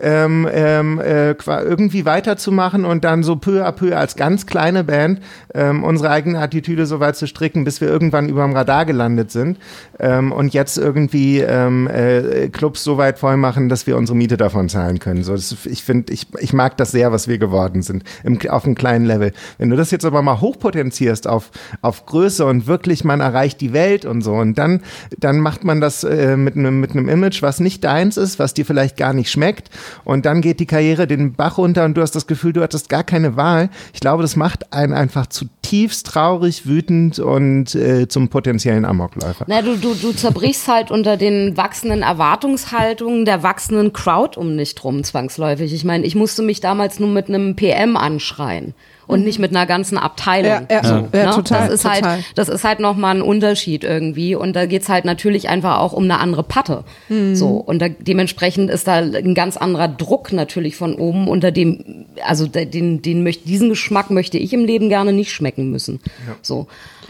ähm, ähm, äh, irgendwie weiterzumachen und dann so peu à peu als ganz kleine Band ähm, unsere eigene Attitüde so weit zu stricken, bis wir irgendwann überm Radar gelandet sind ähm, und jetzt irgendwie ähm, äh, Clubs so weit voll machen, dass wir unsere Miete davon zahlen können. So, das, ich finde, ich, ich mag das sehr, was wir geworden sind, im, auf einem kleinen Level. Wenn du das jetzt aber mal hochpotenzierst auf, auf Größe und wirklich man erreicht die Welt und so und dann, dann macht man das äh, mit einem mit einem Image, was nicht deins ist, was dir vielleicht gar nicht schmeckt und dann geht die Karriere den Bach runter und du hast das Gefühl, du hattest gar keine Wahl. Ich glaube, das macht einen einfach zutiefst traurig, wütend und äh, zum potenziellen Amokläufer. Na, du, du, du zerbrichst halt unter den wachsenden Erwartungshaltungen der wachsenden Crowd um dich drum, zwangsläufig. Ich meine, ich musste mich damals nur mit einem PM anschreien und nicht mit einer ganzen Abteilung. Ja, ja, so, ja, ne? total, Das ist total. halt, das ist halt nochmal ein Unterschied irgendwie. Und da geht's halt natürlich einfach auch um eine andere Patte. Mhm. So. Und da, dementsprechend ist da ein ganz anderer Druck natürlich von oben, unter dem, also der- den, den möchte, diesen Geschmack möchte ich im Leben gerne nicht schmecken müssen. So.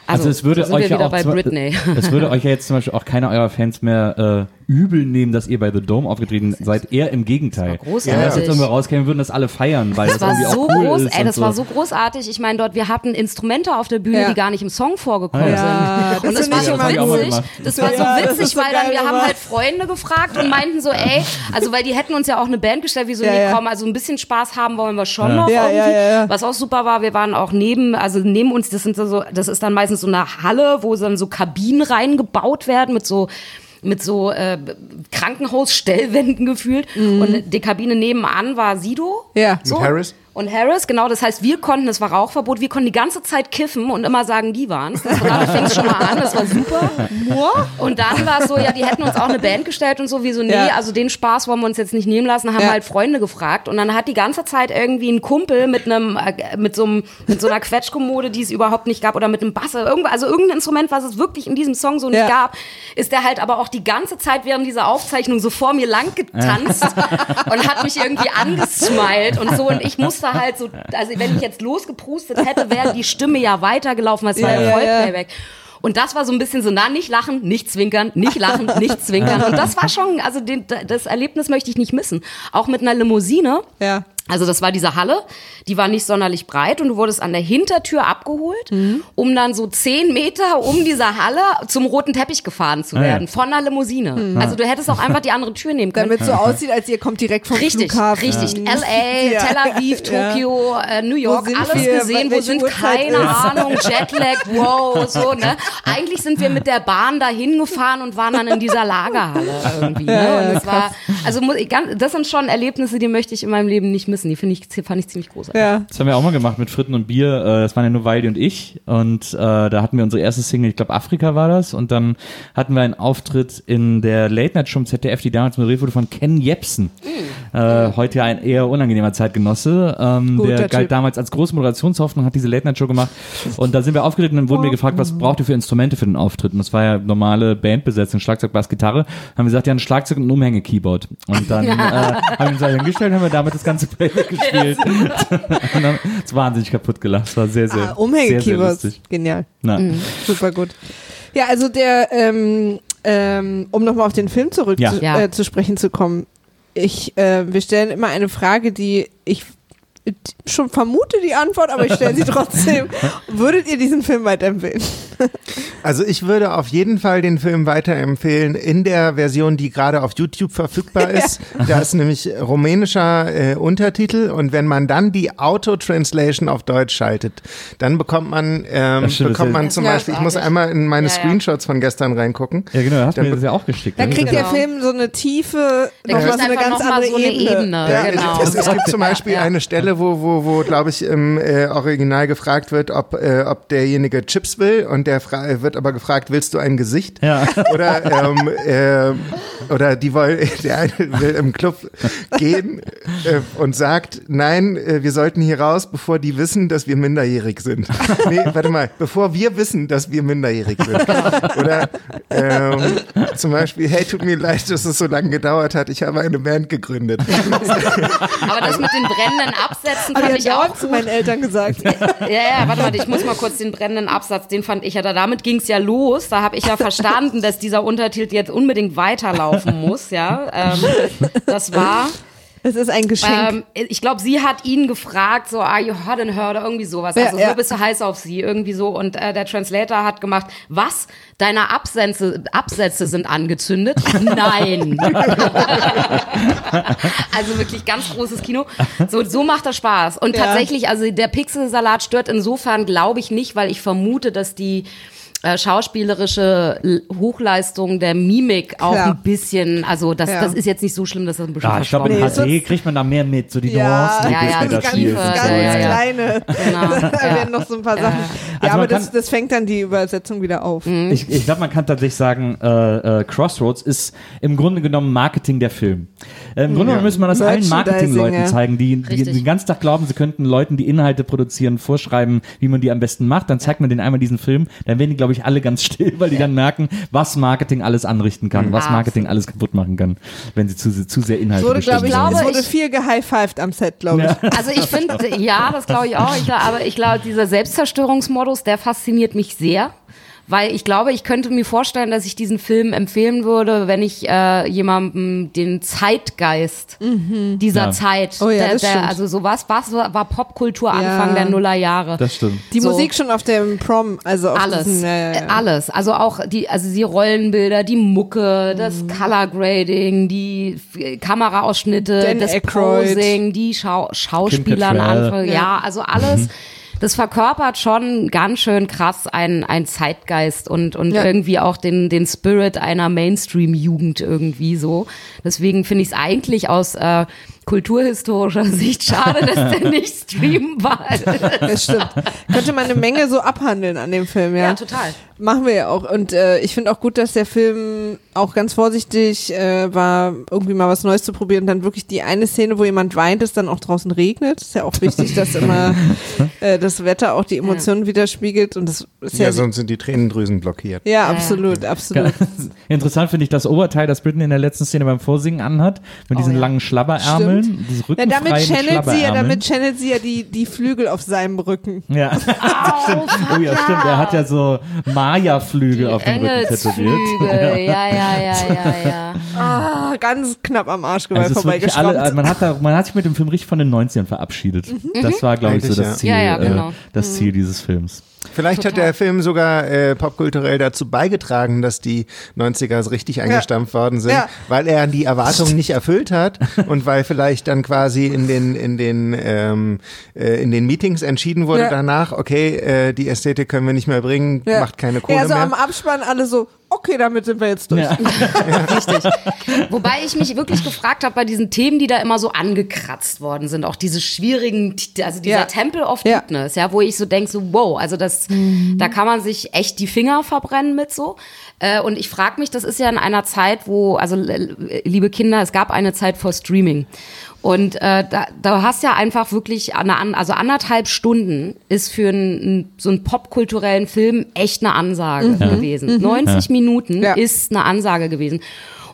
Also, es würde euch ja wieder auch bei zum- Britney. es würde euch ja jetzt zum Beispiel auch keiner eurer Fans mehr äh, übel nehmen, dass ihr bei The Dome aufgetreten seid. Eher im Gegenteil. großartig. Wenn das jetzt irgendwo rauskäme, würden das alle feiern, weil das, Das war irgendwie so auch cool groß, ist. ey, das war so großartig. Ich meine, dort, wir hatten Instrumente auf der Bühne, Ja. die gar nicht im Song vorgekommen Ja, sind. Und das das war so witzig. Das war so witzig, so weil dann wir haben halt Freunde gefragt und meinten so, ey, also weil die hätten uns ja auch eine Band gestellt, wie so, Ja, nee, komm, also ein bisschen Spaß haben wollen wir schon noch Ja, irgendwie. ja, ja, ja. Was auch super war, wir waren auch neben, also neben uns, das sind so, das ist dann meistens so eine Halle, wo dann so Kabinen reingebaut werden mit so mit so äh, Krankenhausstellwänden gefühlt. Und die Kabine nebenan war Sido. Mhm. Ja. So. Und Harris? Und Harris, genau, das heißt, wir konnten, es war Rauchverbot, wir konnten die ganze Zeit kiffen und immer sagen, die waren's. Das war, damit fing schon mal an, das war super. Und dann war es so, ja, die hätten uns auch eine Band gestellt und so, wie so, nee, Ja. also den Spaß wollen wir uns jetzt nicht nehmen lassen, haben Ja. halt Freunde gefragt und dann hat die ganze Zeit irgendwie ein Kumpel mit einem, äh, mit so einem, mit so einer Quetschkommode, die es überhaupt nicht gab oder mit einem Bass, irgendwo, also irgendein Instrument, was es wirklich in diesem Song so nicht Ja. gab, ist der halt aber auch die ganze Zeit während dieser Aufzeichnung so vor mir lang getanzt und hat mich irgendwie angesmiled und so und ich musste halt so, also wenn ich jetzt losgeprustet hätte, wäre die Stimme ja weitergelaufen, weil es war Ja, ja ja, Vollplayback. Und das war so ein bisschen so, na, nicht lachen, nicht zwinkern, nicht lachen, nicht zwinkern. Und das war schon, also den, das Erlebnis möchte ich nicht missen. Auch mit einer Limousine. Ja. Also das war diese Halle, die war nicht sonderlich breit und du wurdest an der Hintertür abgeholt, Mhm. um dann so zehn Meter um dieser Halle zum roten Teppich gefahren zu Ah, ja. werden, von einer Limousine. Also du hättest auch einfach die andere Tür nehmen können. Damit so aussieht, als ihr kommt direkt vom Richtig, Flughafen. richtig. LA, Ja. Tel Aviv, Ja. Tokio, äh, New York, alles wir? gesehen. Wo sind Uhrzeit keine ist? Ahnung, Jetlag, wow, so, ne? Eigentlich sind wir mit der Bahn dahin gefahren und waren dann in dieser Lagerhalle irgendwie, ne? Und es war, also muss ich, ganz- das sind schon Erlebnisse, die möchte ich in meinem Leben nicht missen. Die finde ich, fand ich ziemlich großartig. Ja. Das haben wir auch mal gemacht mit Fritten und Bier. Äh, Das waren ja nur Waldi und ich. Und äh, da hatten wir unsere erste Single, ich glaube Afrika war das. Und dann hatten wir einen Auftritt in der Late Night Show im ZDF, die damals moderiert wurde von Ken Jepsen. Äh, heute ja ein eher unangenehmer Zeitgenosse. Ähm, Guter der galt Typ. damals als große Moderationshoffnung, hat diese Late Night Show gemacht. Und da sind wir aufgetreten und dann wurden wir gefragt, was braucht ihr für Instrumente für den Auftritt? Und das war ja normale Bandbesetzung, Schlagzeug, Bass, Gitarre. Haben wir gesagt, ja, ein Schlagzeug und ein Umhänge-Keyboard. Und dann äh, haben wir uns da hingestellt, haben wir damit das ganze Gespielt. und wahnsinnig kaputt gelacht. Es war sehr, sehr, Ah, sehr, sehr Umhänge-Keyboards. lustig. Genial. Na. Super gut. Ja, also der, ähm, ähm, um nochmal auf den Film zurück Ja. zu, Ja. Äh, zu sprechen zu kommen. Ich, äh, wir stellen immer eine Frage, die ich schon vermute die Antwort, aber ich stelle sie trotzdem. Würdet ihr diesen Film weiterempfehlen? Also ich würde auf jeden Fall den Film weiterempfehlen in der Version, die gerade auf YouTube verfügbar ist. Da ist nämlich rumänischer äh, Untertitel und wenn man dann die Auto-Translation auf Deutsch schaltet, dann bekommt man, ähm, stimmt, bekommt man zum ja Beispiel, ich muss einmal in meine Ja, ja. Screenshots von gestern reingucken. Ja, genau, hast Dann mir das ja auch geschickt. Da ne? kriegt der Genau. Film so eine Tiefe, Der nochmal kriegt so eine ganz andere so eine Ebene. Ebene. Ja, genau. es, es gibt zum Beispiel Ja. eine Stelle, wo, wo, wo glaube ich, im äh, Original gefragt wird, ob, äh, ob derjenige Chips will und der fra wird aber gefragt, willst du ein Gesicht? Ja. Oder, ähm, äh, oder die wollen, der eine will im Club gehen äh, und sagt, nein, äh, wir sollten hier raus, bevor die wissen, dass wir minderjährig sind. Nee, warte mal, bevor wir wissen, dass wir minderjährig sind. Oder ähm, zum Beispiel, hey, tut mir leid, dass es so lange gedauert hat, ich habe eine Band gegründet. Aber das mit den brennenden Absätzen Hab fand ich ich auch zu meinen Eltern gesagt. Ja, ja, warte mal, ich muss mal kurz den brennenden Absatz, den fand ich ja, da, damit ging's ja los. Da habe ich ja verstanden, dass dieser Untertitel jetzt unbedingt weiterlaufen muss, ja. Ähm, das war, Es ist ein Geschenk. ähm, ich glaube, sie hat ihn gefragt, so, are you hot in her oder irgendwie sowas. Ja, Also ja. so bist du heiß auf sie, irgendwie so. Und äh, der Translator hat gemacht, was? Deine Absätze, Absätze sind angezündet? Nein. also wirklich ganz großes Kino. So, so macht das Spaß. Und Ja. tatsächlich, also der Pixelsalat stört insofern, glaube ich, nicht, weil ich vermute, dass die äh, schauspielerische Hochleistung der Mimik auch Klar. ein bisschen, also das, Ja. das ist jetzt nicht so schlimm, dass das ein bisschen Ja, ich glaube, in ist. Nee, HD sonst- kriegt man da mehr mit, so die ja, Nuancen, die Ja, ja, Disney die da ganz. Tiefe, ganz so, ja, ja. kleine. Genau. Da Ja. werden noch so ein paar Sachen. Ja, Also aber das, kann- das fängt dann die Übersetzung wieder auf. Ich, ich glaube, man kann tatsächlich sagen, äh, äh, Crossroads ist im Grunde genommen Marketing der Film. Äh, Im Grunde genommen müsste man das allen Marketingleuten ja. zeigen, die, die den ganzen Tag glauben, sie könnten Leuten, die Inhalte produzieren, vorschreiben, wie man die am besten macht. Dann zeigt man denen einmal diesen Film, dann werden die, glaube ich, alle ganz still, weil die dann merken, was Marketing alles anrichten kann, was Absolut. Marketing alles kaputt machen kann, wenn sie zu, zu sehr Inhalte wurde, glaube ich, bestimmen glaube, es wurde viel gehighfived am Set, glaube ich. Also ich finde, ja, das glaube ich auch. Ich glaub, aber ich glaube, dieser Selbstzerstörungsmodus, der fasziniert mich sehr. Weil ich glaube, ich könnte mir vorstellen, dass ich diesen Film empfehlen würde, wenn ich äh, jemandem den Zeitgeist dieser Ja. Zeit, Oh ja, der, der, also sowas, was war Popkultur Ja. Anfang der Nullerjahre. Das stimmt. Die So. Musik schon auf dem Prom, also auf alles, Diesen, ja, ja, ja. Äh, alles. Also auch die, also die Rollenbilder, die Mucke, das Color Grading, die F- Kameraausschnitte, Dan das Aykroyd. Posing, die Schau Schauspieler, Ja. ja, also alles. Das verkörpert schon ganz schön krass ein, ein Zeitgeist und, und Ja. irgendwie auch den, den Spirit einer Mainstream-Jugend irgendwie so. Deswegen finde ich es eigentlich aus äh, kulturhistorischer Sicht schade, dass der nicht streambar ist. Das stimmt. Könnte man eine Menge so abhandeln an dem Film, ja. Ja, total. Machen wir ja auch. Und äh, ich finde auch gut, dass der Film auch ganz vorsichtig äh, war, irgendwie mal was Neues zu probieren. Und dann wirklich die eine Szene, wo jemand weint, ist dann auch draußen regnet. Ist ja auch wichtig, dass immer äh, das Wetter auch die Emotionen widerspiegelt. Und das ist ja, Ja, sonst sind die Tränendrüsen blockiert. ja absolut, absolut. Interessant finde ich das Oberteil, das Britney in der letzten Szene beim Vorsingen anhat, mit diesen ja. langen Schlabberärmeln, diese Ja, damit channelt sie ja, damit channelt sie ja die, die Flügel auf seinem Rücken. Ja, das stimmt. Oh ja, stimmt. Er hat ja so Maya-Flügel auf dem Rücken tätowiert. Engelsflügel, ja, ja, ja, ja, ja. Ah, ganz knapp am Arschgeweih Also vorbeigeschrammt. man, hat da, man hat sich mit dem Film richtig von den 90ern verabschiedet. Das war, glaube ich, so das Ziel, Ja, ja, genau. äh, das Ziel dieses Films. Vielleicht hat der Film sogar äh, popkulturell dazu beigetragen, dass die 90er so richtig eingestampft worden sind, Ja. weil er die Erwartungen nicht erfüllt hat und weil vielleicht dann quasi in den in den ähm, äh, in den Meetings entschieden wurde Ja. danach, okay, äh, die Ästhetik können wir nicht mehr bringen, Ja. macht keine Kohle Ja, so mehr. am Abspann alle so, okay, damit sind wir jetzt durch. Richtig. Wobei ich mich wirklich gefragt habe bei diesen Themen, die da immer so angekratzt worden sind, auch diese schwierigen, also dieser Ja. Temple of Ja. Cuteness, ja, wo ich so denke, so wow, also das, da kann man sich echt die Finger verbrennen mit so. Äh, Und ich frage mich, das ist ja in einer Zeit, wo, also liebe Kinder, es gab eine Zeit vor Streaming. Und äh, da, da hast ja einfach wirklich, eine, also anderthalb Stunden ist für einen, so einen popkulturellen Film echt eine Ansage gewesen. 90 Minuten Ja. ist eine Ansage gewesen.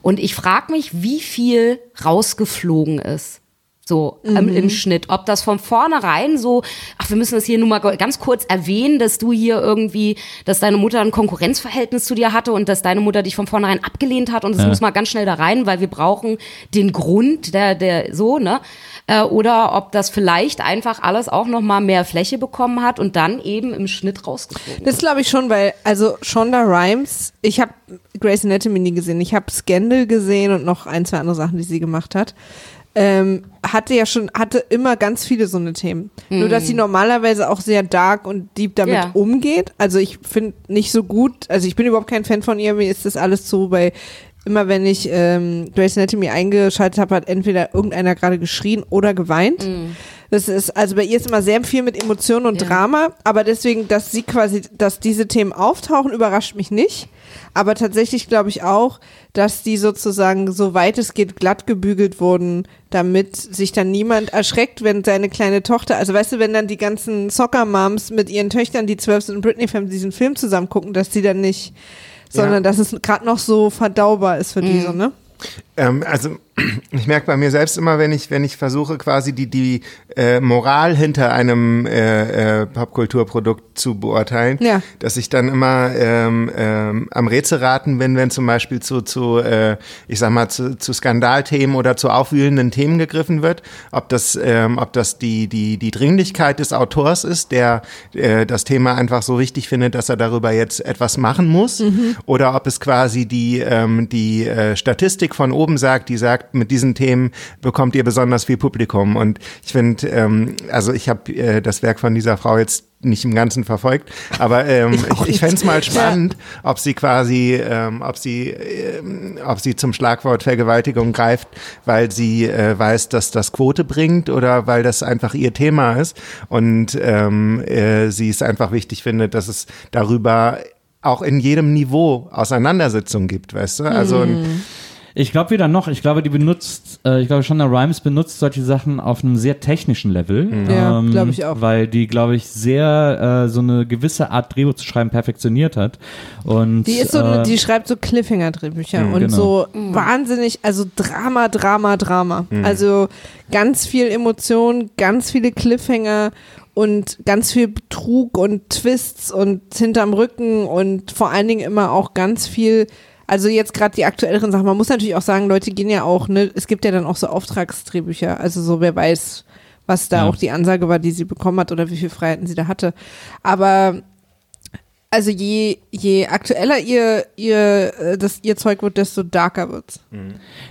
Und ich frage mich, wie viel rausgeflogen ist. So ähm, im Schnitt. Ob das von vornherein so, ach, wir müssen das hier nur mal ganz kurz erwähnen, dass du hier irgendwie, dass deine Mutter ein Konkurrenzverhältnis zu dir hatte und dass deine Mutter dich von vornherein abgelehnt hat und das muss mal ganz schnell da rein, weil wir brauchen den Grund, der, der so, ne? Äh, oder ob das vielleicht einfach alles auch nochmal mehr Fläche bekommen hat und dann eben im Schnitt rausgeflogen. Das glaube ich schon, weil, also Shonda Rhimes, ich habe Grey's Anatomy nie gesehen, ich habe Scandal gesehen und noch ein, zwei andere Sachen, die sie gemacht hat. Ähm, hatte ja schon, hatte immer ganz viele so eine Themen. Nur, dass sie normalerweise auch sehr dark und deep damit Ja. umgeht. Also ich finde nicht so gut, also ich bin überhaupt kein Fan von ihr, mir ist das alles zu bei immer wenn ich ähm, Grey's Anatomy eingeschaltet habe, hat entweder irgendeiner gerade geschrien oder geweint. Das ist, also bei ihr ist immer sehr viel mit Emotionen und Ja. Drama, aber deswegen, dass sie quasi, dass diese Themen auftauchen, überrascht mich nicht. Aber tatsächlich glaube ich auch, dass die sozusagen, soweit es geht, glatt gebügelt wurden, damit sich dann niemand erschreckt, wenn seine kleine Tochter, also weißt du, wenn dann die ganzen Soccer-Moms mit ihren Töchtern, die zwölf sind und Britney-Fans, diesen Film zusammen gucken, dass die dann nicht, sondern dass es gerade noch so verdaubar ist für die so, ne? Ähm, also ich merke bei mir selbst immer, wenn ich wenn ich versuche quasi die die äh, Moral hinter einem äh, äh, Popkulturprodukt zu beurteilen, Ja. dass ich dann immer ähm, ähm, am Rätselraten bin, wenn zum Beispiel zu zu äh, ich sag mal zu, zu Skandalthemen oder zu aufwühlenden Themen gegriffen wird, ob das ähm, ob das die die die Dringlichkeit des Autors ist, der äh, das Thema einfach so wichtig findet, dass er darüber jetzt etwas machen muss, oder ob es quasi die ähm, die äh, Statistik von oben sagt, die sagt, mit diesen Themen bekommt ihr besonders viel Publikum. Und ich finde, ähm, also ich habe äh, das Werk von dieser Frau jetzt nicht im Ganzen verfolgt, aber ähm, ich, ich fände es mal spannend, ob sie quasi, ähm, ob sie, ähm, ob sie zum Schlagwort Vergewaltigung greift, weil sie äh, weiß, dass das Quote bringt oder weil das einfach ihr Thema ist und ähm, äh, sie es einfach wichtig findet, dass es darüber auch in jedem Niveau Auseinandersetzungen gibt, weißt du? Also ein, Ich glaube weder noch. Ich glaube, die benutzt, äh, ich glaube, Shonda Rhimes benutzt solche Sachen auf einem sehr technischen Level. Ja, ähm, glaub ich auch. Weil die, glaube ich, sehr äh, so eine gewisse Art Drehbuch zu schreiben perfektioniert hat. Und Die ist so, äh, die schreibt so Cliffhanger-Drehbücher und genau. so wahnsinnig, also Drama, Drama, Drama. Mhm. Also ganz viel Emotion, ganz viele Cliffhanger und ganz viel Betrug und Twists und hinterm Rücken und vor allen Dingen immer auch ganz viel also jetzt gerade die aktuelleren Sachen, man muss natürlich auch sagen, Leute gehen ja auch, ne, es gibt ja dann auch so Auftragsdrehbücher, also so wer weiß, was da Ja. auch die Ansage war, die sie bekommen hat oder wie viel Freiheiten sie da hatte. Aber also je, je aktueller ihr, ihr, äh, das, ihr Zeug wird, desto darker wird's.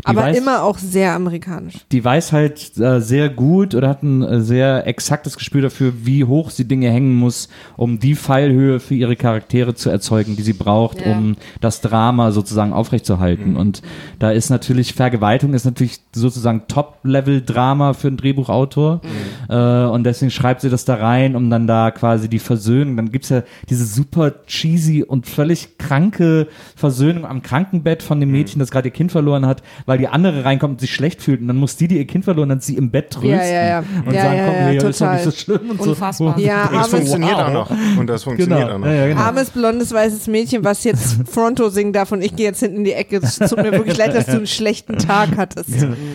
Aber weiß- immer auch sehr amerikanisch. die weiß halt äh, sehr gut oder hat ein äh, sehr exaktes Gespür dafür, wie hoch sie Dinge hängen muss, um die Pfeilhöhe für ihre Charaktere zu erzeugen, die sie braucht, Ja. um das Drama sozusagen aufrechtzuerhalten. Und da ist natürlich Vergewaltigung ist natürlich sozusagen Top-Level-Drama für einen Drehbuchautor. Äh, und deswegen schreibt sie das da rein, um dann da quasi die Versöhnung. Dann gibt's ja diese super cheesy und völlig kranke Versöhnung am Krankenbett von dem Mädchen, das gerade ihr Kind verloren hat, weil die andere reinkommt und sich schlecht fühlt. Und dann muss die, die ihr Kind verloren hat, sie im Bett trösten. Ja, ja, ja. Und Ja, sagen, ja, komm, ja, nee, ist doch nicht so schlimm. Und Unfassbar. So. Ja, Und das funktioniert wow. auch noch. Und das funktioniert Genau. auch noch. Ja, ja, genau. Armes, blondes, weißes Mädchen, was jetzt Fronto singen darf und ich gehe jetzt hinten in die Ecke. Es tut mir wirklich leid, dass du einen schlechten Tag hattest.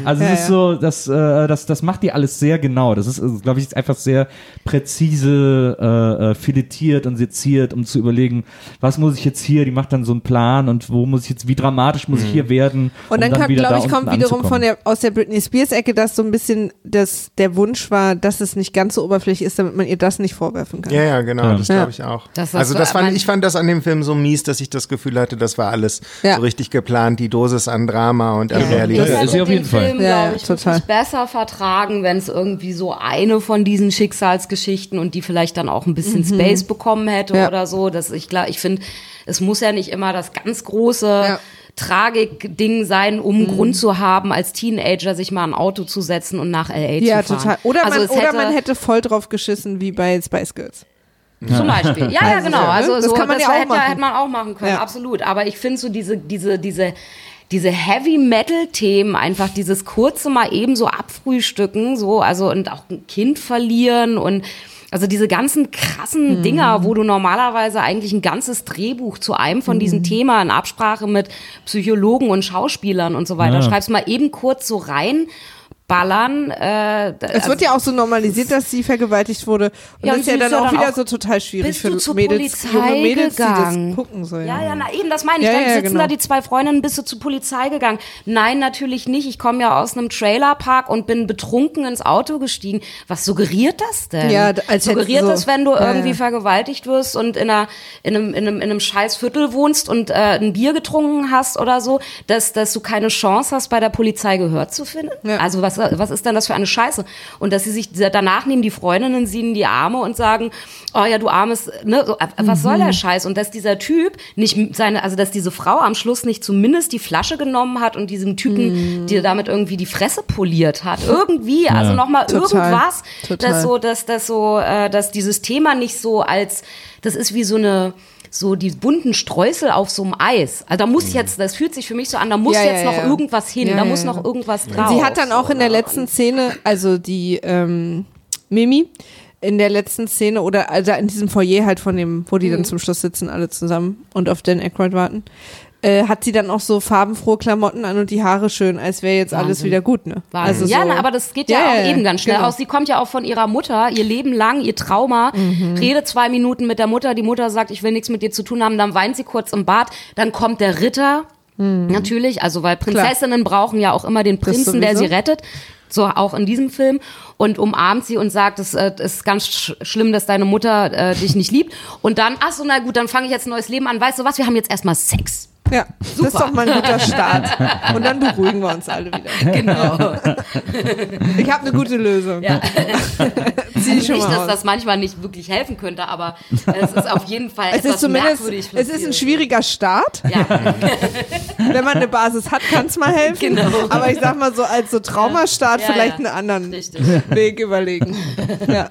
Also Ja, es ist ja. so, das, äh, das, das macht die alles sehr genau. Das ist, glaube ich, einfach sehr präzise äh, äh, filetiert und seziert, um zu überlegen, was muss ich jetzt hier? Die macht dann so einen Plan und wo muss ich jetzt, wie dramatisch muss ich hier werden? Und um dann, kommt, wieder glaube da ich, kommt wiederum von der, aus der Britney Spears Ecke, dass so ein bisschen das, der Wunsch war, dass es nicht ganz so oberflächlich ist, damit man ihr das nicht vorwerfen kann. Ja, ja, genau, Ja. das Ja. glaube ich auch. Das- das also war- das fand, ich fand das an dem Film so mies, dass ich das Gefühl hatte, das war alles Ja. so richtig geplant, die Dosis an Drama und an Ja, Realität. ja, ist sie auf jeden den Fall. Film, Ja, ich, total. besser vertragen, wenn es irgendwie so eine von diesen Schicksalsgeschichten und die vielleicht dann auch ein bisschen Space bekommen hätte Ja. oder so. Das, ich glaube, ich finde, es muss ja nicht immer das ganz große Ja. Tragik-Ding sein, um einen Grund zu haben, als Teenager sich mal ein Auto zu setzen und nach LA Ja, zu fahren. total. Oder, also man, es oder man hätte voll drauf geschissen, wie bei Spice Girls. Zum Beispiel. Ja, ja, genau. ne? Also Das so, kann man das ja auch hätte, machen. hätte man auch machen können, Ja. absolut. Aber ich finde so diese, diese, diese, diese Heavy Metal Themen, einfach dieses kurze mal eben so abfrühstücken, so, also und auch ein Kind verlieren und also diese ganzen Mhm. krassen Dinger, wo du normalerweise eigentlich ein ganzes Drehbuch zu einem von Mhm. diesen Themen in Absprache mit Psychologen und Schauspielern und so weiter Ja. schreibst, mal eben kurz so rein. Ballern. Äh, Es wird ja auch so normalisiert, dass sie vergewaltigt wurde. Und Ja, das und ist ja dann auch dann wieder auch- so total schwierig für Mädels, Polizei junge Mädels, die gegangen? das gucken sollen. Ja, ja, na eben, das meine ich. Ja, dann ja, sitzen genau. da die zwei Freundinnen, bist du zur Polizei gegangen? Nein, natürlich nicht. Ich komme ja aus einem Trailerpark und bin betrunken ins Auto gestiegen. Was suggeriert das denn? Ja, als suggeriert so- das, wenn du irgendwie vergewaltigt wirst und in, einer, in, einem, in, einem, in einem scheiß Viertel wohnst und äh, ein Bier getrunken hast oder so, dass, dass du keine Chance hast, bei der Polizei Gehör zu finden? Ja. Also was, was ist denn das für eine Scheiße? Und dass sie sich danach nehmen die Freundinnen sie in die Arme und sagen, oh ja, du armes, ne, so, äh, was soll Mhm. der Scheiß? Und dass dieser Typ nicht seine, also dass diese Frau am Schluss nicht zumindest die Flasche genommen hat und diesem Mhm. Typen, die damit irgendwie die Fresse poliert hat. Irgendwie, also nochmal irgendwas, Total. dass so, dass das so, äh, dass dieses Thema nicht so als, das ist wie so eine so die bunten Streusel auf so einem Eis. Also da muss jetzt, das fühlt sich für mich so an, da muss Mhm. Ja, ja, jetzt noch ja. irgendwas hin, Ja, da ja, muss ja. noch irgendwas drauf. sie hat dann auch in der letzten Szene, also die ähm, Mimi, in der letzten Szene oder also in diesem Foyer halt von dem, wo die Mhm. dann zum Schluss sitzen, alle zusammen und auf Dan Aykroyd warten, äh, hat sie dann auch so farbenfrohe Klamotten an und die Haare schön, als wäre jetzt alles Wahnsinn. wieder gut, ne? Wahnsinn. Also ja, so- na, aber das geht ja, Ja, auch eben ganz schnell genau. aus. Sie kommt ja auch von ihrer Mutter, ihr Leben lang, ihr Trauma, Mhm. redet zwei Minuten mit der Mutter, die Mutter sagt, ich will nichts mit dir zu tun haben, dann weint sie kurz im Bad, dann kommt der Ritter, natürlich, also weil Prinzessinnen brauchen ja auch immer den Prinzen, der sie rettet. So auch in diesem Film und umarmt sie und sagt, es äh, ist ganz sch schlimm, dass deine Mutter äh, dich nicht liebt. Und dann, ach so, na gut, dann fange ich jetzt ein neues Leben an. Weißt du was? Wir haben jetzt erstmal Sex. Ja, das ist doch mal ein guter Start. Und dann beruhigen wir uns alle wieder. Genau. Ich habe eine gute Lösung. Ja. Schon nicht, dass aus. das manchmal nicht wirklich helfen könnte, aber es ist auf jeden Fall Es ist zumindest, merkwürdig. es ist ein schwieriger Start. Ja, Wenn man eine Basis hat, kann es mal helfen. Genau. Aber ich sag mal so, als so Traumastart Ja, vielleicht einen anderen richtig. Weg überlegen. Ja.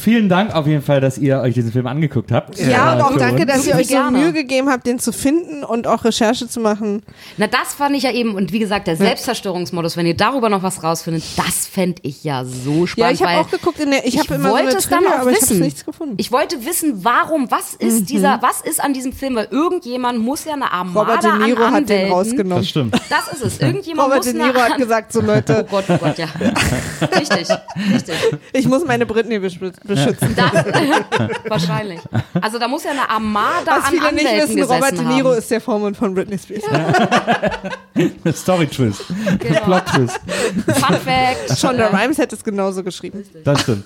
Vielen Dank auf jeden Fall, dass ihr euch diesen Film angeguckt habt. Ja, Äh, und auch für danke, uns. dass ihr euch so Gerne. Mühe gegeben habt, den zu finden und auch Recherche zu machen. Na, das fand ich ja eben, und wie gesagt, der Selbstzerstörungsmodus, wenn ihr darüber noch was rausfindet, das fände ich ja so spannend. Ja, ich habe auch geguckt, in der, ich, ich habe immer so wollte eine es dann Trivia, auch ich wissen. nichts gefunden. Ich wollte wissen, warum, was ist dieser, was ist an diesem Film, weil irgendjemand muss ja eine Armada Robert De Niro an hat den rausgenommen. Das stimmt. Das ist es. Irgendjemand Robert muss De Niro hat gesagt, so Oh Leute, Gott, oh Gott, ja. richtig, richtig. ich muss meine Britney beschü- beschützen. Das, wahrscheinlich. Also da muss ja eine Armada Was an viele nicht wissen, Robert De Niro haben. ist der Vormund von Britney Spears. Story-Twist. Genau. Plot-Twist. Fun Fact. Shonda Rhimes hätte es genauso geschrieben. Das stimmt.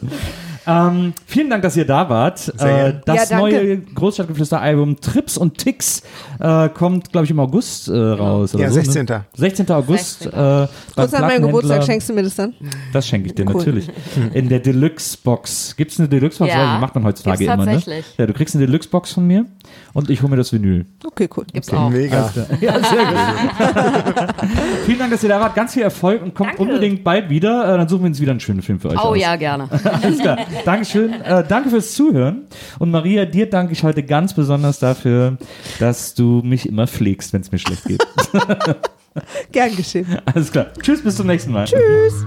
Ähm, vielen Dank, dass ihr da wart. Äh, das Ja, neue Großstadtgeflüster-Album Trips und Ticks äh, kommt, glaube ich, im August äh, raus. Oder Ja, so, 16. Ne? 16. August. 16.. Äh, Kurz an meinem Geburtstag schenkst du mir das dann? Das schenke ich dir Cool. natürlich. In der Deluxe-Box. Gibt es eine Deluxe-Box? Ja, Die macht man heutzutage gibt's immer, ne? Ja, du kriegst eine Deluxe-Box von mir und ich hole mir das Vinyl. Okay, cool. Gibt's auch. Mega. Ja, sehr gut. Vielen Dank, dass ihr da wart. Ganz viel Erfolg und kommt Danke. unbedingt bald wieder. Äh, dann suchen wir uns wieder einen schönen Film für euch Oh aus. ja, gerne. Alles klar. Dankeschön. Äh, danke fürs Zuhören. Und Maria, dir danke ich heute ganz besonders dafür, dass du mich immer pflegst, wenn es mir schlecht geht. Gern geschehen. Alles klar. Tschüss, bis zum nächsten Mal. Tschüss.